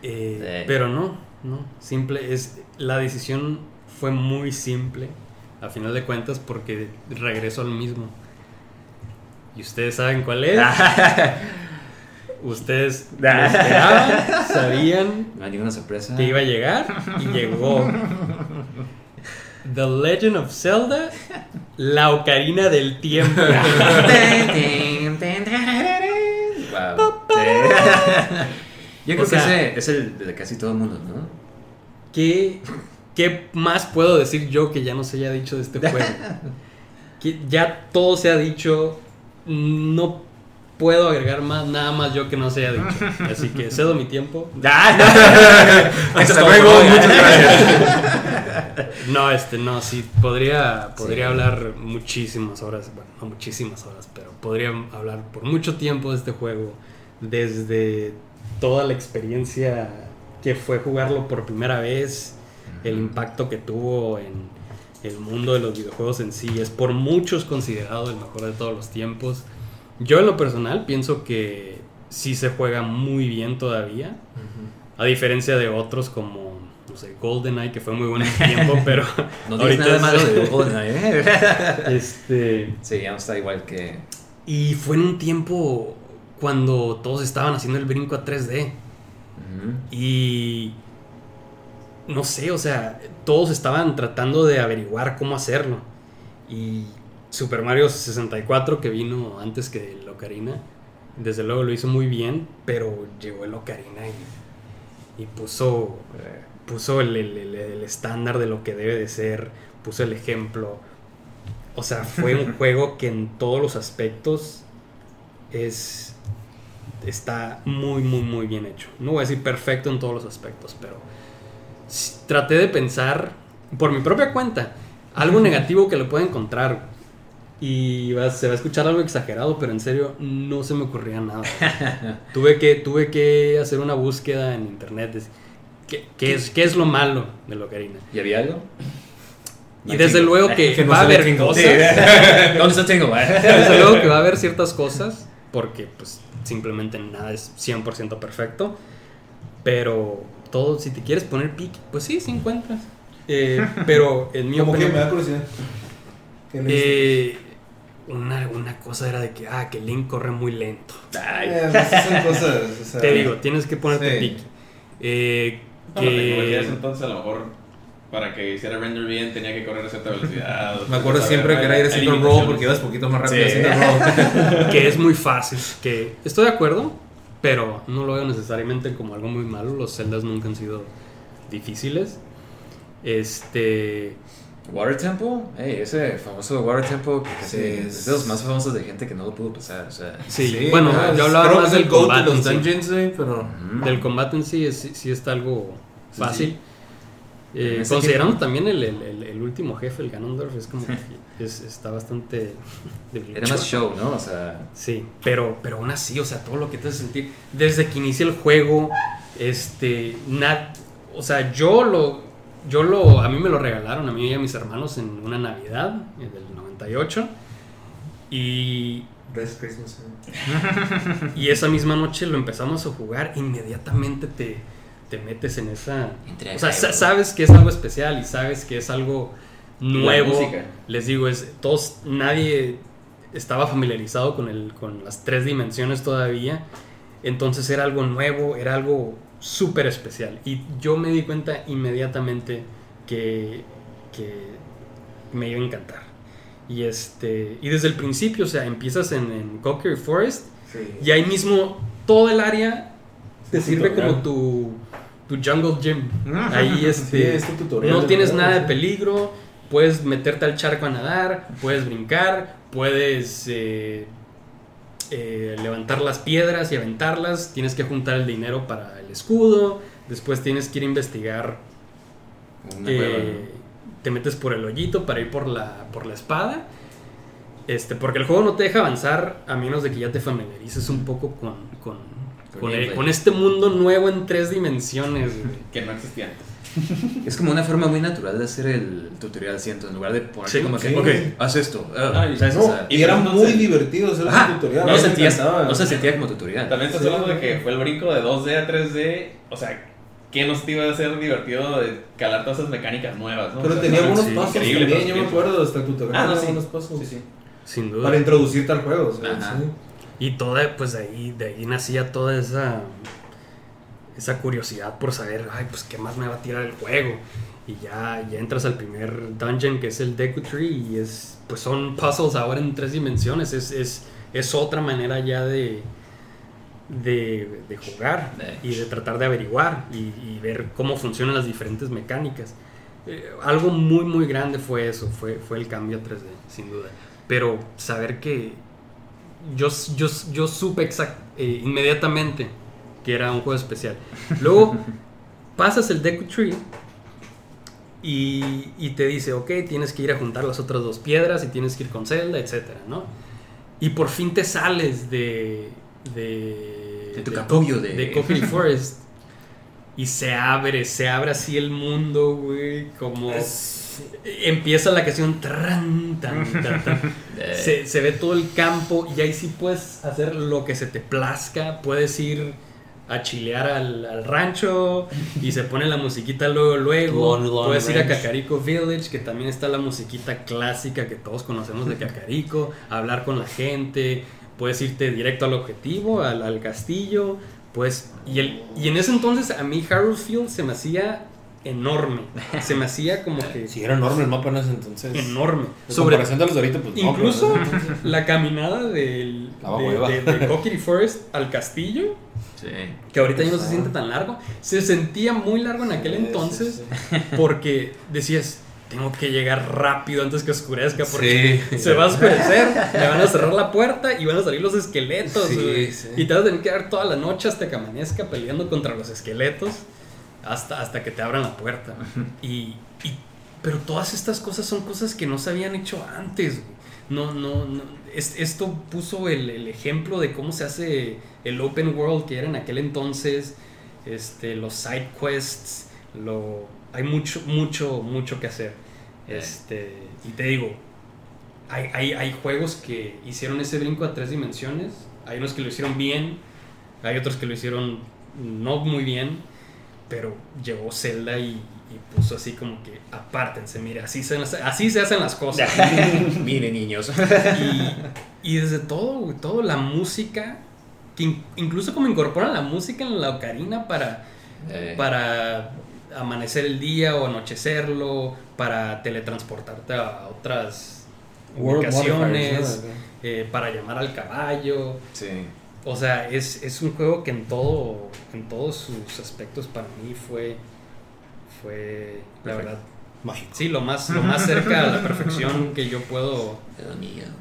Eh, Sí. Pero no, no. Simple es. La decisión fue muy simple, a final de cuentas, porque regreso al mismo. Y ustedes saben cuál es. [LAUGHS] ustedes lo esperaban, sabían No hay ninguna sorpresa. que iba a llegar y llegó. The Legend of Zelda, la ocarina del tiempo. Wow. [LAUGHS] Yo creo O sea- que ese es el de casi todo el mundo, ¿no? ¿Qué, ¿Qué más puedo decir yo que ya no se haya dicho de este juego? [LAUGHS] Que ya todo se ha dicho. No puedo agregar más, nada más yo que no se haya dicho. Así que cedo mi tiempo. [LAUGHS] Hasta luego, muchas [LAUGHS] No, este, no, sí, podría, podría hablar muchísimas horas, bueno, no muchísimas horas, pero podría hablar por mucho tiempo de este juego, desde toda la experiencia que fue jugarlo por primera vez, el impacto que tuvo en el mundo de los videojuegos en sí, es por muchos considerado el mejor de todos los tiempos. Yo en lo personal pienso que sí se juega muy bien todavía. A diferencia de otros como, no sé, GoldenEye, que fue muy bueno en su tiempo, [LAUGHS] pero No digas nada es- malo de GoldenEye, ¿eh? [LAUGHS] Este, Sí, ya no está igual que. y fue en un tiempo cuando todos estaban haciendo el brinco a 3D. Ujú. Y no sé, o sea, todos estaban tratando de averiguar cómo hacerlo. Y Super Mario 64, que vino antes que el Ocarina, desde luego lo hizo muy bien, pero llegó el Ocarina y, y puso, puso el, el- el- el estándar de lo que debe de ser, puso el ejemplo. O sea, fue un [LAUGHS] juego que en todos los aspectos es está muy, muy, muy bien hecho. No voy a decir perfecto en todos los aspectos, pero traté de pensar por mi propia cuenta algo negativo que le pueda encontrar. Y va- se va a escuchar algo exagerado, pero en serio no se me ocurría nada. [LAUGHS] tuve, que, tuve que hacer una búsqueda en internet. de ¿Qué, qué es, ¿Qué es lo malo de la Ocarina? ¿Y había algo? Y desde luego que, [LAUGHS] Que no va a haber chingón. cosas. [LAUGHS] ¿Dónde está Tingle? Desde luego que va a haber ciertas cosas, porque pues simplemente nada es 100% perfecto. Pero todo, si te quieres poner pique, pues sí, sí encuentras. Eh, pero en mi Como que me da curiosidad. Eh, una, una cosa era de que, ah, que Link corre muy lento. Eh, pues, son cosas. o sea, Te digo, tienes que ponerte Sí. pique. Eh, No, que, entonces a lo mejor para que hiciera render bien tenía que correr a cierta velocidad. Me acuerdo siempre que era ir haciendo roll porque ibas poquito más rápido Sí. haciendo roll. [LAUGHS] que es muy fácil. Que estoy de acuerdo, pero no lo veo necesariamente como algo muy malo. Los celdas nunca han sido difíciles. Este. Water Temple, hey, ese famoso Water Temple que casi Sí, es de los más famosos de gente que no lo pudo pasar. O sea, Sí, bueno, ah, yo hablaba creo más del combate. los en sí. dungeons, pero. Del combate en sí, es, sí, está algo fácil. sí. Eh, que- también el, el- el- el último jefe, el Ganondorf, es como que es- está bastante. [LAUGHS] era más show, ¿no? O sea, Sí, pero, pero aún así, o sea, todo lo que te hace sentir. Desde que inicia el juego, este. nat- o sea, yo lo. Yo lo. A mí me lo regalaron, a mí y a mis hermanos, en una Navidad del 98. Y. Best Christmas. [LAUGHS] Y esa misma noche lo empezamos a jugar. Inmediatamente te, te metes en esa. Entre O sea, sa- sabes que es algo especial y sabes que es algo nuevo. Les digo, es todos, nadie estaba familiarizado con, el, con las tres dimensiones todavía. Entonces era algo nuevo, era algo súper especial. Y yo me di cuenta inmediatamente que, que me iba a encantar. Y, este, y desde el principio, o sea, empiezas en, en Cocker Forest y ahí mismo todo el área te sirve tutorial. como tu, tu jungle gym. Ahí Sí, este, no tienes nada de peligro, puedes meterte al charco a nadar, puedes brincar, puedes eh, eh, levantar las piedras y aventarlas, tienes que juntar el dinero para el escudo, después tienes que ir a investigar eh, cueva, te metes por el hoyito para ir por la, por la espada. Este, porque el juego no te deja avanzar a menos de que ya te familiarices un poco con, con, Con con, el- gameplay. con este mundo nuevo en tres dimensiones. Que no existía antes. Es como una forma muy natural de hacer el tutorial, siento, en lugar de ponerte Sí, como que, sí. ok, haz esto. ah, Ay, ¿sabes? No, O sea, y era entonces- muy divertido hacer ajá, ese tutorial. no, a mí me sentías- encantaba. no se sentía como tutorial. También estás Sí. hablando de que fue el brinco de 2D a 3D. O sea, ¿qué nos te iba a hacer divertido de calar todas esas mecánicas nuevas? ¿no? Pero O sea, tenía no, sí, pasos también, yo me acuerdo hasta el tutorial. Ah, no, buenos pasos. Sí, sí. Sin duda. Para introducirte al juego. o sea, Ajá. sí. Y toda, pues de ahí, de ahí nacía toda esa, esa curiosidad por saber, ay, pues qué más me va a tirar el juego. Y ya, ya entras al primer dungeon que es el Deku Tree y es, pues son puzzles ahora en tres dimensiones. Es, es, es otra manera ya de, de, de jugar y de tratar de averiguar y, y ver cómo funcionan las diferentes mecánicas. Eh, algo muy, muy grande fue eso, fue, fue el cambio a 3D, sin duda. Pero saber que yo, yo, yo supe exact- eh, inmediatamente que era un juego especial. Luego [LAUGHS] pasas el Deku Tree y, y te dice, ok, tienes que ir a juntar las otras dos piedras y tienes que ir con Zelda, etcétera, ¿no? Y por fin te sales de... De, De tu del capullo de- de Coffee Forest. Y se abre, se abre así el mundo, güey, como... Es- empieza la canción tran, tan, tan, tan. [LAUGHS] Se, se ve todo el campo y ahí sí puedes hacer lo que se te plazca. Puedes ir a chilear al, al rancho y se pone la musiquita luego, luego. Long, long puedes ir a. Cacarico Village, que también está la musiquita clásica que todos conocemos de Cacarico. hablar con la gente. Puedes irte directo al objetivo, al, al castillo. Pues, y, el, y en ese entonces a mí Harold Field se me hacía enorme. Se me hacía como que Sí, era enorme el mapa en ese entonces. enorme. En Sobre, comparación de los de ahorita, pues no, incluso entonces- la caminada del, de, de, Forest al castillo, Sí. que ahorita ya no se siente tan largo, se sentía muy largo en aquel Sí, entonces sí. porque decías, tengo que llegar rápido antes que oscurezca porque Sí. se va a oscurecer, le van a cerrar la puerta y van a salir los esqueletos. Sí, sí. Y te vas a tener que dar toda la noche hasta que amanezca peleando contra los esqueletos hasta, hasta que te abran la puerta. y, y- pero todas estas cosas son cosas que no se habían hecho antes. güey. No, no, no. Es- esto puso el, el ejemplo de cómo se hace el open world que era en aquel entonces. Este, los side quests. Lo, hay mucho, mucho, mucho que hacer. Este, y te digo, hay, hay, hay juegos que hicieron ese brinco a tres dimensiones. Hay unos que lo hicieron bien. Hay otros que lo hicieron no muy bien. Pero llegó Zelda y, y puso así como que apártense, mire, así se, así se hacen las cosas. [LAUGHS] Mire, niños. y, y desde todo, todo, la música, que in- incluso como incorporan la música en la ocarina para, Eh, para amanecer el día o anochecerlo, para teletransportarte a otras World ubicaciones, eh, para llamar al caballo. sí. O sea, es, es un juego que en todo, en todos sus aspectos para mí fue, fue la Perfecto. verdad, Mágico. sí, lo más, lo más cerca a la perfección [LAUGHS] que yo puedo,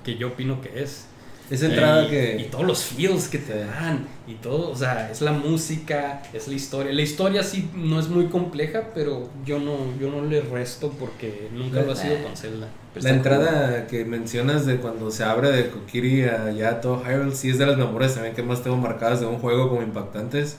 que yo opino que es. Esa entrada y, que. y todos los feels que te dan y todo, o sea, es la música, es la historia. La historia sí no es muy compleja, pero yo no yo no le resto porque nunca lo ha sido con Zelda. Pero La entrada que mencionas de cuando se abre de Kokiri a ya todo Hyrule, sí es de las memorias también que más tengo marcadas de un juego como impactantes.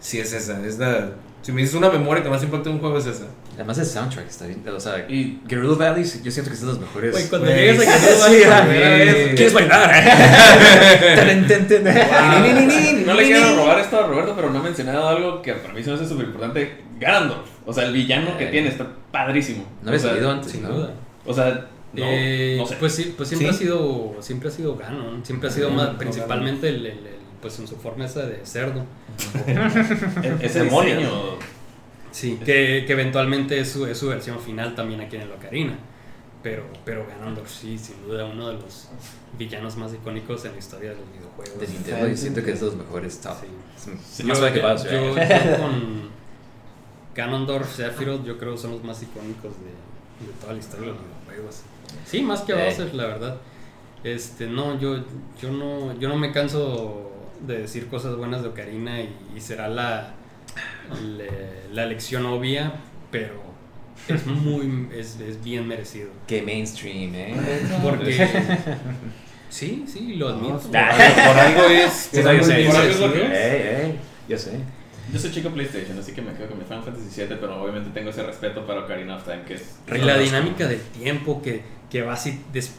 Sí es esa, es la... Si me dices una memoria que más impacta en un juego es esa. Además el soundtrack está bien. O sea, y Gerudo Valley yo siento que es de los mejores. Güey, cuando Güey, llegas a no vas sí, vez, ¿Quieres bailar? [LAUGHS] No le quiero robar esto a Roberto, pero no ha mencionado algo que para mí se me hace súper importante. Ganondorf. O sea, el villano que tiene está padrísimo. No había salido antes, sin duda. O sea, no, Eh, no sé. Pues sí, pues siempre Sí. ha sido siempre ha sido Ganon, siempre ha sido Sí, más no, principalmente el, el- el- pues en su forma esa de cerdo. [LAUGHS] E- ese demonio. Sí, que, que eventualmente es su, es su versión final también aquí en el Ocarina. Pero, pero Ganondorf sí, sin duda uno de los villanos más icónicos en la historia de los videojuegos. De Nintendo y siento que es de los mejores top. Sí. Es más suave que yo, yo con [LAUGHS] Ganondorf, Sephiroth, yo creo que son los más icónicos de, de toda la historia de los videojuegos. Sí, más que Eh. Bowser, la verdad. Este, no, yo, yo no, yo no me canso de decir cosas buenas de Ocarina y, y será la, le- la lección obvia, pero es [LAUGHS] muy, es, es bien merecido. Qué mainstream, ¿eh? Porque sí, sí, lo admito. por, algo, por algo es. Sí, por algo yo sé, es yo sé. merecido. ¿Por algo es lo que Ey, ey, yo sé. Yo soy chico PlayStation, así que me quedo con mi Final Fantasy VII, pero obviamente tengo ese respeto para Ocarina of Time, que es... Y la dinámica del tiempo que, que va así. des-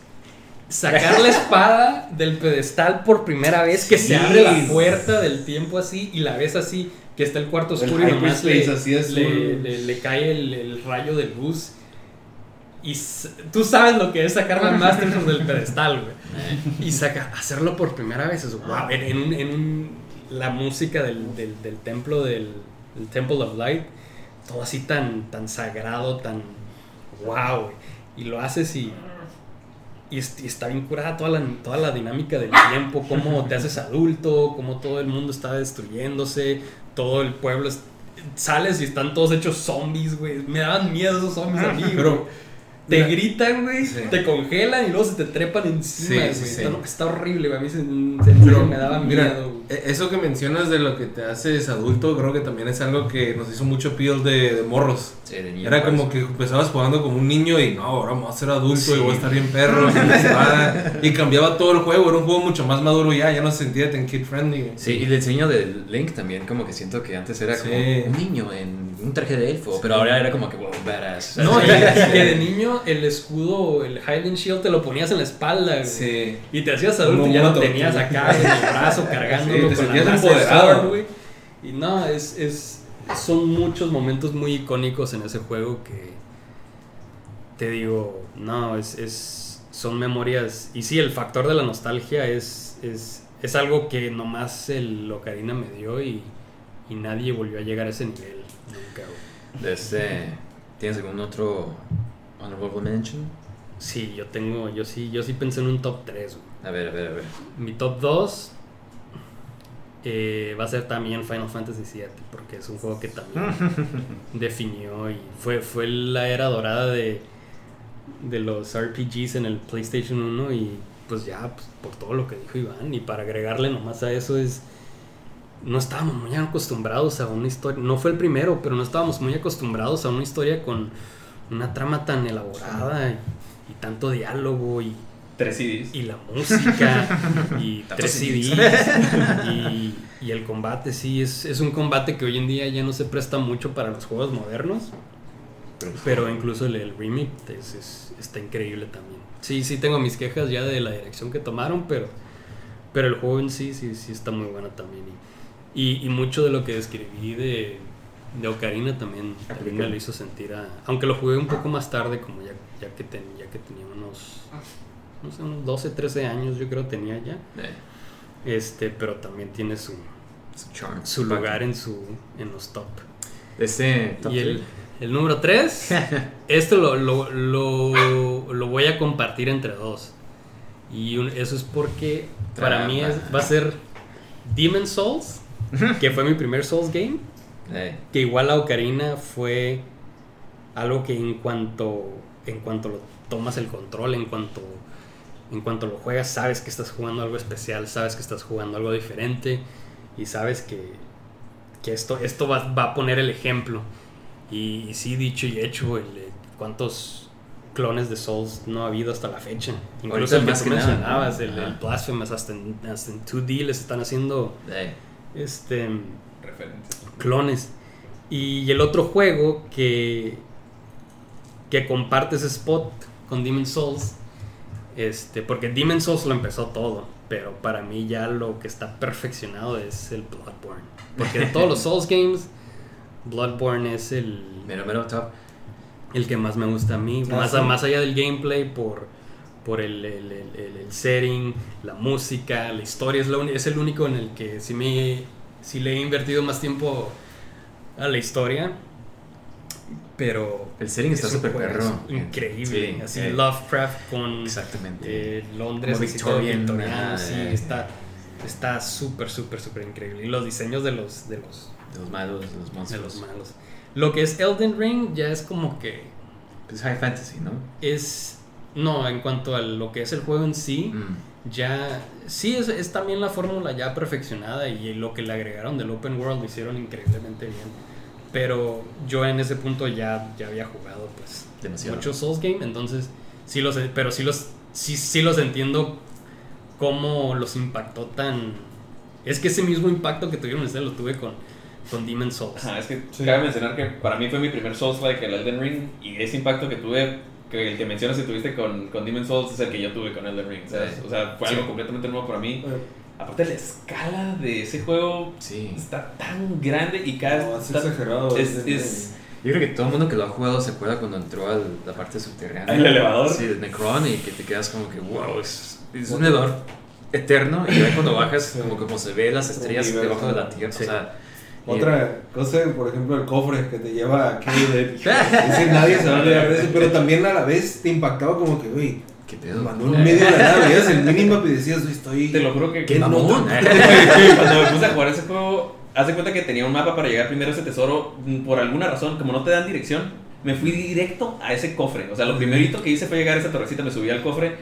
sacar la espada del pedestal por primera vez, que se abre la puerta del tiempo así y la ves así, que está el cuarto El oscuro y nomás le, así azul. le, le- le cae el, el rayo de luz. Y tú sabes lo que es sacar la Master del pedestal, güey. [LAUGHS] Y saca, hacerlo por primera vez es wow. En, en un- la música del, del, del templo del, del Temple of Light, todo así tan, tan sagrado, tan wow. Y lo haces y, y, es- y está bien curada toda la, toda la dinámica del tiempo, cómo te haces adulto, cómo todo el mundo está destruyéndose, todo el pueblo es- sales y están todos hechos zombies, güey. Me daban miedo esos zombies a mí, Pero. Te mira, gritan, güey, Sí. te congelan y luego se te trepan encima, Sí, sí. Está, está horrible, güey. A mí se, me daba mira, miedo. E- eso que mencionas de lo que te haces adulto, creo que también es algo que nos hizo mucho peel de, de morros. Sí, de niño, Era pues. como que empezabas jugando como un niño y no, ahora vamos a ser adulto Sí. y voy a estar bien perro. y cambiaba todo el juego, era un juego mucho más maduro ya, ya no se sentía tan kid friendly. Sí, y el diseño de Link también, como que siento que antes era como Sí. un niño en un traje de elfo, pero ahora era como que, wow, badass. No, y, [LAUGHS] y que de niño el escudo, el Highland Shield, te lo ponías en la espalda. güey. Sí. Y te hacías adulto Como y ya lo tenías acá en el brazo cargándolo Te la sentías empoderado. Y no, es, es, son muchos momentos muy icónicos en ese juego que te digo, no, es, es son memorias. Y sí, el factor de la nostalgia es, es, es algo que nomás el Ocarina me dio y, y nadie volvió a llegar a ese nivel. Nunca, güey. De este, ¿Tienes algún otro honorable mention? Sí, yo tengo, yo sí, yo sí pensé en un top 3, A ver, a ver, a ver. Mi top 2 eh, va a ser también Final Fantasy VII, porque es un juego que también [LAUGHS] definió y fue, fue la era dorada de, de los RPGs en el PlayStation 1 y pues ya, pues, por todo lo que dijo Iván, y para agregarle nomás a eso es, no estábamos muy acostumbrados a una historia, no fue el primero, pero no estábamos muy acostumbrados a una historia con una trama tan elaborada y, y tanto diálogo y Tres CDs. y la música [LAUGHS] y tres CDs. Y, y el combate sí es, es un combate que hoy en día ya no se presta mucho para los juegos modernos pero incluso el, el remake es- es- está increíble también. Sí sí tengo mis quejas ya de la dirección que tomaron pero pero el juego en sí sí sí está muy bueno también. Y, y, y mucho de lo que describí de de Ocarina también, también me lo hizo sentir a, aunque lo jugué un poco más tarde como ya, ya que ten- ya que tenía unos no sé, unos 12, 13 años yo creo tenía ya. Eh, Este, pero también tiene su, su charm. su lugar en su en los top. Este top y el, el número 3, [LAUGHS] esto lo, lo, lo, lo voy a compartir entre dos. Y un- eso es porque para mí es- va a ser Demon Souls, [LAUGHS] que fue mi primer Souls game. Eh, que igual la Ocarina fue algo que en cuanto en cuanto lo tomas el control, en cuanto en cuanto lo juegas, sabes que estás jugando algo especial, sabes que estás jugando algo diferente y sabes que, que esto esto va, va a poner el ejemplo. Y, sí, dicho y hecho, el, eh, cuántos clones de Souls no ha habido hasta la fecha. Incluso el más que mencionabas, el, el. Blasphemous, hasta en, hasta en 2D les están haciendo este clones. Y el otro juego que, que comparte ese spot con Demon's Souls, este, porque Demon's Souls lo empezó todo, pero para mí ya lo que está perfeccionado es el Bloodborne. Porque de todos los [LAUGHS] Souls games, Bloodborne es el, mero, mero top. el que más me gusta a mí, Ah, más, sí. más allá del gameplay, por, por el, el- el- setting, la música, la historia, es, lo es el único en el que sí, me, sí le he invertido más tiempo a la historia. Pero El setting está súper perro. Increíble. Sí, así eh, Lovecraft con Exactamente. eh, Londres, Victorian, victoriano, sí, está está súper, súper, súper increíble. Y los diseños de los, de los, de los malos, de los de monstruos. los malos. Lo que es Elden Ring ya es como que Es high fantasy, ¿no? es no en cuanto a lo que es el juego en sí Mm. ya sí es, es también la fórmula ya perfeccionada y lo que le agregaron del open world lo hicieron increíblemente bien pero yo en ese punto ya ya había jugado pues Demasiado. muchos Souls game entonces sí los pero sí los sí sí los entiendo cómo los impactó tan es que ese mismo impacto que tuvieron ustedes lo tuve con con Demon Souls Ajá, es que Sí. cabe mencionar que para mí fue mi primer Souls-like, el Elden Ring, y ese impacto que tuve, que el que mencionas que tuviste con, con Demon Souls, es el que yo tuve con Elden Ring, ¿sabes? Sí. O sea, fue Sí. algo completamente nuevo para mí. Aparte, la escala de ese juego Sí. está tan grande y cada... No, es está- exagerado. Es, es- es- Yo creo que todo el mundo que lo ha jugado se acuerda cuando entró a la parte subterránea. ¿El elevador? Sí, el Necron y que te quedas como que, wow, es, es un elevador eterno y ya cuando bajas Sí. como, como se ve las estrellas debajo de la tierra. Sí. O sea, y- Otra cosa, por ejemplo, el cofre que te lleva aquí. De, ese nadie se va a olvidar de eso, pero [LAUGHS] también a la vez te impactaba como que, uy, ¿Qué pedo? mandó en medio de la nada, el minimap y decías, estoy. Te lo juro que... ¡Qué no! Cuando me puse a [LAUGHS] jugar ese juego, haz de cuenta que tenía un mapa para llegar primero a ese tesoro. mm, Por alguna razón, como no te dan dirección, me fui directo a ese cofre. O sea, lo primerito que hice fue llegar a esa torrecita, me subí al cofre.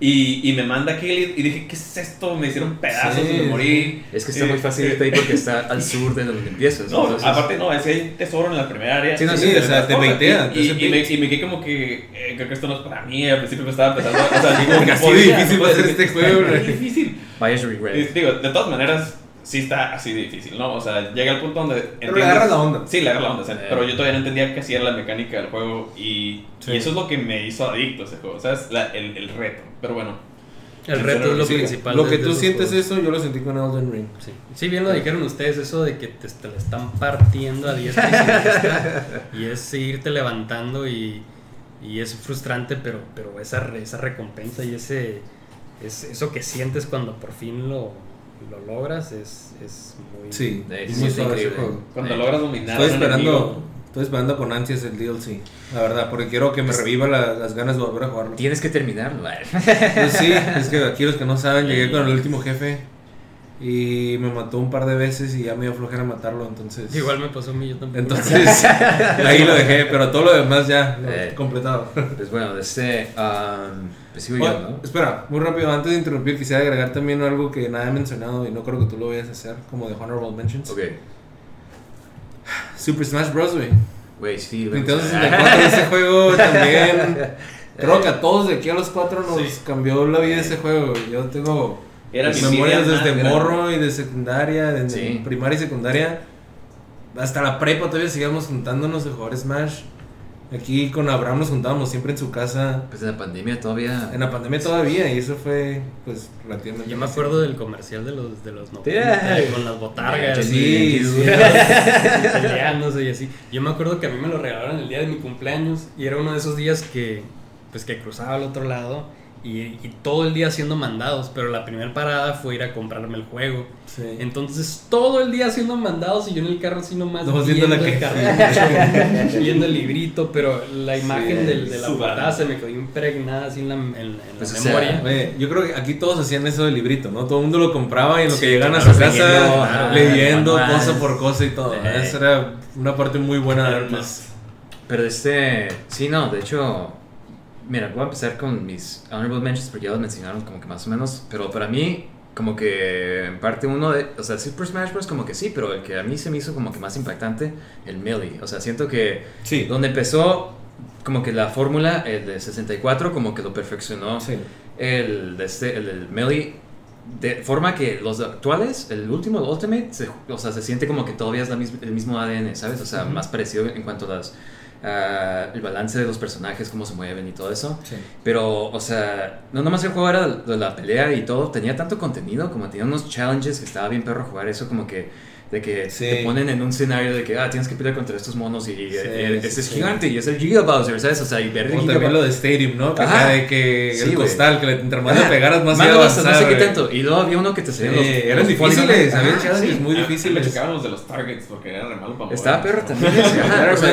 Y, y me manda Kelly y dije, ¿qué es esto? Me hicieron pedazos Sí, y me morí. Es que está Eh, muy fácil irte ahí porque está [LAUGHS] al sur de donde empiezas. No, entonces- aparte no, es que hay tesoro en la primera área. Sí, no, sí, de o sea, te baitea, Y, y, me, y me quedé como que, eh, creo que esto no es para mí. Al principio me estaba empezando, o sea, digo, no así difícil va a ser este [LAUGHS] juego, ¿no? difícil. Y regret. digo, de todas maneras, sí está así difícil, ¿no? O sea, llega el punto donde. Pero le agarras la onda. Sí, le agarras la onda. o sea, Eh. Pero yo todavía no entendía qué hacía la mecánica del juego. Y, Sí. y eso es lo que me hizo adicto a ese juego, ¿sabes? La, el, el reto. Pero bueno. El reto es lo Sí, principal. Lo que tú sientes juegos. eso, yo lo sentí con Elden Ring. Sí. Sí, bien lo dijeron ustedes, eso de que te, te la están partiendo a diestra y siniestra, y es seguirte levantando y, y es frustrante, pero, pero esa, esa recompensa y ese es, eso que sientes cuando por fin lo, lo logras es, es muy... Sí, es muy es increíble. Cuando Eh. logras dominar. Estoy esperando, enemigo, estoy esperando con ansias el DLC, la verdad, porque quiero que me reviva la- las ganas de volver a jugarlo. Tienes que terminarlo. Pues sí, es que aquí los que no saben, llegué con el último jefe y me mató un par de veces y ya me dio flojera matarlo, entonces... Igual me pasó a mí, yo tampoco. Entonces, [LAUGHS] ahí lo dejé, pero todo lo demás ya lo he Eh. completado. Pues bueno, este. um, pues sigo Oye, yo, ¿no? Espera, muy rápido, antes de interrumpir, quisiera agregar también algo que nadie ha mencionado y no creo que tú lo vayas a hacer, como de Honorable Mentions. Ok. [SIGHS] Super Smash Bros. güey. Güey, sí. Nintendo vamos 64, ese [LAUGHS] juego también. Creo que a todos de aquí a los cuatro nos Sí. cambió la vida ese juego. güey. Yo tengo Era memorias desde grande. morro y de secundaria, de Sí. primaria y secundaria. Hasta la prepa todavía seguíamos juntándonos de jugar Smash. Aquí con Abraham nos juntábamos siempre en su casa. Pues en la pandemia todavía. En la pandemia todavía, y eso fue, pues, relativamente. Yo me acuerdo del comercial de los, de los 90 Yeah. con las botargas Sí, sí. [LAUGHS] peleándose y así. Yo me acuerdo que a mí me lo regalaron el día de mi cumpleaños y era uno de esos días que pues que cruzaba al otro lado y, y todo el día haciendo mandados, pero la primera parada fue ir a comprarme el juego. Sí. Entonces todo el día haciendo mandados y yo en el carro así nomás Nomás viendo la el que- cartucho, [LAUGHS] [LAUGHS] viendo el librito, pero la imagen Sí, del- de la portada se me quedó impregnada así en la, en, en Pues, la o sea, memoria. Oye, yo creo que aquí todos hacían eso del librito, ¿no? Todo el mundo lo compraba y en lo Sí, que llegan a su leyendo, casa leyendo cosa por cosa y todo. Eh. Esa era una parte muy buena de Armas. Pero este. Sí, no, de hecho. Mira, voy a empezar con mis honorable mentions porque ya los mencionaron como que más o menos. Pero para mí, como que en parte uno de. O sea, Super Smash Bros. como que sí, pero el que a mí se me hizo como que más impactante, el Melee. O sea, siento que. Sí. Donde empezó, como que la fórmula, el de 64, como que lo perfeccionó. Sí. El, de este, el Melee. De forma que los actuales, el último, el Ultimate, se, o sea, se siente como que todavía es la mis- el mismo ADN, ¿sabes? O sea, más parecido en cuanto a las, ah, el balance de los personajes, cómo se mueven y todo eso. Sí. Pero, o sea, no nomás el juego era de la pelea y todo, tenía tanto contenido, como tenía unos challenges que estaba bien perro jugar eso, como que de que Sí. te ponen en un escenario de que, ah, tienes que pelear contra estos monos y eh, este sí, es sí. gigante y es el Giga Bowser, ¿sabes? O sea, y ver el Giga también lo de Stadium, ¿no? Que, Ajá. de que Sí, el güey. costal, que le- entre más le pegaras, más iba a avanza, no sé avanzar, qué tanto. Y luego había uno que te salían Sí, los, eran los difíciles, sí. muy Me difíciles. chocaban los de los targets porque era re malo para mover. Estaba perro también.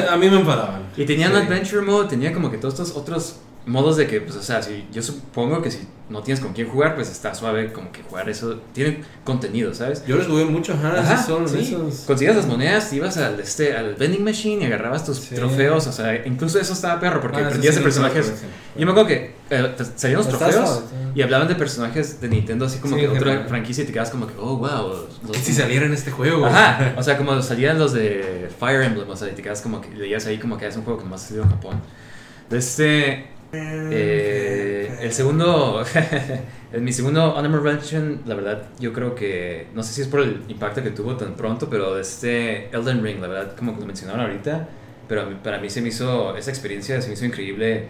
a mí me enfadaban. Y tenía un Sí. adventure mode, tenía como que todos estos otros modos de que, pues, o sea, si yo supongo que si no tienes con quién jugar, pues está suave como que jugar eso. Tiene contenido, ¿sabes? Yo les jugué mucho, ajá, Ajá, son sí. esos. Conseguías las monedas, ibas al, este, al vending machine y agarrabas tus Sí. trofeos, o sea, incluso eso estaba perro porque Ah, aprendías sí de usaba, personajes. sí. Yo me acuerdo que eh, salían los trofeos sí. y hablaban de personajes de Nintendo, así como Sí, que de otra franquicia y te quedas como que, oh, wow. los- Que si saliera en este juego. Ajá, [LAUGHS] o sea, como salían los de Fire Emblem, o sea, y te quedas como que leías ahí como que es un juego que nomás ha salido en Japón. De Este. Eh, el segundo. [LAUGHS] mi segundo Honorable Mention, la verdad, yo creo que. No sé si es por el impacto que tuvo tan pronto, pero este Elden Ring, la verdad, como lo mencionaron ahorita. Pero para mí se me hizo. Esa experiencia se me hizo increíble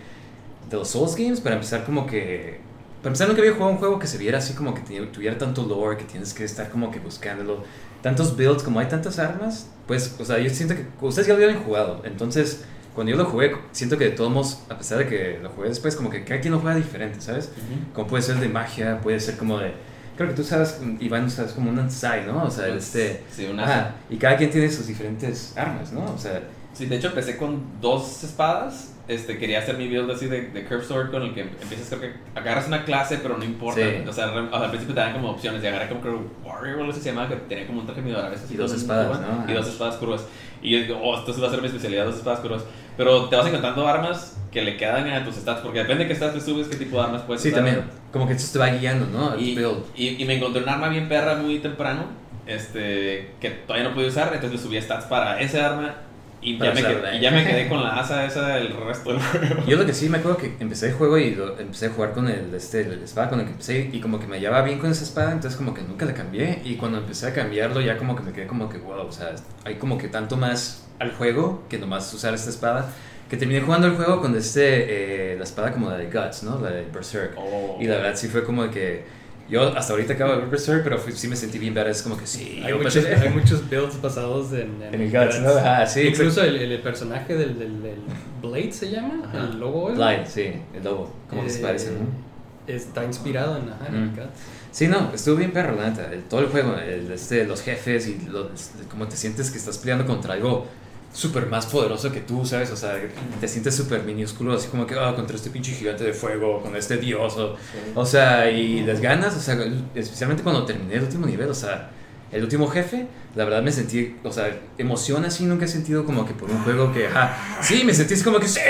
de los Souls Games. Para empezar, como que. Para empezar, nunca había jugado un juego que se viera así como que tuviera tanto lore, que tienes que estar como que buscándolo. Tantos builds, como hay tantas armas, pues, o sea, yo siento que ustedes ya lo habían jugado. Entonces, cuando yo lo jugué, siento que de todos modos, a pesar de que lo jugué después, como que cada quien lo juega diferente, ¿sabes? Como puede ser de magia, puede ser como de. Creo que tú sabes, Iván, sabes como un Ansai, ¿no? O sea, este. Sí, una. Ajá, y cada quien tiene sus diferentes armas, ¿no? O sea, Sí, de hecho empecé con dos espadas. Este, quería hacer mi build así de, de Curve Sword con el que empiezas, creo que agarras una clase, pero no importa. Sí. O sea, al principio te dan como opciones. Y agarré como creo Warrior o algo así se llamaba, que tenía como un traje medio árabe. así Y dos espadas, ¿no? Y dos espadas curvas. Y yo digo, oh, esto va a ser mi especialidad, dos espadas curvas. Pero te vas encontrando armas que le quedan a tus stats, porque depende de qué stats le subes, qué tipo de armas puedes Sí, usar. también. Como que esto te va guiando, ¿no? Y, y, y me encontré un arma bien perra muy temprano, este, que todavía no podía usar, entonces le subí stats para ese arma y ya, me quedé, y ya me quedé con la asa esa el resto del juego. [LAUGHS] Yo lo que sí me acuerdo que empecé el juego y lo- empecé a jugar con el, este, el espada con el que empecé y como que me llevaba bien con esa espada, entonces como que nunca la cambié y cuando empecé a cambiarlo ya como que me quedé como que wow, o sea, hay como que tanto más al juego que nomás usar esta espada, que terminé jugando el juego con este, eh, la espada como la de Guts, ¿no? La de Berserk. Oh. Y la verdad sí fue como que yo hasta ahorita acabo de ver Berserk, pero sí me sentí bien es como que sí, Hay muchos, hay muchos builds basados en, En el Guts, ¿no? Ajá, sí, Incluso el, el personaje del, del, del Blade se llama, Ajá. el lobo. ese, Blind, sí, el lobo, como que se eh, parece, ¿no? Está inspirado en, ajá, en el Mm. Guts. Sí, no, estuvo bien perro, la neta. El- todo el juego, el, este, los jefes y los, como te sientes que estás peleando contra algo súper más poderoso que tú, ¿sabes? O sea, te sientes súper minúsculo, así como que, ah, contra este pinche gigante de fuego, con este dios, o, o sea, y las ganas, o sea, especialmente cuando terminé el último nivel, o sea, el último jefe, la verdad me sentí, o sea, emoción así nunca he sentido como que por un juego que, ajá, sí, me sentí así como que, sí,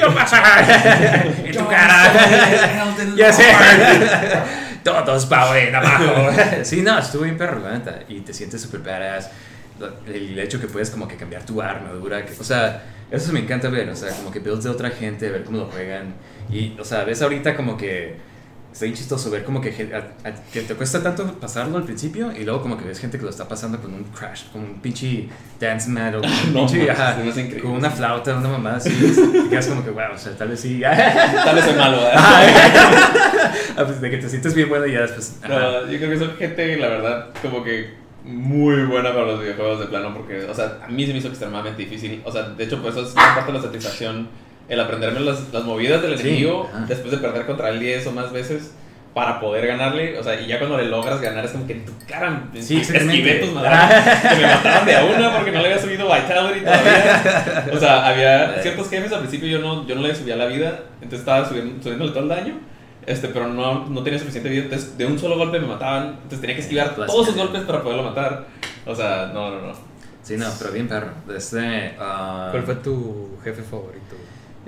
lo pasa, [LAUGHS] en tu cara, ya sé, [LAUGHS] todos power abajo, [LAUGHS] sí, no, estuvo bien perro, la neta, y te sientes súper badass, el hecho que puedes como que cambiar tu armadura, que, o sea, eso me encanta ver, o sea, como que builds de otra gente, ver cómo lo juegan, y, o sea, ves ahorita como que está bien chistoso ver como que, a- a- que te cuesta tanto pasarlo al principio y luego como que ves gente que lo está pasando con un crash, con un pinche dance metal, [LAUGHS] con, un No, pinche, ajá, con una flauta, una mamá así, [LAUGHS] y quedas como que, wow, o sea, tal vez sí, [LAUGHS] Tal vez soy malo, ¿verdad? Ah, pues, de que te sientes bien bueno y ya después, ajá. No, yo creo que son gente, la verdad, como que muy buena para los videojuegos de plano, porque, o sea, a mí se me hizo extremadamente difícil. O sea, de hecho, pues eso es una parte de la satisfacción, el aprenderme las, las movidas del Sí, enemigo ajá. después de perder contra él 10 o más veces para poder ganarle. O sea, y ya cuando le logras ganar es como que en tu cara Sí, esquivé tus que me mataban de a una porque no le había subido Vitality todavía. O sea, había [LAUGHS] ciertos jefes al principio yo no, yo no le subía la vida, entonces estaba subiendo, subiéndole todo el daño. Este, pero no, no tenía suficiente vida, entonces de un solo golpe me mataban, entonces tenía que esquivar todos sus golpes para poderlo matar. O sea, no, no, no. Sí, no, pero bien perro. Este, ah, ¿Cuál fue tu jefe favorito?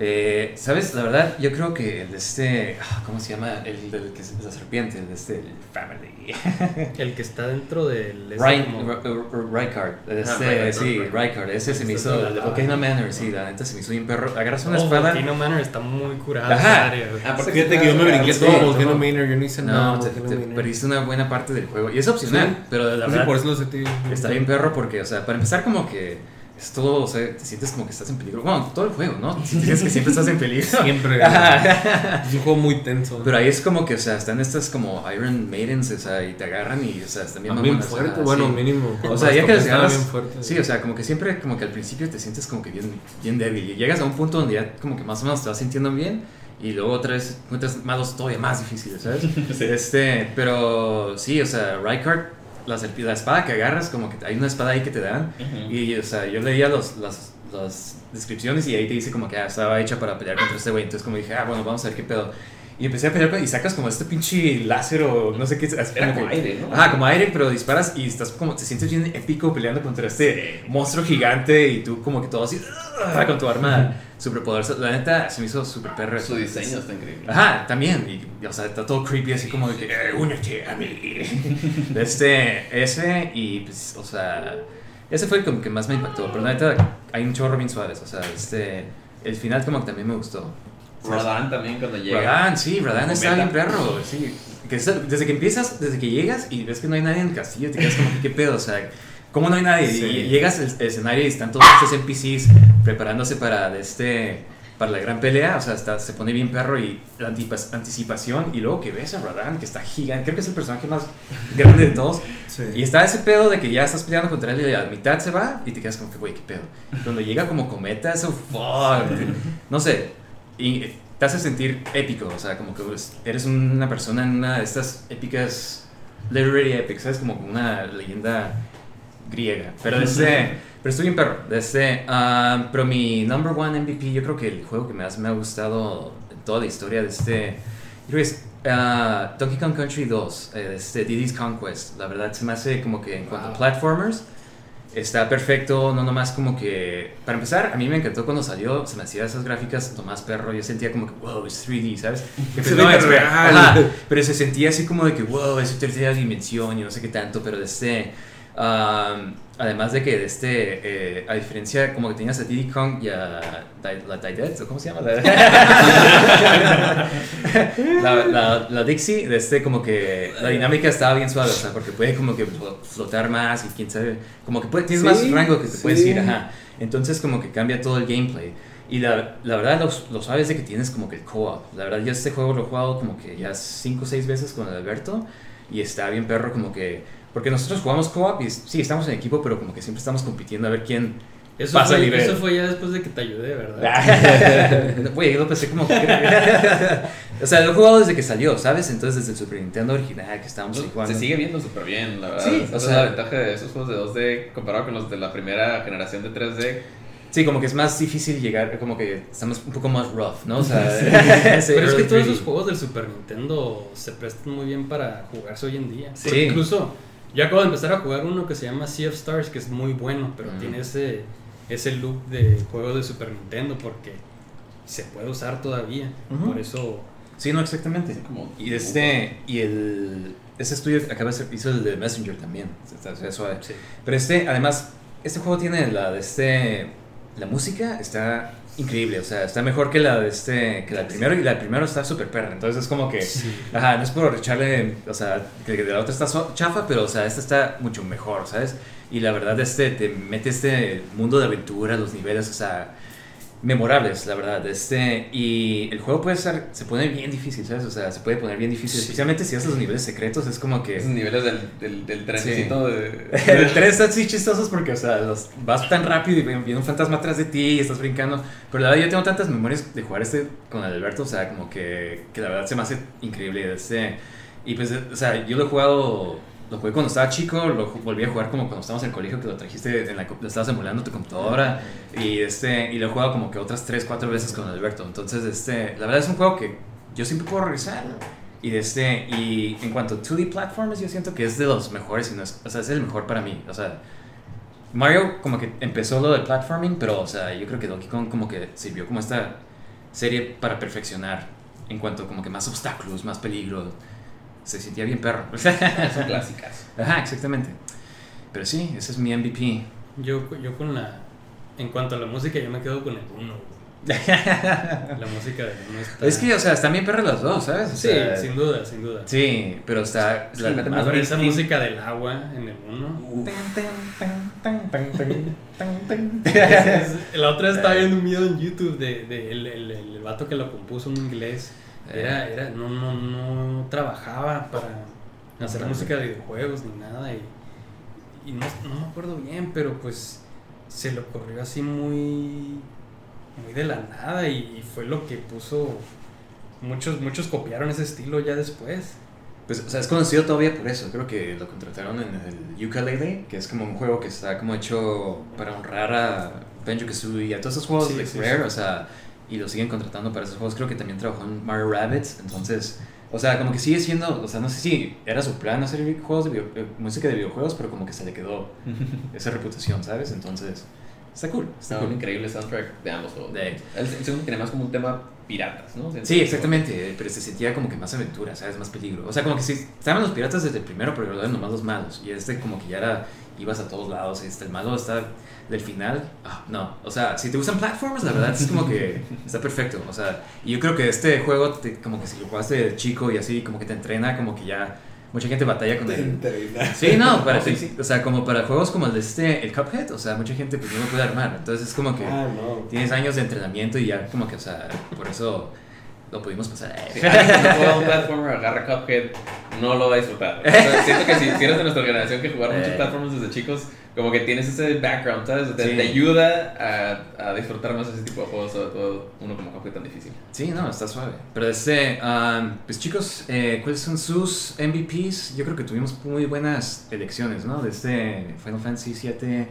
Eh, ¿Sabes? La verdad, yo creo que el de este. ah, ¿Cómo se llama? El del que es la serpiente, el de este. El Family. [LAUGHS] El que está dentro del... Rykard. Este, Rykard, sí, Rykard. Ese se me Este hizo. El de Volcano Manor, sí, la neta se me hizo bien perro. Agarras una Oh, espada. Volcano Manor está muy curada Ajá. Aparte Fíjate que yo me brinqué todo. Volcano Manor, yo no hice nada. No, Manor. perdiste una buena parte del juego. Y es opcional, pero la verdad. por eso lo sentí. Está bien perro porque, o sea, para empezar como que es todo, o sea, te sientes como que estás en peligro. Bueno, todo el juego, ¿no? [LAUGHS] Sientes que siempre estás en peligro. [LAUGHS] Siempre. [LAUGHS] Es un juego muy tenso. Pero ahí es como que, o sea, están estas como Iron Maidens, o sea, y te agarran y, o sea, están bien Ah, bien fuerte, bueno, sí. mínimo. O sea, ya que les ganas, bien fuerte. sí, o sea, como que siempre, como que al principio te sientes como que bien, bien débil y llegas a un punto donde ya como que más o menos te vas sintiendo bien y luego otra vez encuentras malos todavía más difíciles, ¿sabes? Este, pero sí, o sea, Rykard, la, la espada que agarras, como que hay una espada ahí que te dan Ujú. y, o sea, yo leía los, las, las descripciones y ahí te dice como que ah, estaba hecha para pelear contra este güey. Entonces, como dije, ah, bueno, vamos a ver qué pedo. Y empecé a pelear y sacas como este pinche láser o no sé qué. que- como aire, ¿no? Ajá, como aire, pero disparas y estás como, te sientes bien épico peleando contra este monstruo gigante y tú como que todo así, ah, con tu arma super poderosa. La neta, se me hizo super perro. Su diseño está increíble. Ajá, también. Y, o sea, está todo creepy, así como de que, eh, únete a mí. [LAUGHS] Este, ese, y pues, o sea, ese fue como que más me impactó. Pero la neta, hay un chorro bien suaves. O sea, este, el final como que también me gustó. Radan también cuando llega. Radan, sí, Radan está meta. bien perro, sí. Que es- desde que empiezas, desde que llegas y ves que no hay nadie en el castillo, te quedas como que, ¿qué pedo? O sea, ¿cómo no hay nadie? Sí. Y llegas al escenario y están todos estos NPCs preparándose para este para la gran pelea, o sea, está, se pone bien perro y la anticipación y luego que ves a Radan, que está gigante, creo que es el personaje más grande de todos, Sí. y está ese pedo de que ya estás peleando contra él y a la mitad se va y te quedas como que, güey, qué pedo. Cuando llega como cometa, eso, fuck. No sé, y te hace sentir épico, o sea, como que pues, eres una persona en una de estas épicas, literary epics, ¿sabes? Como una leyenda griega. Pero desde, [LAUGHS] pero estoy bien perro. Desde, ah, pero mi number one MVP, yo creo que el juego que más me ha gustado en toda la historia de este, yo creo que es ah, Donkey Kong Country 2, eh, este Diddy's Conquest. La verdad se me hace como que en cuanto a Wow. platformers, Está perfecto, no nomás como que... Para empezar, a mí me encantó cuando salió, se me hacía esas gráficas Tomás Perro, yo sentía como que, wow, es 3D, ¿sabes? Que pues, ve es real. Ajá, pero se sentía así como de que, wow, es tercera dimensión y no sé qué tanto, pero de este... um, además de que de este, eh, a diferencia como que tenías a Diddy Kong y a Di- la Didet, ¿o ¿cómo se llama? [LAUGHS] la, la, la Dixie, de este como que la dinámica estaba bien suave, o sea, porque puede como que flo- flotar más y quién sabe, como que puede, tienes más Sí, rango que te puedes sí. ir, ajá. Entonces como que cambia todo el gameplay. Y la, la verdad lo, lo suave es de que tienes como que el co-op. La verdad yo este juego lo he jugado como que ya 5 o 6 veces con Alberto y está bien perro como que... Porque nosotros jugamos co-op y sí, estamos en equipo, pero como que siempre estamos compitiendo a ver quién Eso pasa fue, el nivel. eso fue ya después de que te ayudé, ¿verdad? [LAUGHS] Güey, yo lo pensé como que... [LAUGHS] o sea, lo he jugado desde que salió, ¿sabes? Entonces desde el Super Nintendo original que estábamos ahí jugando. Se sigue viendo súper bien, la verdad. Sí, Esa o es sea- la ventaja de esos juegos de 2D comparado con los de la primera generación de 3D. Sí, como que es más difícil llegar, como que estamos un poco más rough, ¿no? O sea, [LAUGHS] ese Pero es que todos 3D. esos juegos del Super Nintendo se prestan muy bien para jugarse hoy en día. Sí. Porque Incluso, yo acabo de empezar a jugar uno que se llama Sea of Stars, que es muy bueno, pero Mm. tiene ese, ese look de juego de Super Nintendo porque se puede usar todavía. Por eso, Sí, no, exactamente. como- Y este, y el, ese estudio acaba de ser, hizo el de Messenger también, o sea, suave. sí. Pero este, además, este juego tiene la de este, la música está increíble, o sea, está mejor que la de este, que la del primero, y la del primero está súper perra, entonces es como que, ajá, no es por echarle, o sea, que de la otra está chafa, pero, o sea, esta está mucho mejor, ¿sabes? Y la verdad, este, te mete este mundo de aventura, los niveles, o sea, memorables, la verdad. Este, y el juego puede ser, se pone bien difícil, ¿sabes? O sea, se puede poner bien difícil, Sí. especialmente si haces los niveles secretos, es como que... Esos niveles del, del, del trencito de. [LAUGHS] El tren están así chistosos porque, o sea, los, vas tan rápido y viene un fantasma atrás de ti y estás brincando. Pero la verdad, yo tengo tantas memorias de jugar este con Alberto, o sea, como que, que la verdad se me hace increíble. Este, y pues, o sea, yo lo he jugado, lo jugué cuando estaba chico, lo volví a jugar como cuando estábamos en el colegio, que lo trajiste, en la, lo estabas emulando tu computadora. Y, este, y lo he jugado como que otras 3, 4 veces con Alberto. Entonces, este, la verdad es un juego que yo siempre puedo regresar. Y, este, y en cuanto a 2D platformers, yo siento que es de los mejores, y no es, o sea, es el mejor para mí. O sea, Mario como que empezó lo de platforming, pero, o sea, yo creo que Donkey Kong como que sirvió como esta serie para perfeccionar en cuanto como que más obstáculos, más peligro. Se sentía bien perro. [LAUGHS] Son clásicas. Ajá, exactamente. Pero sí, ese es mi MVP. Yo, yo con la... En cuanto a la música, yo me quedo con el 1. [LAUGHS] La música del 1 está... Es que, o sea, están bien perras las dos, ¿sabes? O Sí, sea, sin duda, sin duda. Sí, pero está... Sí, la- más bien- esa música del agua en el 1. [LAUGHS] La otra estaba viendo un video en YouTube de, de el, el, el vato que lo compuso en inglés. Era, era, no, no, no trabajaba para hacer música de videojuegos ni nada. Y, y no, no me acuerdo bien, pero pues se le ocurrió así muy, muy de la nada y, y fue lo que puso. Muchos, muchos copiaron ese estilo ya después. Pues, o sea, es conocido todavía por eso. Creo que lo contrataron en el Ukulele, que es como un juego que está como hecho para honrar a Banjo Kazooie y a todos esos juegos Sí, de sí, Rare, sí. o sea, y lo siguen contratando para esos juegos. Creo que también trabajó en Mario Rabbids, entonces, o sea, como que sigue siendo, o sea, no sé si era su plan hacer juegos de video- eh, música de videojuegos, pero como que se le quedó [LAUGHS] esa reputación, ¿sabes? Entonces, está cool, está un cool. increíble soundtrack de ambos juegos. De- El segundo tiene más como un tema piratas, ¿no? Sí, exactamente, pero se sentía como que más aventura, ¿sabes? Más peligro. O sea, como que sí, estaban los piratas desde el primero, pero eran nomás los malos. Y este como que ya era, ibas a todos lados, este, el malo está del final, ah, no. O sea, si te gustan platforms, la verdad es como que [LAUGHS] está perfecto. O sea, y yo creo que este juego, te- como que si lo jugaste de chico y así, como que te entrena, como que ya mucha gente batalla con él. Sí, no, [LAUGHS] para, Sí, sí. o sea, como para juegos como el de este, el Cuphead, o sea, mucha gente pues no lo puede armar. Entonces es como que Ah, no. tienes años de entrenamiento y ya como que, o sea, por eso lo pudimos pasar. Que no juega un platformer, agarra Cuphead, no lo va a disfrutar. O sea, siento que si, si [LAUGHS] eres de nuestra generación que jugaron muchos Eh. platformers desde chicos, como que tienes ese background, ¿sabes? Te, Sí. te ayuda a, a disfrutar más ese tipo de juegos, sobre todo uno como Cuphead tan difícil. Sí, no, está suave. Pero este, um, pues chicos, eh, ¿cuáles son sus MVPs? Yo creo que tuvimos muy buenas elecciones, ¿no? De este Final Fantasy VII,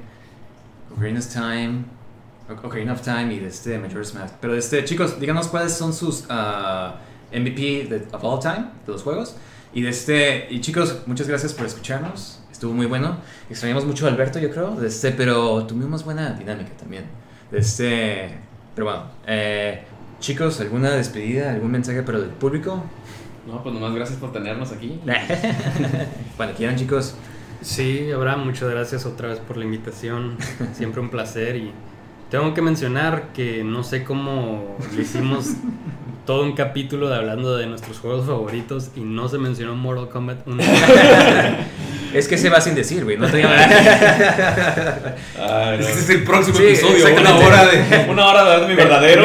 Ocarina of Time, Ocarina of Time y de este Majora's Mask. Pero este, chicos, díganos cuáles son sus uh, MVP de, of all time de los juegos. Y de este, y chicos, muchas gracias por escucharnos. estuvo muy bueno. Extrañamos mucho a Alberto, yo creo, este, pero tuvimos buena dinámica también. Este, pero bueno, eh, chicos, ¿alguna despedida, algún mensaje para el público? No, pues nomás gracias por tenernos aquí. [LAUGHS] Cuando quieran, chicos. Sí, Abraham, muchas gracias otra vez por la invitación. Siempre un placer y tengo que mencionar que no sé cómo le hicimos [LAUGHS] todo un capítulo de hablando de nuestros juegos favoritos y no se mencionó Mortal Kombat 1. [LAUGHS] Es que se va sin decir, güey. No te Ay, [LAUGHS] no. Este es el próximo Sí, episodio, una hora de... Una hora de dar mi verdadero.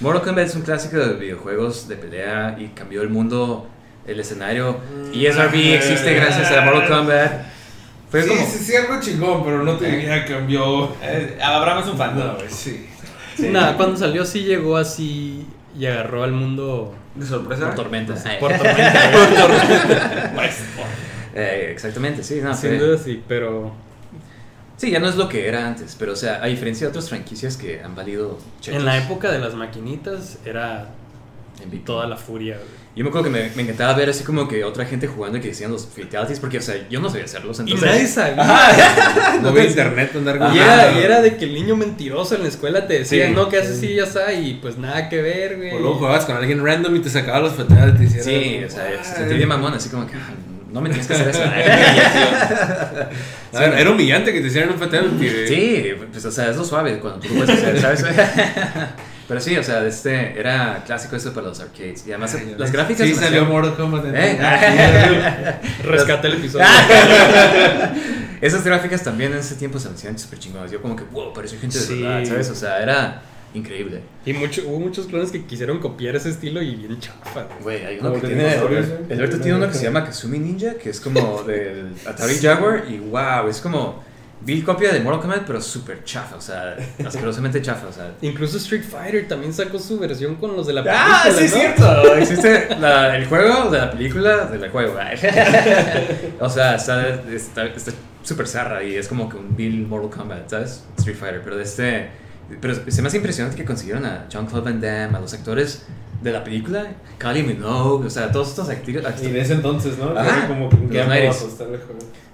Mortal Kombat es un clásico de videojuegos de pelea y cambió el mundo, el escenario. Y SRB existe gracias a Mortal Kombat. Sí, como. sí, sí, algo chingón, pero no te diría que cambió... Eh, Abraham es un fan. No, güey, sí. Nada, cuando salió sí llegó así y agarró al mundo ¿De sorpresa? Por tormentas. [LAUGHS] por tormenta. Eh, exactamente, sí, no, Sin duda sí, pero Sí, ya no es lo que era antes, pero o sea, a diferencia de otras franquicias que han valido chetos en la época de las maquinitas era Big toda la furia. güey. Yo me acuerdo que me, me encantaba ver así como que otra gente jugando y que decían los fatalities, porque, o sea, yo no sabía hacerlos, Y entonces... nadie sabía. [LAUGHS] No [LAUGHS] había internet andar. Y era, y era de que el niño mentiroso en la escuela te decía, Sí. no, que haces así ya está, y pues nada que ver, güey. O luego jugabas con alguien random y te sacaba los fatalities. y era Sí, como, o sea, se sentí bien mamón, así como que, "Ah, no me tienes que hacer eso. [LAUGHS] A ver, era humillante que te hicieran un fatality. güey. sí, pues, o sea, es lo suave cuando tú lo puedes hacer, ¿sabes? Pero sí, o sea, este era clásico eso para los arcades. Y además, Ay, las gráficas... Sí, salió hacían- Mortal Kombat. ¿Eh? [LAUGHS] Rescate el episodio. [LAUGHS] Esas gráficas también en ese tiempo se me hacían súper chingonas. Yo como que, wow, parece gente de Sí. verdad, ¿sabes? O sea, era increíble. y mucho, hubo muchos clones que quisieron copiar ese estilo y bien chafa. güey. Güey, hay uno que tiene... Alberto tiene uno que se llama Kazumi Ninja, que es como [LAUGHS] del Atari Jaguar. Y wow, es como... Vi copia de Mortal Kombat, pero súper chafa, o sea, [LAUGHS] asquerosamente chafa, o sea... Incluso Street Fighter también sacó su versión con los de la película. ¡Ah, sí es cierto! [LAUGHS] Existe la- el juego de la película del juego. [LAUGHS] o sea, está está- está súper zarra y es como que un Bill Mortal Kombat, ¿sabes? Street Fighter. Pero de este. Pero se me hace impresionante que consiguieron a Jean-Claude Van Damme, a los actores de la película, Kylie Minogue, o sea, todos estos actores. Y en ese entonces, ¿no? Ajá. Como que un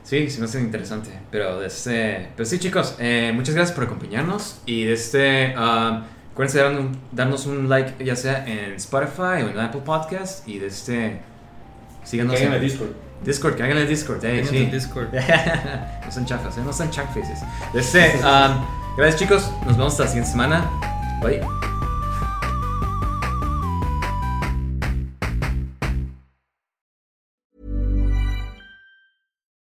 Sí, se me hace interesante. Pero, de este, pero sí, chicos, eh, muchas gracias por acompañarnos. Y de este, um, acuérdense de darnos un, darnos un like, ya sea en Spotify o en Apple Podcast. Y de este, síganos Que en el Discord. Discord, que hagan el Discord. eh, sí. el Discord. [LAUGHS] no son chafas, eh, no son chack faces. De este, um, gracias, chicos. Nos vemos hasta la siguiente semana. Bye.